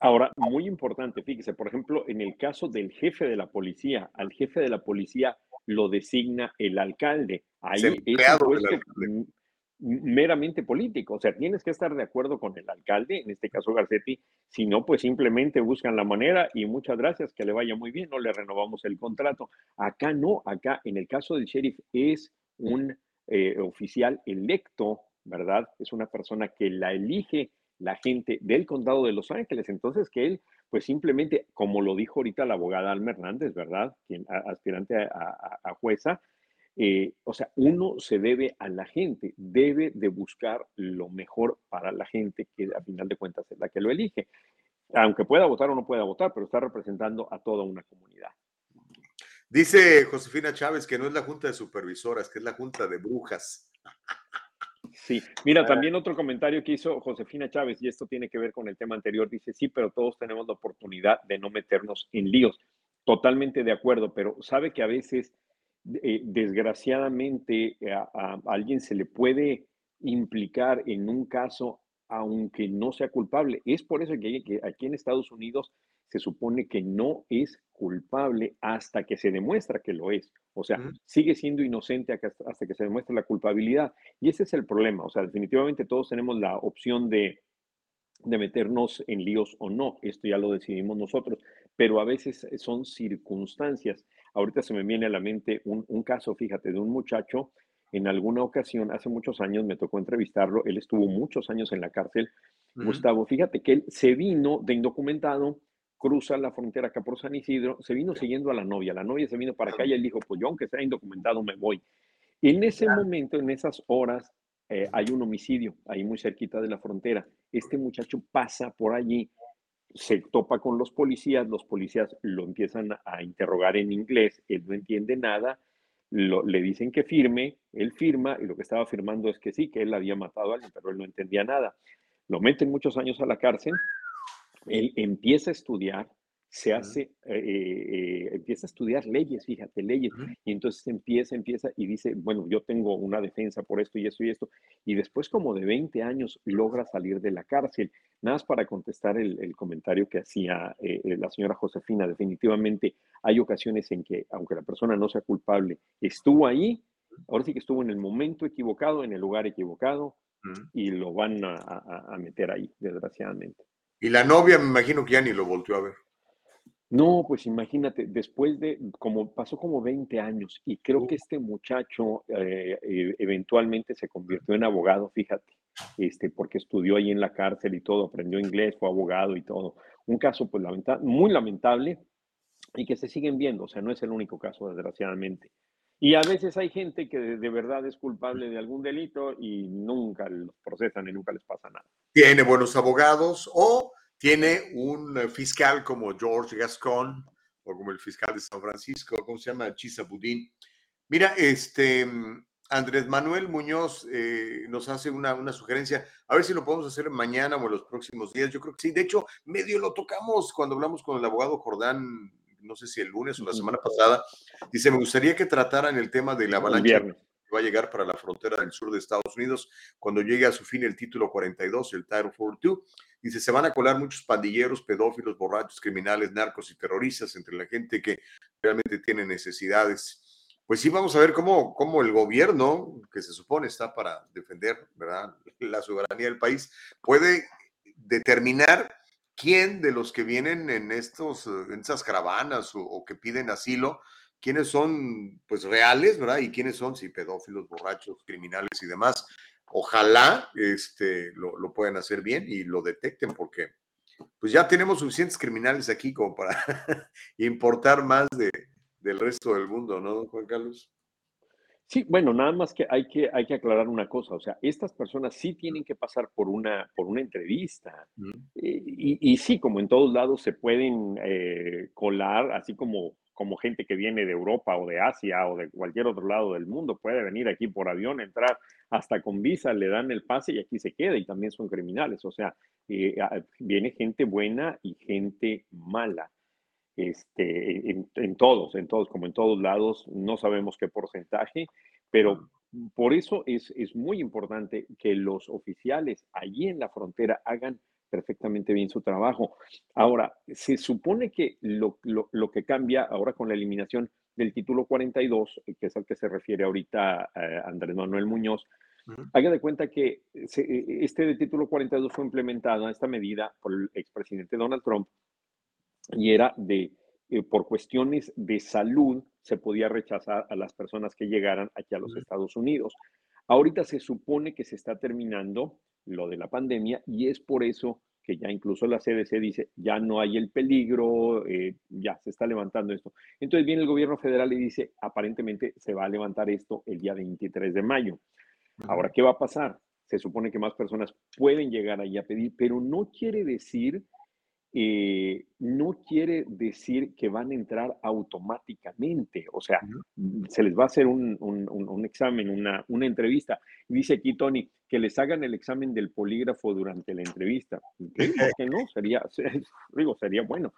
Ahora, muy importante, fíjese, por ejemplo, en el caso del jefe de la policía, al jefe de la policía lo designa el alcalde. Ahí es un meramente político, o sea, tienes que estar de acuerdo con el alcalde, en este caso Garcetti, si no, pues simplemente buscan la manera y muchas gracias, que le vaya muy bien, no le renovamos el contrato. Acá no, acá en el caso del sheriff es un eh, oficial electo, ¿verdad? Es una persona que la elige la gente del condado de Los Ángeles. Entonces, que él, pues simplemente, como lo dijo ahorita la abogada Alma Hernández, ¿verdad? Quien, aspirante a, jueza, eh, o sea, uno se debe a la gente, debe de buscar lo mejor para la gente, que a final de cuentas es la que lo elige. Aunque pueda votar o no pueda votar, pero está representando a toda una comunidad. Dice Josefina Chávez que no es la junta de supervisoras, que es la junta de brujas. Sí, mira, ah. también otro comentario que hizo Josefina Chávez, y esto tiene que ver con el tema anterior, dice, sí, pero todos tenemos la oportunidad de no meternos en líos. Totalmente de acuerdo, pero sabe que a veces, eh, desgraciadamente, a, alguien se le puede implicar en un caso aunque no sea culpable. Es por eso que, que aquí en Estados Unidos se supone que no es culpable hasta que se demuestra que lo es. O sea, sigue siendo inocente hasta que se demuestre la culpabilidad. Y ese es el problema. O sea, definitivamente todos tenemos la opción de, de meternos en líos o no. Esto ya lo decidimos nosotros. Pero a veces son circunstancias. Ahorita se me viene a la mente un, un caso, fíjate, de un muchacho en alguna ocasión, hace muchos años, me tocó entrevistarlo, él estuvo muchos años en la cárcel. Gustavo, fíjate que él se vino de indocumentado, cruza la frontera acá por San Isidro, se vino siguiendo a la novia, la novia se vino para acá y él dijo, pues yo aunque sea indocumentado me voy. En ese momento, en esas horas, eh, hay un homicidio ahí muy cerquita de la frontera. Este muchacho pasa por allí, se topa con los policías, los policías lo empiezan a interrogar en inglés, él no entiende nada, le dicen que firme, él firma y lo que estaba firmando es que sí, que él había matado a alguien, pero él no entendía nada. Lo meten muchos años a la cárcel, él empieza a estudiar, se hace, eh, eh, empieza a estudiar leyes, fíjate, leyes, y entonces empieza, empieza y dice, bueno, yo tengo una defensa por esto y esto y esto, y después como de 20 años logra salir de la cárcel. Nada más para contestar el, comentario que hacía eh, la señora Josefina, definitivamente hay ocasiones en que, aunque la persona no sea culpable, estuvo ahí, ahora sí que estuvo en el momento equivocado, en el lugar equivocado, y lo van a, a meter ahí, desgraciadamente. Y la novia me imagino que ya ni lo volvió a ver. No, pues imagínate, después de, como pasó como 20 años y creo que este muchacho eh, eh, eventualmente se convirtió en abogado, fíjate, este, porque estudió ahí en la cárcel y todo, aprendió inglés, fue abogado y todo. Un caso pues muy lamentable y que se siguen viendo, o sea, no es el único caso, desgraciadamente. Y a veces hay gente que de, verdad es culpable de algún delito y nunca los procesan y nunca les pasa nada. Tiene buenos abogados o tiene un eh, fiscal como George Gascon o como el fiscal de San Francisco, ¿cómo se llama? Chisa Budín. Mira, este Andrés Manuel Muñoz eh, nos hace una, una, sugerencia. A ver si lo podemos hacer mañana o en los próximos días. Yo creo que sí. De hecho, medio lo tocamos cuando hablamos con el abogado Jordán, no sé si el lunes o la semana pasada. Dice, me gustaría que trataran el tema de la avalancha que va a llegar para la frontera del sur de Estados Unidos cuando llegue a su fin el título 42, el Title 42 Dice, se van a colar muchos pandilleros, pedófilos, borrachos, criminales, narcos y terroristas entre la gente que realmente tiene necesidades. Pues sí, vamos a ver cómo, cómo el gobierno, que se supone está para defender ¿verdad? <laughs> la soberanía del país, puede determinar quién de los que vienen en, estos, en estas caravanas o, que piden asilo, quiénes son pues reales, ¿verdad? Y quiénes son, sí, pedófilos, borrachos, criminales y demás ojalá este, lo, lo, puedan hacer bien y lo detecten, porque pues ya tenemos suficientes criminales aquí como para <laughs> importar más de, del resto del mundo, ¿no, Juan Carlos? Sí, bueno, nada más que hay que, hay que aclarar una cosa, o sea, estas personas sí tienen que pasar por una, por una entrevista. Eh, y, y, sí, como en todos lados se pueden eh, colar, así como como gente que viene de Europa o de Asia o de cualquier otro lado del mundo, puede venir aquí por avión, entrar hasta con visa, le dan el pase y aquí se queda y también son criminales. O sea, eh, viene gente buena y gente mala. Este, en, todos, en todos, como en todos lados, no sabemos qué porcentaje, pero por eso es, es muy importante que los oficiales allí en la frontera hagan perfectamente bien su trabajo. Ahora, se supone que lo, que cambia ahora con la eliminación del título 42, que es al que se refiere ahorita eh, Andrés Manuel Muñoz, haga de cuenta que este de título 42 fue implementado, esta medida, por el expresidente Donald Trump, y era de, eh, por cuestiones de salud, se podía rechazar a las personas que llegaran aquí a los Estados Unidos. Ahorita se supone que se está terminando lo de la pandemia y es por eso que ya incluso la CDC dice, ya no hay el peligro, eh, ya se está levantando esto. Entonces viene el gobierno federal y dice, aparentemente se va a levantar esto el día 23 de mayo. Ahora, ¿qué va a pasar? Se supone que más personas pueden llegar ahí a pedir, pero no quiere decir eh, no quiere decir que van a entrar automáticamente. O sea, se les va a hacer un, un, examen, una, una, entrevista. Dice aquí Tony, que les hagan el examen del polígrafo durante la entrevista. <laughs> que no? Sería, <laughs> digo, sería bueno.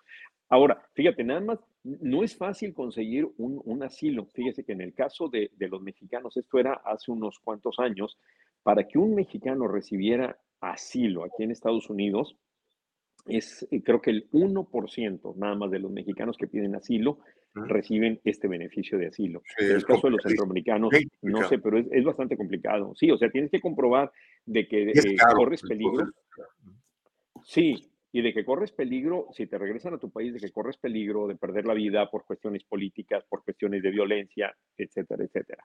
Ahora, fíjate, nada más, no es fácil conseguir un, un asilo. Fíjese que en el caso de, de los mexicanos, esto era hace unos cuantos años, para que un mexicano recibiera asilo aquí en Estados Unidos, es eh, creo que el 1% nada más de los mexicanos que piden asilo reciben este beneficio de asilo. Sí, en el caso de los centroamericanos, no sé, pero es, es bastante complicado. Sí, o sea, tienes que comprobar de que eh, caro corres el peligro. Sí, y de que corres peligro, si te regresan a tu país, de que corres peligro de perder la vida por cuestiones políticas, por cuestiones de violencia, etcétera, etcétera.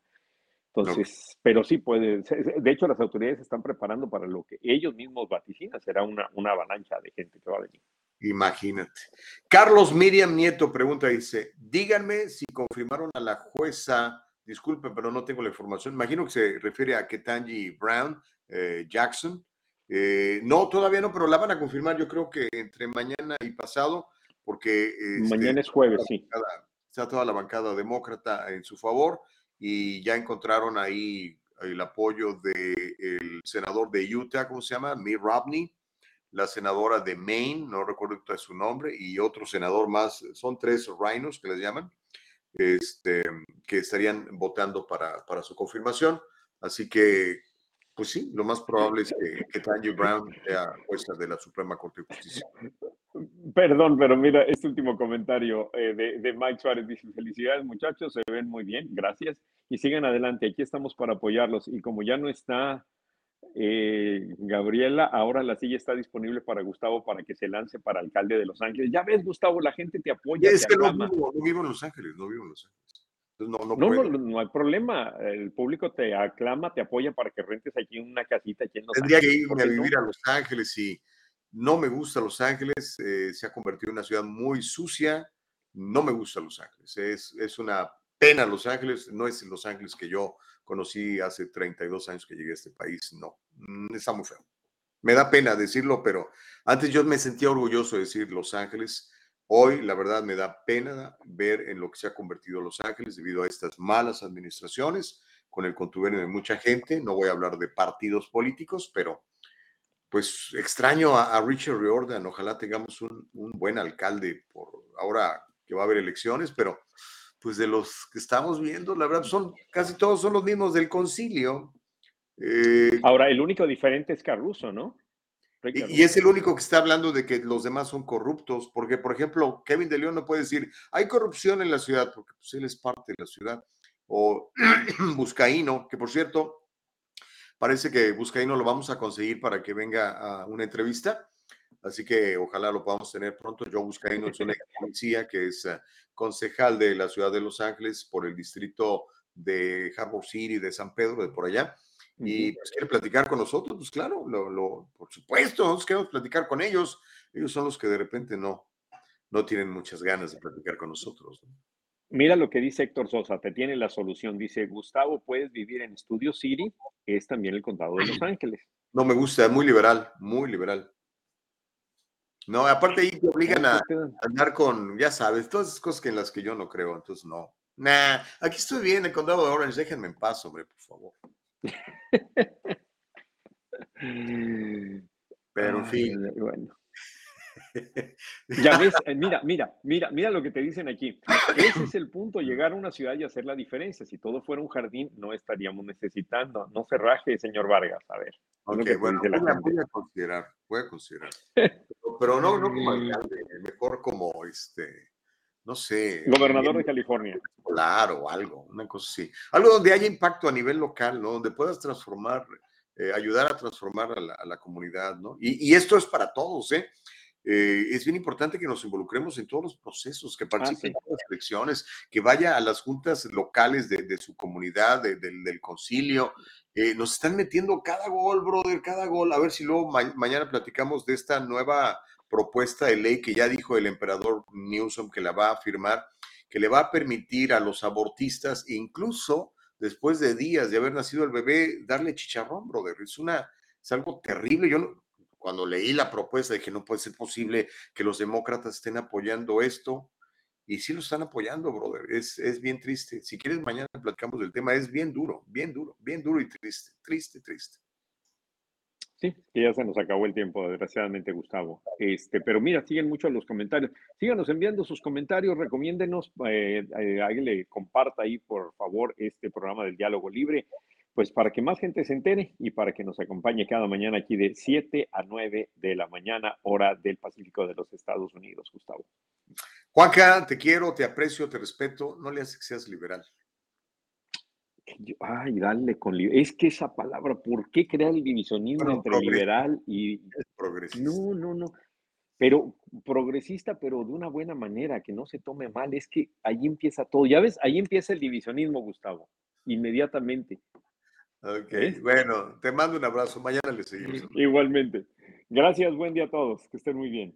Entonces, pero sí puede, de hecho las autoridades se están preparando para lo que ellos mismos vaticinan, será una, una avalancha de gente que va a venir. Imagínate. Carlos Miriam Nieto pregunta, dice, díganme si confirmaron a la jueza, disculpe, pero no tengo la información, imagino que se refiere a Ketanji Brown eh, Jackson. Eh, no, todavía no, pero la van a confirmar yo creo que entre mañana y pasado, porque... este, Mañana es jueves, sí. bancada- está toda la bancada demócrata en su favor y ya encontraron ahí el apoyo del senador de Utah, ¿cómo se llama? Mitt Romney, la senadora de Maine, no recuerdo su nombre, y otro senador más, son tres rhinos que les llaman, este, que estarían votando para, para su confirmación. Así que, pues sí, lo más probable es que, que Tanya Brown sea jueza de la Suprema Corte de Justicia. <laughs> Perdón, pero mira, este último comentario eh, de, de Mike Suárez dice, felicidades muchachos, se ven muy bien, gracias, y sigan adelante, aquí estamos para apoyarlos, y como ya no está eh, Gabriela, ahora la silla está disponible para Gustavo para que se lance para alcalde de Los Ángeles. Ya ves, Gustavo, la gente te apoya, Es te que no vivo, no vivo en Los Ángeles, no vivo en Los Ángeles. No, no, No, no, no hay problema. El público te aclama, te apoya para que rentes aquí una casita aquí en Los Tendría que Ángeles. ¿por irme a vivir a Los Ángeles y no me gusta Los Ángeles, eh, se ha convertido en una ciudad muy sucia, no me gusta Los Ángeles, es, es una pena Los Ángeles, no es Los Ángeles que yo conocí hace 32 años que llegué a este país, no, mm, está muy feo. Me da pena decirlo, pero antes yo me sentía orgulloso de decir Los Ángeles. Hoy, la verdad, me da pena ver en lo que se ha convertido Los Ángeles debido a estas malas administraciones, con el contubernio de mucha gente. No voy a hablar de partidos políticos, pero pues extraño a, Richard Riordan. Ojalá tengamos un, un buen alcalde por ahora que va a haber elecciones, pero pues de los que estamos viendo, la verdad, son casi todos son los mismos del concilio. Eh, Ahora, el único diferente es Caruso, ¿no? Y, es el único que está hablando de que los demás son corruptos, porque, por ejemplo, Kevin de León no puede decir, hay corrupción en la ciudad, porque pues, él es parte de la ciudad. O <clears throat> Buscaíno, que por cierto, parece que Buscaíno lo vamos a conseguir para que venga a una entrevista, así que ojalá lo podamos tener pronto. Joe Buscaíno es una <laughs> policía que es eh, concejal de la ciudad de Los Ángeles por el distrito de Harbor City, de San Pedro, de por allá y pues quiere platicar con nosotros, pues claro, lo, lo- por supuesto, nosotros queremos platicar con ellos. Ellos son los que de repente no, no tienen muchas ganas de platicar con nosotros. ¿no? Mira lo que dice Héctor Sosa, te tiene la solución. Dice, Gustavo, puedes vivir en Studio City, que es también el condado de Los Ángeles. No me gusta, muy liberal, muy liberal. No, aparte ahí te obligan a andar con, ya sabes, todas esas cosas que en las que yo no creo, entonces no. Nah, aquí estoy bien, el condado de Orange, déjenme en paz, hombre, por favor. <laughs> Pero en Ay, fin. Bueno. <laughs> Ya ves, eh, mira, mira, mira, mira lo que te dicen aquí. Ese es el punto, llegar a una ciudad y hacer la diferencia. Si todo fuera un jardín, no estaríamos necesitando. No se raje, señor Vargas. A ver. Ok, bueno, la voy a, gente. voy a considerar, voy a considerar. <laughs> Pero, pero no, no como alcalde, mejor como este, no sé. Gobernador de California. Claro, algo, una cosa así. Algo donde haya impacto a nivel local, ¿no? Donde puedas transformar, eh, ayudar a transformar a la, a la comunidad, ¿no? Y, y esto es para todos, ¿eh? Eh, es bien importante que nos involucremos en todos los procesos, que participen en las elecciones, que vaya a las juntas locales de, de su comunidad, de- del- del concilio. Eh, nos están metiendo cada gol, brother, cada gol. A ver si luego ma- mañana platicamos de esta nueva propuesta de ley que ya dijo el emperador Newsom que la va a firmar, que le va a permitir a los abortistas, incluso después de días de haber nacido el bebé, darle chicharrón, brother. Es una, es algo terrible. Yo no- cuando leí la propuesta dije, no puede ser posible que los demócratas estén apoyando esto. Y sí lo están apoyando, brother. Es, es bien triste. Si quieres, mañana platicamos del tema. Es bien duro, bien duro, bien duro y triste, triste, triste. Sí, que ya se nos acabó el tiempo, desgraciadamente, Gustavo. Este, pero mira, siguen mucho los comentarios. Síganos enviando sus comentarios, recomiéndenos, eh, eh, hágale, comparta ahí, por favor, este programa del diálogo libre. pues para que más gente se entere y para que nos acompañe cada mañana aquí de 7 a 9 de la mañana, hora del Pacífico de los Estados Unidos, Gustavo. Juanca, te quiero, te aprecio, te respeto. No le haces que seas liberal. Ay, dale con Es que esa palabra, ¿por qué crear el divisionismo entre liberal y. progresista. No, no, no. Pero progresista, pero de una buena manera, que no se tome mal. Es que ahí empieza todo. Ya ves, ahí empieza el divisionismo, Gustavo. Inmediatamente. Ok, bueno, te mando un abrazo. Mañana le seguimos. Igualmente. Gracias, buen día a todos. Que estén muy bien.